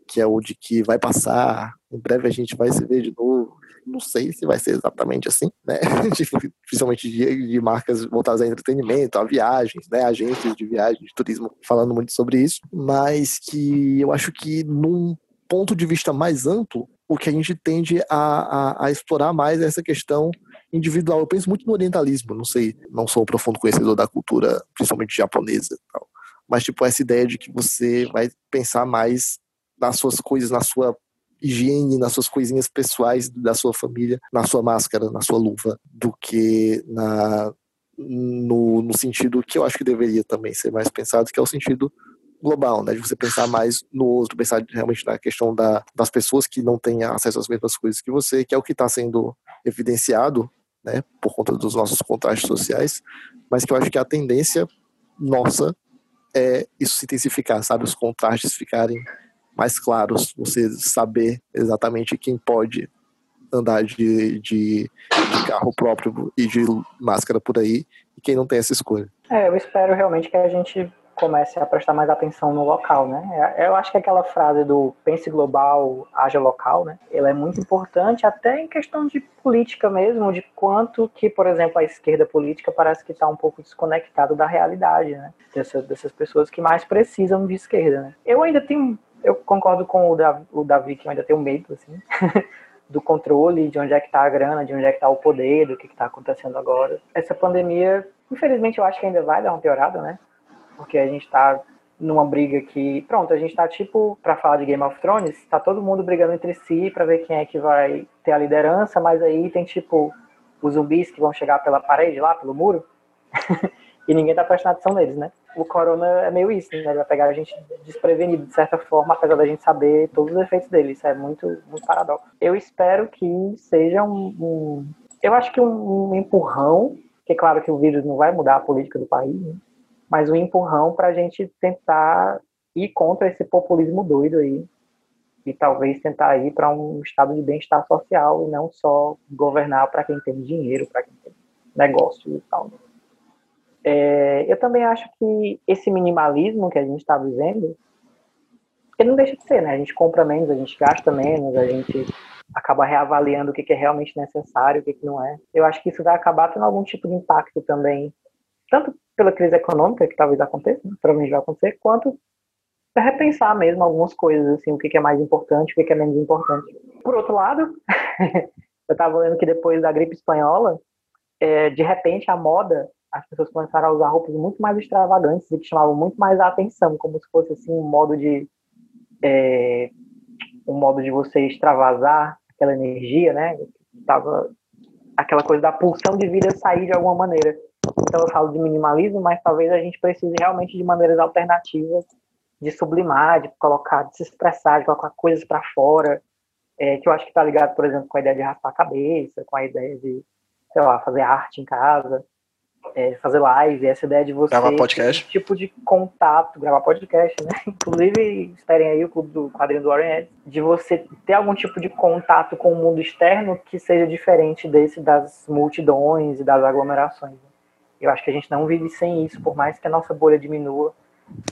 que é o de que vai passar em breve a gente vai se ver de novo não sei se vai ser exatamente assim, né? Principalmente de, de, marcas voltadas a entretenimento, a viagens, né? Agências de viagem, de turismo, falando muito sobre isso, mas que eu acho que num ponto de vista mais amplo, o que a gente tende a, a, a, explorar mais é essa questão individual. Eu penso muito no orientalismo, não sei, não sou um profundo conhecedor da cultura, principalmente japonesa tal, mas tipo essa ideia de que você vai pensar mais nas suas coisas, na sua higiene, nas suas coisinhas pessoais da sua família, na sua máscara, na sua luva, do que na no, no sentido que eu acho que deveria também ser mais pensado, que é o sentido global, né? De você pensar mais no outro, pensar realmente na questão da, das pessoas que não têm acesso às mesmas coisas que você, que é o que está sendo evidenciado, né? Por conta dos nossos contrastes sociais, mas que eu acho que a tendência nossa é isso se intensificar, sabe? Os contrastes ficarem mais claros, você saber exatamente quem pode andar de, de, de, carro próprio e de máscara por aí e quem não tem essa escolha. É, eu espero realmente que a gente comece a prestar mais atenção no local, né? É, eu acho que aquela frase do pense global, haja local, né? Ela é muito importante até em questão de política mesmo, de quanto que, por exemplo, a esquerda política parece que está um pouco desconectado da realidade, né? Dessas, dessas pessoas que mais precisam de esquerda, né? Eu ainda tenho, eu concordo com o Davi, o Davi que eu ainda tenho medo, assim, do controle, de onde é que está a grana, de onde é que está o poder, do que está acontecendo agora. Essa pandemia, infelizmente, eu acho que ainda vai dar uma piorada, né? Porque a gente tá numa briga que, pronto, a gente tá tipo, para falar de Game of Thrones, tá todo mundo brigando entre si para ver quem é que vai ter a liderança, mas aí tem tipo os zumbis que vão chegar pela parede lá, pelo muro, e ninguém tá prestando atenção neles, né? o corona é meio isso, né? Ele vai pegar a gente desprevenido, de certa forma, apesar da gente saber todos os efeitos dele. Isso é muito, muito paradoxo. Eu espero que seja um. um eu acho que um, um empurrão, que é claro que o vírus não vai mudar a política do país, né? Mas um empurrão para a gente tentar ir contra esse populismo doido aí e talvez tentar ir para um estado de bem-estar social e não só governar para quem tem dinheiro, para quem tem negócio e tal. É, eu também acho que esse minimalismo que a gente está vivendo, ele não deixa de ser, né? A gente compra menos, a gente gasta menos, a gente acaba reavaliando o que, é realmente necessário, o que, que não é. Eu acho que isso vai acabar tendo algum tipo de impacto também, tanto pela crise econômica, que talvez aconteça, né? provavelmente vai acontecer, quanto para repensar mesmo algumas coisas, assim, o que, é mais importante, o que, que é menos importante. Por outro lado, eu estava lendo que depois da gripe espanhola, é, de repente a moda as pessoas começaram a usar roupas muito mais extravagantes e que chamavam muito mais a atenção, como se fosse assim um modo de é, um modo de você extravasar aquela energia, né? Tava aquela coisa da pulsão de vida sair de alguma maneira. Então eu falo de minimalismo, mas talvez a gente precise realmente de maneiras alternativas de sublimar, de colocar, de se expressar, de colocar coisas para fora, é, que eu acho que está ligado, por exemplo, com a ideia de raspar a cabeça, com a ideia de, sei lá, fazer arte em casa é, fazer live, essa ideia de você gravar podcast. Um tipo de contato, gravar podcast, né? Inclusive, esperem aí o clube do quadrinho do Warren de você ter algum tipo de contato com o mundo externo que seja diferente desse das multidões e das aglomerações. Eu acho que a gente não vive sem isso, por mais que a nossa bolha diminua,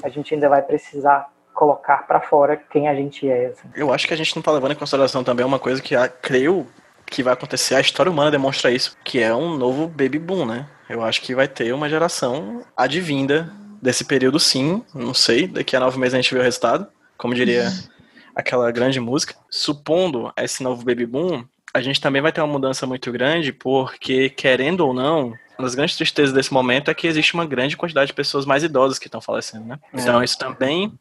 a gente ainda vai precisar colocar para fora quem a gente é. Assim. Eu acho que a gente não está levando em consideração também uma coisa que, creio, que vai acontecer, a história humana demonstra isso, que é um novo baby boom, né? Eu acho que vai ter uma geração advinda desse período, sim. Não sei, daqui a nove meses a gente vê o resultado. Como diria aquela grande música. Supondo esse novo baby boom, a gente também vai ter uma mudança muito grande, porque, querendo ou não, uma das grandes tristezas desse momento é que existe uma grande quantidade de pessoas mais idosas que estão falecendo, né? É. Então isso também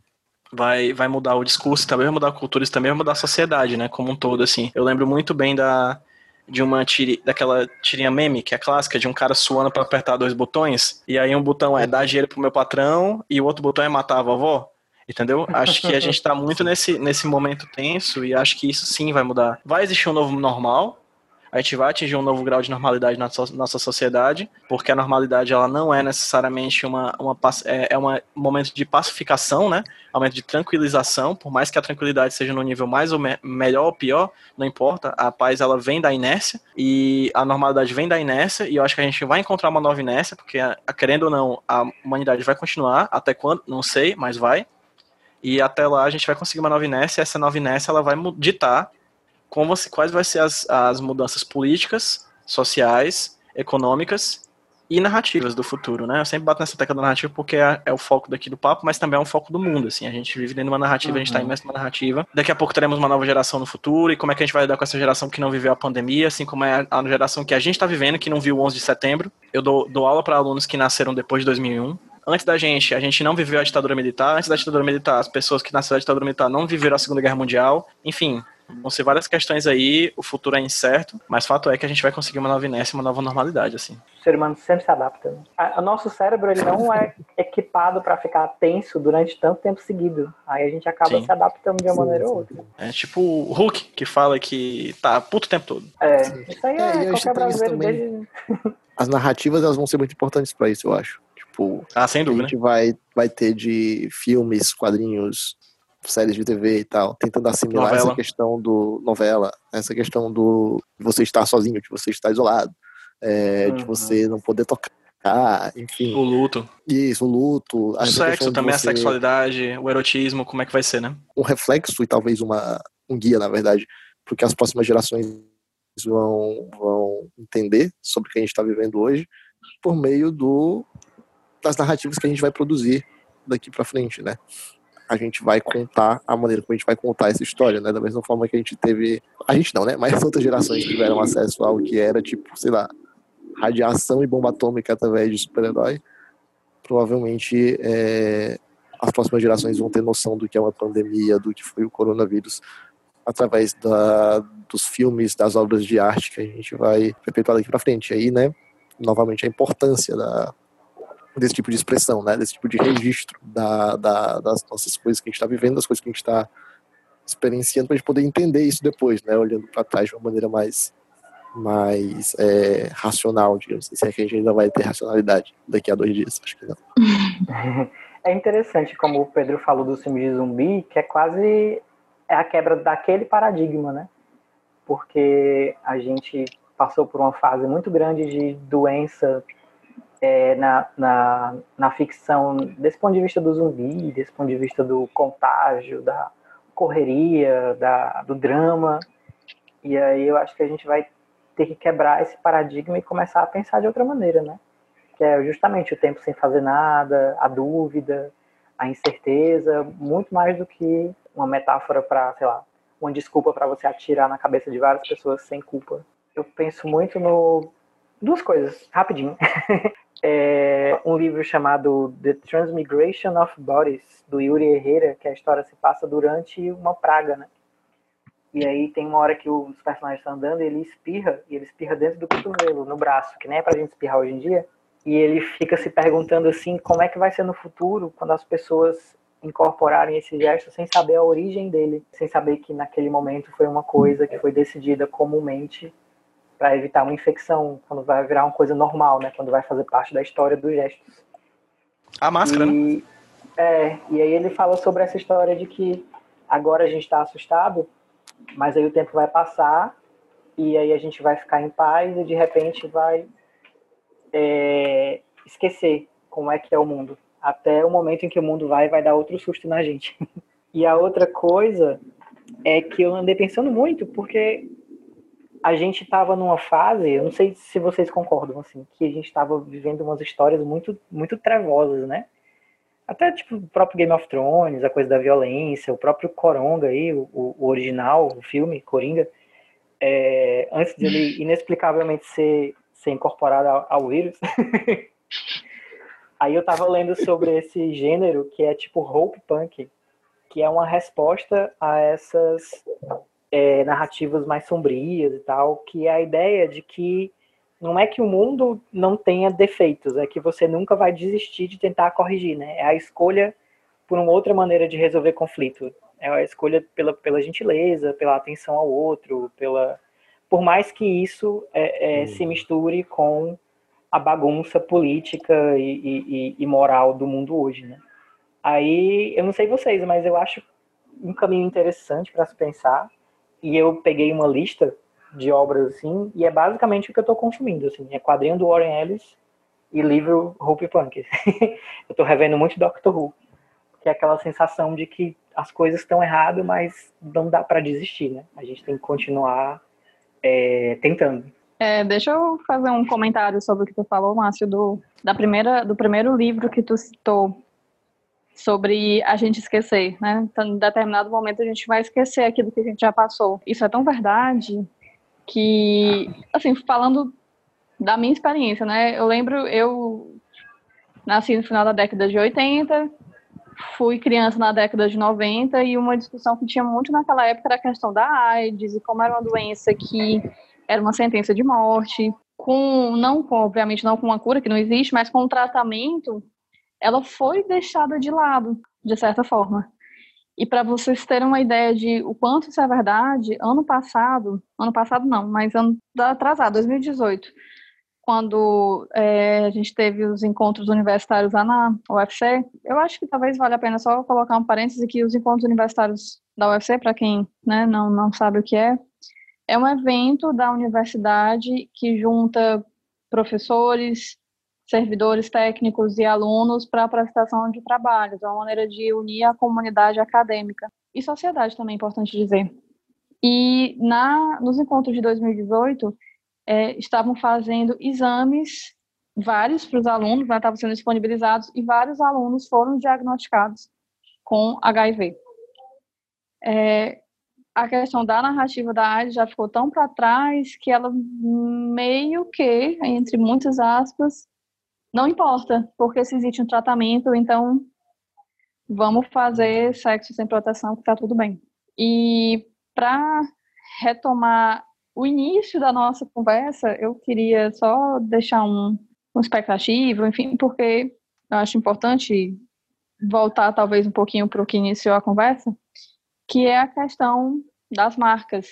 vai, vai mudar o discurso, também vai mudar a cultura, isso também vai mudar a sociedade, né? Como um todo, assim. Eu lembro muito bem da de uma tiri, daquela tirinha meme, que é clássica, de um cara suando para apertar dois botões, e aí um botão é dar dinheiro pro meu patrão e o outro botão é matar a vovó. Entendeu? Acho que a gente tá muito nesse, nesse momento tenso e acho que isso sim vai mudar. Vai existir um novo normal, a gente vai atingir um novo grau de normalidade na so nossa sociedade, porque a normalidade ela não é necessariamente uma, uma é, é um momento de pacificação, né? É um momento de tranquilização, por mais que a tranquilidade seja no nível mais ou me melhor ou pior, não importa, a paz ela vem da inércia e a normalidade vem da inércia. E eu acho que a gente vai encontrar uma nova inércia, porque a, a, querendo ou não, a humanidade vai continuar, até quando, não sei, mas vai. E até lá a gente vai conseguir uma nova inércia, e essa nova inércia ela vai ditar como quais vai ser as, as mudanças políticas, sociais, econômicas e narrativas do futuro, né? Eu sempre bato nessa tecla da narrativa porque é, é, o foco daqui do papo, mas também é um foco do mundo, assim. A gente vive dentro de uma narrativa, uhum. a gente está imerso numa narrativa. Daqui a pouco teremos uma nova geração no futuro e como é que a gente vai lidar com essa geração que não viveu a pandemia, assim como é a geração que a gente está vivendo, que não viu o 11 de setembro. Eu dou, dou aula para alunos que nasceram depois de 2001 antes da gente, a gente não viveu a ditadura militar. Antes da ditadura militar, as pessoas que nasceram da ditadura militar não viveram a Segunda Guerra Mundial. Enfim, Vão ser várias questões aí, o futuro é incerto, mas fato é que a gente vai conseguir uma nova inércia, uma nova normalidade, assim. O ser humano sempre se adapta. Né? O nosso cérebro ele não é equipado para ficar tenso durante tanto tempo seguido. Aí a gente acaba Sim. se adaptando de uma sim, maneira sim. ou outra. É tipo o Hulk, que fala que tá puto o tempo todo. É, isso aí é, é qualquer brasileiro desde... As narrativas elas vão ser muito importantes para isso, eu acho. Tipo, ah, sem dúvida. A gente vai, vai ter de filmes, quadrinhos, séries de TV e tal, tentando assimilar novela. essa questão do novela, essa questão do você estar sozinho, de você estar isolado, é, uhum. de você não poder tocar, enfim. O luto. Isso, o luto. O sexo também, você... a sexualidade, o erotismo, como é que vai ser, né? Um reflexo e talvez uma, um guia, na verdade, porque as próximas gerações vão, vão entender sobre o que a gente está vivendo hoje por meio do, das narrativas que a gente vai produzir daqui para frente, né? a gente vai contar a maneira como a gente vai contar essa história, né? Da mesma forma que a gente teve. A gente não, né? Mas outras gerações tiveram acesso ao que era, tipo, sei lá, radiação e bomba atômica através de super-herói. Provavelmente é, as próximas gerações vão ter noção do que é uma pandemia, do que foi o coronavírus, através da, dos filmes, das obras de arte que a gente vai perpetuar daqui para frente. Aí, né? Novamente, a importância da, desse tipo de expressão, né? Desse tipo de registro da, da, das nossas coisas que a gente está vivendo, das coisas que a gente está experienciando, para a gente poder entender isso depois, né? Olhando para trás de uma maneira mais mais é, racional, digamos. Se é que a gente ainda vai ter racionalidade daqui a dois dias, acho que não. É interessante como o Pedro falou do filme de zumbi, que é quase é a quebra daquele paradigma, né? Porque a gente passou por uma fase muito grande de doença é, na, na, na ficção, desse ponto de vista do zumbi, desse ponto de vista do contágio, da correria, da, do drama. E aí eu acho que a gente vai ter que quebrar esse paradigma e começar a pensar de outra maneira, né? que é justamente o tempo sem fazer nada, a dúvida, a incerteza, muito mais do que uma metáfora para, sei lá, uma desculpa para você atirar na cabeça de várias pessoas sem culpa. Eu penso muito no duas coisas, rapidinho. é um livro chamado The Transmigration of Bodies do Yuri Herrera, que a história se passa durante uma praga, né? E aí tem uma hora que os personagens estão andando e ele espirra, e ele espirra dentro do cotovelo, no braço, que nem é pra gente espirrar hoje em dia e ele fica se perguntando assim como é que vai ser no futuro quando as pessoas incorporarem esse gesto sem saber a origem dele, sem saber que naquele momento foi uma coisa que foi decidida comumente para evitar uma infecção, quando vai virar uma coisa normal, né, quando vai fazer parte da história dos gestos. A máscara, e, né? É, e aí ele fala sobre essa história de que agora a gente está assustado, mas aí o tempo vai passar e aí a gente vai ficar em paz e de repente vai é, esquecer como é que é o mundo. Até o momento em que o mundo vai, vai dar outro susto na gente. e a outra coisa é que eu andei pensando muito, porque a gente estava numa fase, eu não sei se vocês concordam, assim, que a gente estava vivendo umas histórias muito, muito trevosas, né? Até, tipo, o próprio Game of Thrones, a coisa da violência, o próprio Coronga aí, o, o original, o filme, Coringa, é, antes de ele inexplicavelmente ser ser incorporada ao, ao vírus. Aí eu tava lendo sobre esse gênero que é tipo hope punk, que é uma resposta a essas é, narrativas mais sombrias e tal, que é a ideia de que não é que o mundo não tenha defeitos, é que você nunca vai desistir de tentar corrigir, né? É a escolha por uma outra maneira de resolver conflito. É a escolha pela, pela gentileza, pela atenção ao outro, pela por mais que isso é, é, se misture com a bagunça política e, e, e, moral do mundo hoje, né? Aí, eu não sei vocês, mas eu acho um caminho interessante para se pensar. E eu peguei uma lista de obras assim, e é basicamente o que eu estou consumindo, assim, é quadrinho do Warren Ellis e livro Hope Punk. eu estou revendo muito Doctor Who, que é aquela sensação de que as coisas estão erradas, mas não dá para desistir, né? A gente tem que continuar é, tentando. É, deixa eu fazer um comentário sobre o que tu falou, Márcio, do, da primeira, do primeiro livro que tu citou sobre a gente esquecer, né? Então, em determinado momento a gente vai esquecer aquilo que a gente já passou. Isso é tão verdade que, assim, falando da minha experiência, né? Eu lembro, eu nasci no final da década de 80, fui criança na década de 90 e uma discussão que tinha muito naquela época era a questão da AIDS e como era uma doença que era uma sentença de morte, com não com, obviamente não com uma cura que não existe, mas com um tratamento, ela foi deixada de lado, de certa forma. E para vocês terem uma ideia de o quanto isso é verdade, ano passado, ano passado não, mas ano atrasado, 2018, quando é, a gente teve os encontros universitários lá na UFC, eu acho que talvez valha a pena só colocar um parêntese que os encontros universitários da UFC, para quem né, não, não sabe o que é, é um evento da universidade que junta professores, servidores técnicos e alunos para a prestação de trabalhos, é uma maneira de unir a comunidade acadêmica e sociedade também, é importante dizer. E na, nos encontros de 2018, é, estavam fazendo exames, vários para os alunos, né, estavam sendo disponibilizados, e vários alunos foram diagnosticados com HIV. É, a questão da narrativa da AIDS já ficou tão para trás que ela meio que, entre muitas aspas, não importa, porque se existe um tratamento, então vamos fazer sexo sem proteção, que está tudo bem. E para retomar o início da nossa conversa, eu queria só deixar um, uma expectativa, enfim, porque eu acho importante voltar talvez um pouquinho para o que iniciou a conversa, que é a questão das marcas.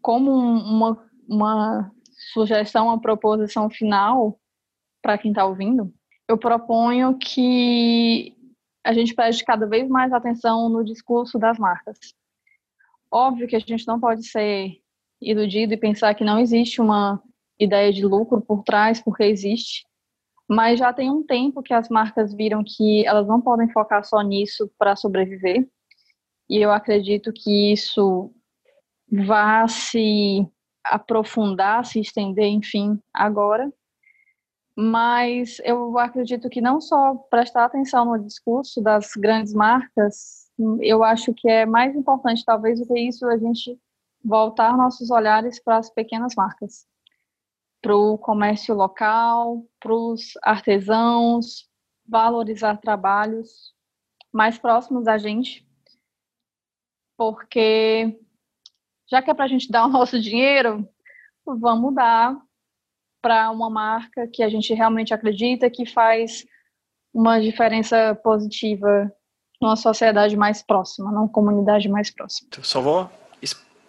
Como uma, uma sugestão, uma proposição final para quem está ouvindo, eu proponho que a gente preste cada vez mais atenção no discurso das marcas. Óbvio que a gente não pode ser iludido e pensar que não existe uma ideia de lucro por trás, porque existe. Mas já tem um tempo que as marcas viram que elas não podem focar só nisso para sobreviver. E eu acredito que isso vá se aprofundar, se estender, enfim, agora. Mas eu acredito que não só prestar atenção no discurso das grandes marcas, eu acho que é mais importante, talvez, do que isso, a gente voltar nossos olhares para as pequenas marcas. Para o comércio local, para os artesãos, valorizar trabalhos mais próximos da gente, porque já que é para a gente dar o nosso dinheiro, vamos dar para uma marca que a gente realmente acredita que faz uma diferença positiva numa sociedade mais próxima, numa comunidade mais próxima. Só vou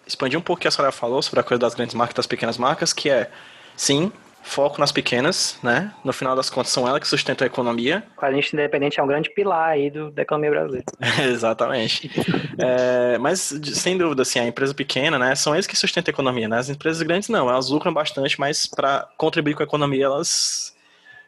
expandir um pouco o que a senhora falou sobre a coisa das grandes marcas e das pequenas marcas, que é Sim, foco nas pequenas, né? No final das contas, são elas que sustentam a economia. A gente independente é um grande pilar aí do, da economia brasileira. Exatamente. é, mas, sem dúvida, assim, a empresa pequena, né? São eles que sustentam a economia, né? As empresas grandes não, elas lucram bastante, mas para contribuir com a economia, elas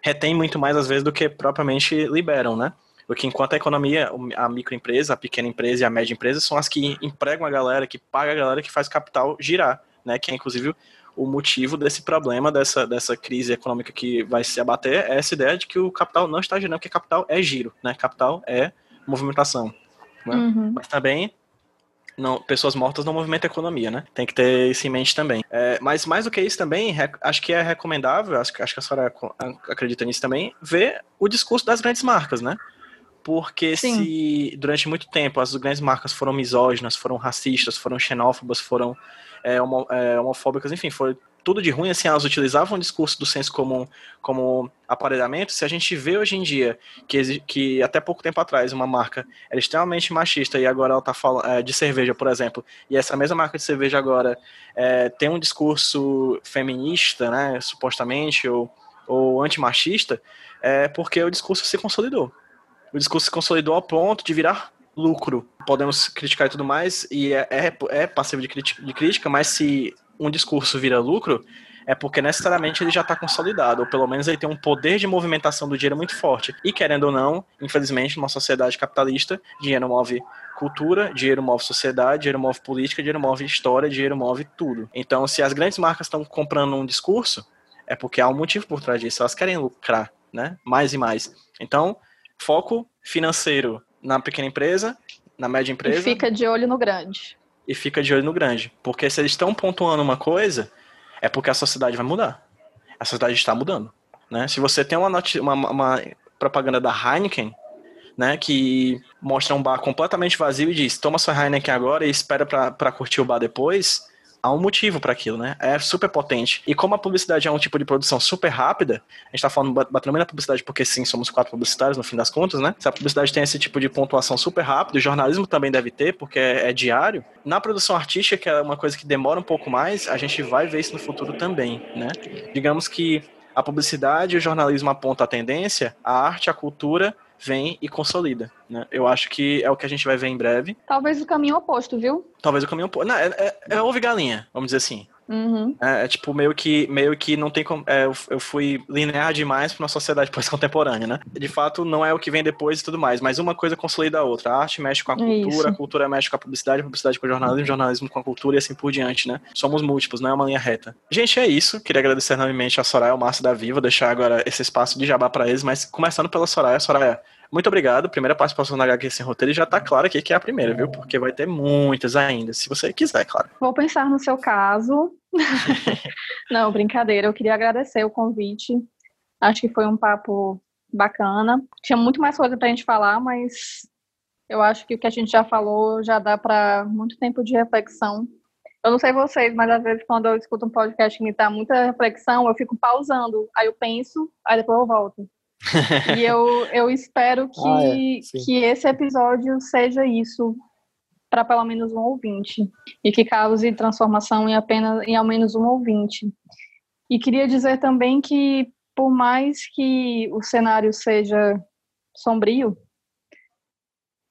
retêm muito mais, às vezes, do que propriamente liberam, né? Porque enquanto a economia, a microempresa, a pequena empresa e a média empresa são as que empregam a galera, que paga a galera, que faz capital girar, né? Que é, inclusive, o motivo desse problema, dessa, dessa crise econômica que vai se abater, é essa ideia de que o capital não está girando, porque capital é giro, né? Capital é movimentação. Né? Uhum. Mas também não, pessoas mortas não movimentam a economia, né? Tem que ter isso em mente também. É, mas mais do que isso também, acho que é recomendável, acho, acho que a senhora acredita nisso também, ver o discurso das grandes marcas, né? Porque Sim. se durante muito tempo as grandes marcas foram misóginas, foram racistas, foram xenófobas, foram é, homo, é, homofóbicas, enfim, foi tudo de ruim, assim, elas utilizavam o discurso do senso comum como aparelhamento, se a gente vê hoje em dia que, que até pouco tempo atrás uma marca era extremamente machista e agora ela está falando é, de cerveja, por exemplo, e essa mesma marca de cerveja agora é, tem um discurso feminista, né, supostamente, ou, ou antimachista, é porque o discurso se consolidou. O discurso se consolidou ao ponto de virar lucro. Podemos criticar e tudo mais, e é, é, é passivo de, de crítica, mas se um discurso vira lucro, é porque necessariamente ele já está consolidado, ou pelo menos ele tem um poder de movimentação do dinheiro muito forte. E querendo ou não, infelizmente, numa sociedade capitalista, dinheiro move cultura, dinheiro move sociedade, dinheiro move política, dinheiro move história, dinheiro move tudo. Então, se as grandes marcas estão comprando um discurso, é porque há um motivo por trás disso, elas querem lucrar, né? Mais e mais. Então, foco financeiro na pequena empresa, na média empresa. E fica de olho no grande. E fica de olho no grande. Porque se eles estão pontuando uma coisa, é porque a sociedade vai mudar. A sociedade está mudando. Né? Se você tem uma, uma, uma propaganda da Heineken, né, que mostra um bar completamente vazio e diz: toma sua Heineken agora e espera para curtir o bar depois há um motivo para aquilo, né? É super potente. E como a publicidade é um tipo de produção super rápida, a gente tá falando batendo na publicidade porque sim, somos quatro publicitários no fim das contas, né? Se a publicidade tem esse tipo de pontuação super rápido, o jornalismo também deve ter, porque é, é diário. Na produção artística, que é uma coisa que demora um pouco mais, a gente vai ver isso no futuro também, né? Digamos que a publicidade e o jornalismo apontam a tendência, a arte, a cultura vem e consolida. Né? Eu acho que é o que a gente vai ver em breve. Talvez o caminho oposto, viu? Talvez o caminho oposto. Não, é, é, é ovo galinha, vamos dizer assim. Uhum. É, é, tipo, meio que, meio que não tem como. É, eu, fui linear demais para uma sociedade pós-contemporânea, né? De fato, não é o que vem depois e tudo mais, mas uma coisa consolida a outra. A arte mexe com a cultura, Isso. a cultura mexe com a publicidade, a publicidade com o jornalismo, o jornalismo com a cultura e assim por diante, né? Somos múltiplos, não é uma linha reta. Gente, é isso. Queria agradecer enormemente a Soraya, ao Márcio da Viva, deixar agora esse espaço de jabá para eles, mas começando pela Soraya. Soraya, muito obrigado. Primeira participação na HQ Sem Roteiro e já tá claro aqui que é a primeira, viu? Porque vai ter muitas ainda, se você quiser, claro. Vou pensar no seu caso. Não, brincadeira. Eu queria agradecer o convite. Acho que foi um papo bacana. Tinha muito mais coisa pra gente falar, mas eu acho que o que a gente já falou já dá para muito tempo de reflexão. Eu não sei vocês, mas às vezes quando eu escuto um podcast que me dá muita reflexão, eu fico pausando. Aí eu penso, aí depois eu volto. E eu, eu espero que, Ah, é, que esse episódio seja isso para pelo menos um ouvinte e que cause transformação em apenas em ao menos um ouvinte. E queria dizer também que por mais que o cenário seja sombrio,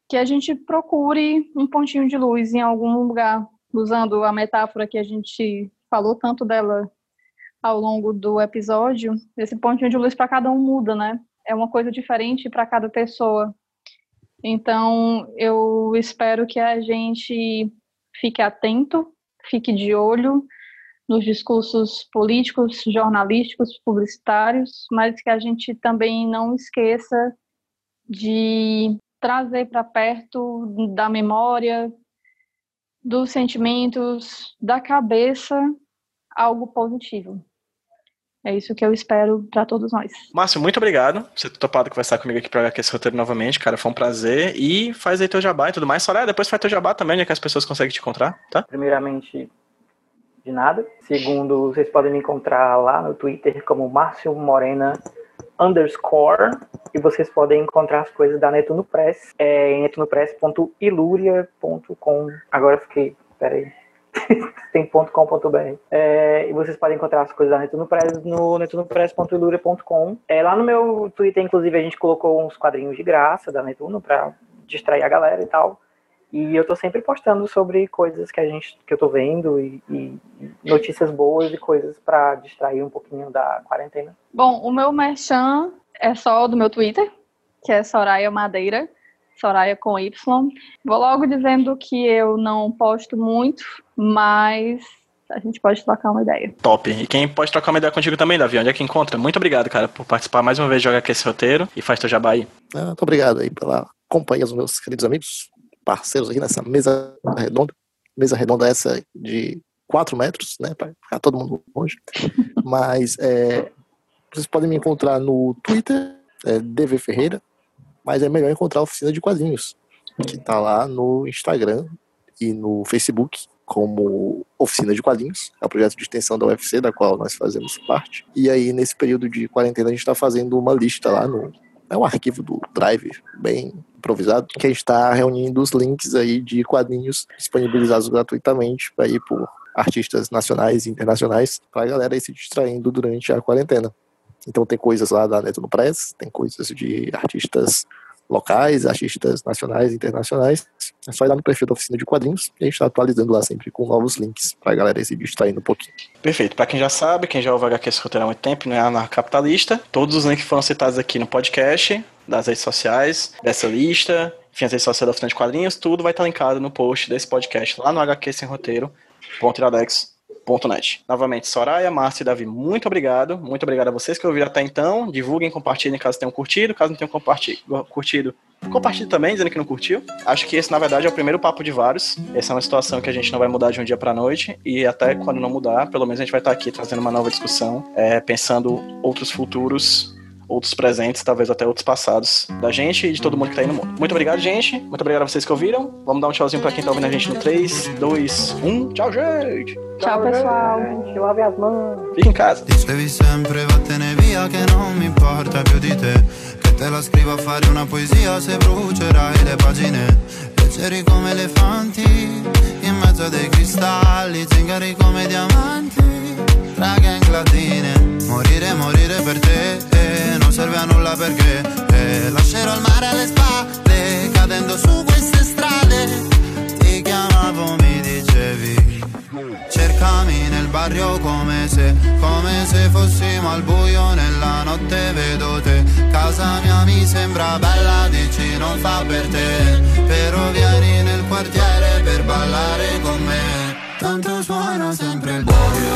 que a gente procure um pontinho de luz em algum lugar, usando a metáfora que a gente falou tanto dela ao longo do episódio, esse pontinho de luz para cada um muda, né? É uma coisa diferente para cada pessoa. Então, eu espero que a gente fique atento, fique de olho nos discursos políticos, jornalísticos, publicitários, mas que a gente também não esqueça de trazer para perto da memória, dos sentimentos, da cabeça, algo positivo. É isso que eu espero para todos nós. Márcio, muito obrigado por você ter topado conversar comigo aqui pra esse roteiro novamente, cara. Foi um prazer. E faz aí teu jabá e tudo mais. Soraya, depois faz teu jabá também, onde é que as pessoas conseguem te encontrar, tá? Primeiramente, de nada. Segundo, vocês podem me encontrar lá no Twitter como Márcio Morena underscore. E vocês podem encontrar as coisas da Netuno Press é, em netunopress.iluria.com. Agora eu fiquei. Peraí. Tem .com.br. É, e vocês podem encontrar as coisas da Netuno Press no netunopress.iluria.com. É, lá no meu Twitter, inclusive, a gente colocou uns quadrinhos de graça da Netuno pra distrair a galera e tal. E eu tô sempre postando sobre coisas que a gente que eu tô vendo e, e notícias boas e coisas pra distrair um pouquinho da quarentena. Bom, o meu merchan é só do meu Twitter, que é Soraya Madeira, Soraya com Y. Vou logo dizendo que eu não posto muito, mas a gente pode trocar uma ideia. Top. E quem pode trocar uma ideia contigo também, Davi? Onde é que encontra? Muito obrigado, cara, por participar mais uma vez de Joga aqui esse roteiro e faz teu jabá aí. Ah, Muito obrigado aí pela companhia dos meus queridos amigos, parceiros aqui nessa mesa redonda. Mesa redonda essa de 4 metros, né? Pra ficar todo mundo longe. Mas é, vocês podem me encontrar no Twitter, é DV Ferreira, mas é melhor encontrar a oficina de quadrinhos, que tá lá no Instagram e no Facebook como Oficina de Quadrinhos, é o projeto de extensão da UFC, da qual nós fazemos parte. E aí, nesse período de quarentena, a gente está fazendo uma lista lá no. É um arquivo do Drive, bem improvisado, que a gente está reunindo os links aí de quadrinhos disponibilizados gratuitamente para ir por artistas nacionais e internacionais, para a galera ir se distraindo durante a quarentena. Então tem coisas lá da Neto no Press, tem coisas de artistas locais, artistas nacionais internacionais. É só ir lá no perfil da oficina de quadrinhos e a gente está atualizando lá sempre com novos links para a galera se distraindo um pouquinho. Perfeito. Pra quem já sabe, quem já ouve HQ esse roteiro há muito tempo, não é anarcapitalista, todos os links foram citados aqui no podcast, das redes sociais, dessa lista, enfim, as redes sociais da Oficina de Quadrinhos, tudo vai estar linkado no post desse podcast lá no HQ Sem Roteiro, Novamente, Soraya, Márcio e Davi, muito obrigado. Muito obrigado a vocês que ouviram até então. Divulguem, compartilhem caso tenham curtido. Caso não tenham curtido, compartilhe também, dizendo que não curtiu. Acho que esse, na verdade, é o primeiro papo de vários. Essa é uma situação que a gente não vai mudar de um dia pra noite. E até quando não mudar, pelo menos a gente vai estar aqui trazendo uma nova discussão, é, pensando outros futuros outros presentes, talvez até outros passados da gente e de todo mundo que tá aí no mundo. Muito obrigado, gente. Muito obrigado a vocês que ouviram. Vamos dar um tchauzinho pra quem tá ouvindo a gente no 3, 2, 1. Tchau, gente! Tchau, pessoal. Gente, lave as mãos. Fique em casa. Dicevi sempre vattene via che non mi importa più di te Che te la scrivo a fare una poesia se brucerai le pagine Leggeri come elefanti mezzo dei cristalli Zingari come diamanti tra gang latine Morire, morire per te eh, non serve a nulla perché eh, Lascerò il mare alle spalle cadendo su queste strade Ti chiamavo, mi dicevi? Cercami nel barrio come se, come se fossimo al buio nella notte vedo te. Casa mia mi sembra bella, dici non fa per te. Però vieni nel quartiere per ballare con me. Tanto suona sempre il barrio.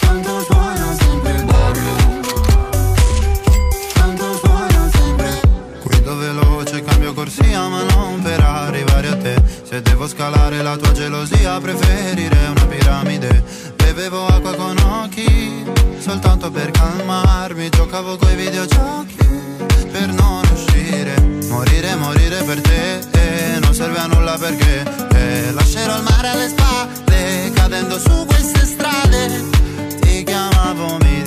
Tanto suona sempre il barrio. Tanto suona sempre. Guido veloce, cambio corsia ma Se devo scalare la tua gelosia preferirei una piramide. Bevevo acqua con occhi soltanto per calmarmi. Giocavo coi videogiochi per non uscire. Morire, morire per te eh, non serve a nulla perché eh, Lascerò il mare alle spalle cadendo su queste strade. Ti chiamavo, mi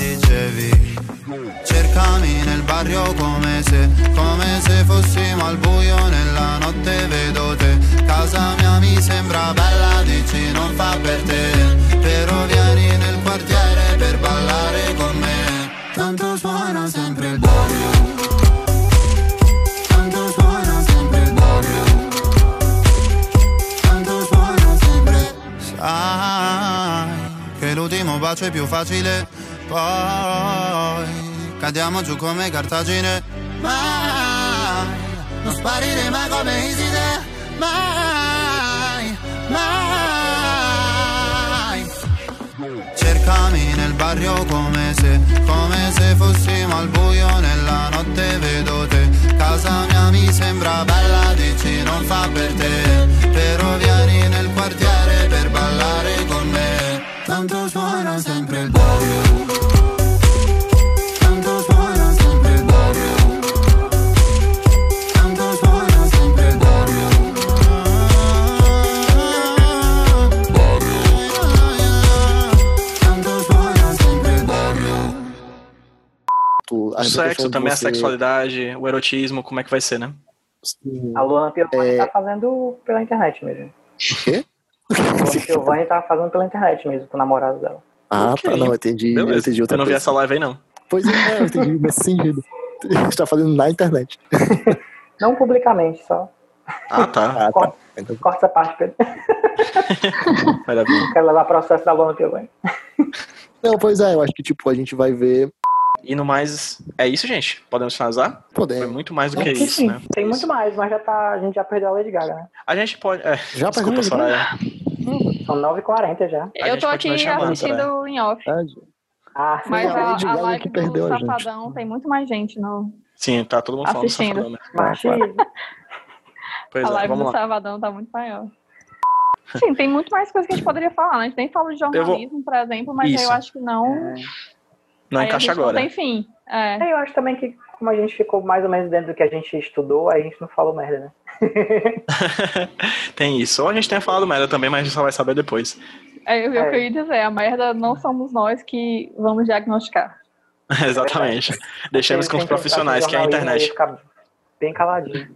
Cercami nel barrio come se, come se fossimo al buio nella notte vedo te. Casa mia mi sembra bella, dici non fa per te. Però vieni nel quartiere per ballare con me. Tanto suona sempre il barrio. Sai che l'ultimo bacio è più facile poi cadiamo giù come cartagine. Mai, non sparire mai come Iside. Mai, mai. Cercami nel barrio come se, come se fossimo al buio nella notte vedo te. Casa mia mi sembra bella, dici non fa per te. Però vieni nel quartiere per ballare con me. Tanto suona sempre O sexo também, a você- sexualidade, o erotismo, como é que vai ser, né? Sim. A Luana Piovani É. tá fazendo pela internet mesmo. Quê? A Luana Piovani tá fazendo pela internet mesmo, com o namorado dela. Ah, Ok. tá, não, eu entendi, eu entendi outra Eu não vi coisa. essa live aí, não. Pois é, eu entendi nesse sentido. A gente tá fazendo na internet. Não publicamente, só. Ah, tá. Ah, tá. Corta, Então, corta essa parte, Pedro. Maravilha. Quero levar processo da Luana Piovani. Não, pois é, eu acho que tipo, a gente vai ver. E no mais, é isso, gente. Podemos finalizar? Foi Podemos. muito mais do que que isso, sim. né? Tem muito mais, mas já tá, a gente já perdeu a Lady Gaga, né? A gente pode. É, Já desculpa, perdeu, Soraya. São 9h40 já. A Eu tô aqui chamando, assistindo em off. Verdade. Ah, sim, Mas Foi a a, a Gaga live que do perdeu a gente. Safadão tem muito mais gente no. Sim, tá todo mundo falando do Assistindo. Safadão, né? Pois a é, live vamos do lá. Safadão tá muito maior. Sim, tem muito mais coisa que a gente poderia falar, né? A gente nem fala de vou- jornalismo, por exemplo, mas eu acho que não. Não aí a encaixa gente agora. Não tem fim. É. Eu acho também que, como a gente ficou mais ou menos dentro do que a gente estudou, aí a gente não falou merda, né? tem isso. Ou a gente tenha falado merda também, mas a gente só vai saber depois. É, eu, É. o que eu ia dizer, a merda não somos nós que vamos diagnosticar. Exatamente. Deixemos com os profissionais, que é a internet. Bem caladinho.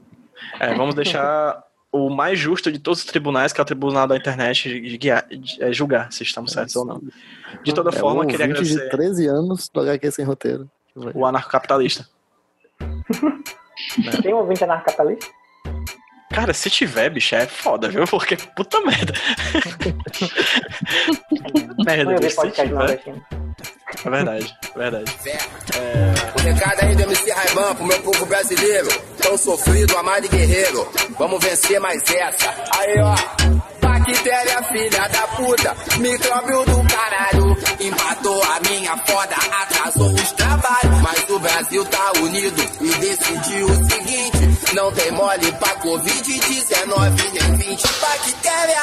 É, vamos deixar o mais justo de todos os tribunais, que é o tribunal da internet, de, guiar- de- é, julgar se estamos certos ou não. De toda É forma, um queria ouvinte de agradecer 13 anos do HQ Sem Roteiro. o anarcocapitalista. Tem um ouvinte anarcapitalista? Cara, se tiver, bicho, é foda, viu? Porque puta merda. merda, bicho, se tiver. nordestino. É verdade, é verdade. O recado aí do MC Raiban pro meu povo brasileiro. Tão sofrido, amado e guerreiro. Vamos vencer mais essa. Aí, ó. Bactéria, filha da puta. Micróbio do caralho. Empatou a minha foda, atrasou os trabalhos. Mas o Brasil tá unido e decidiu o seguinte: não tem mole pra Covid-19 nem 20 bactéria.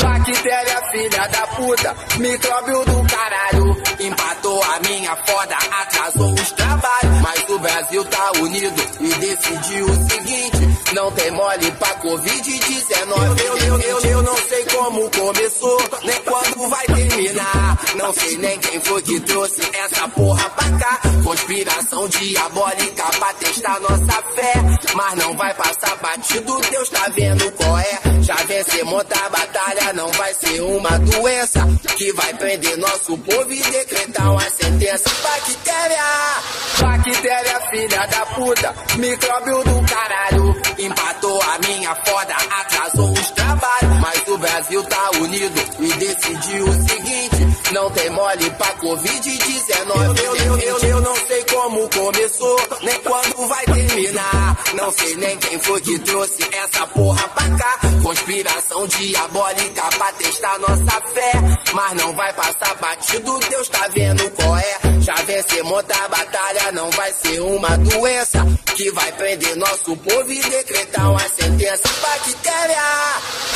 Bactéria, filha da puta. Micróbio do caralho. Empatou a minha foda, atrasou os trabalhos. Mas o Brasil tá unido e decidiu o seguinte: não tem mole pra Covid-19. Eu, eu, eu, eu não sei como começou, nem quando vai terminar. Não sei nem quem foi que trouxe essa porra pra cá. Conspiração diabólica pra testar nossa fé. Mas não vai passar batido, Deus tá vendo qual é. Já vencemos outra batalha, não vai ser uma doença que vai prender nosso povo e decretar uma sentença. Bactéria, bactéria, filha da puta, micróbio do caralho. Empatou a minha foda, atrasou os trabalhos. Mas Brasil tá unido e decidiu o seguinte: não tem mole pra Covid-19. Eu, eu, eu, eu não sei como começou, nem quando vai terminar. Não sei nem quem foi que trouxe essa porra pra cá. Conspiração diabólica pra testar nossa fé. Mas não vai passar batido, Deus tá vendo qual é. Já vencemos outra batalha, não vai ser uma doença que vai prender nosso povo e decretar uma sentença. Bactéria,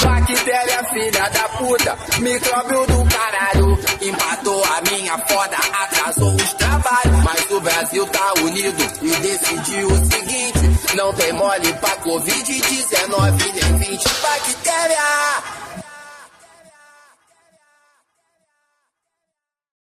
bactéria, filha da puta, micróbio do caralho. Empatou a minha foda, atrasou os trabalhos. Mas o Brasil tá unido e decidiu o seguinte: não tem mole pra Covid-19 nem 20 bactéria.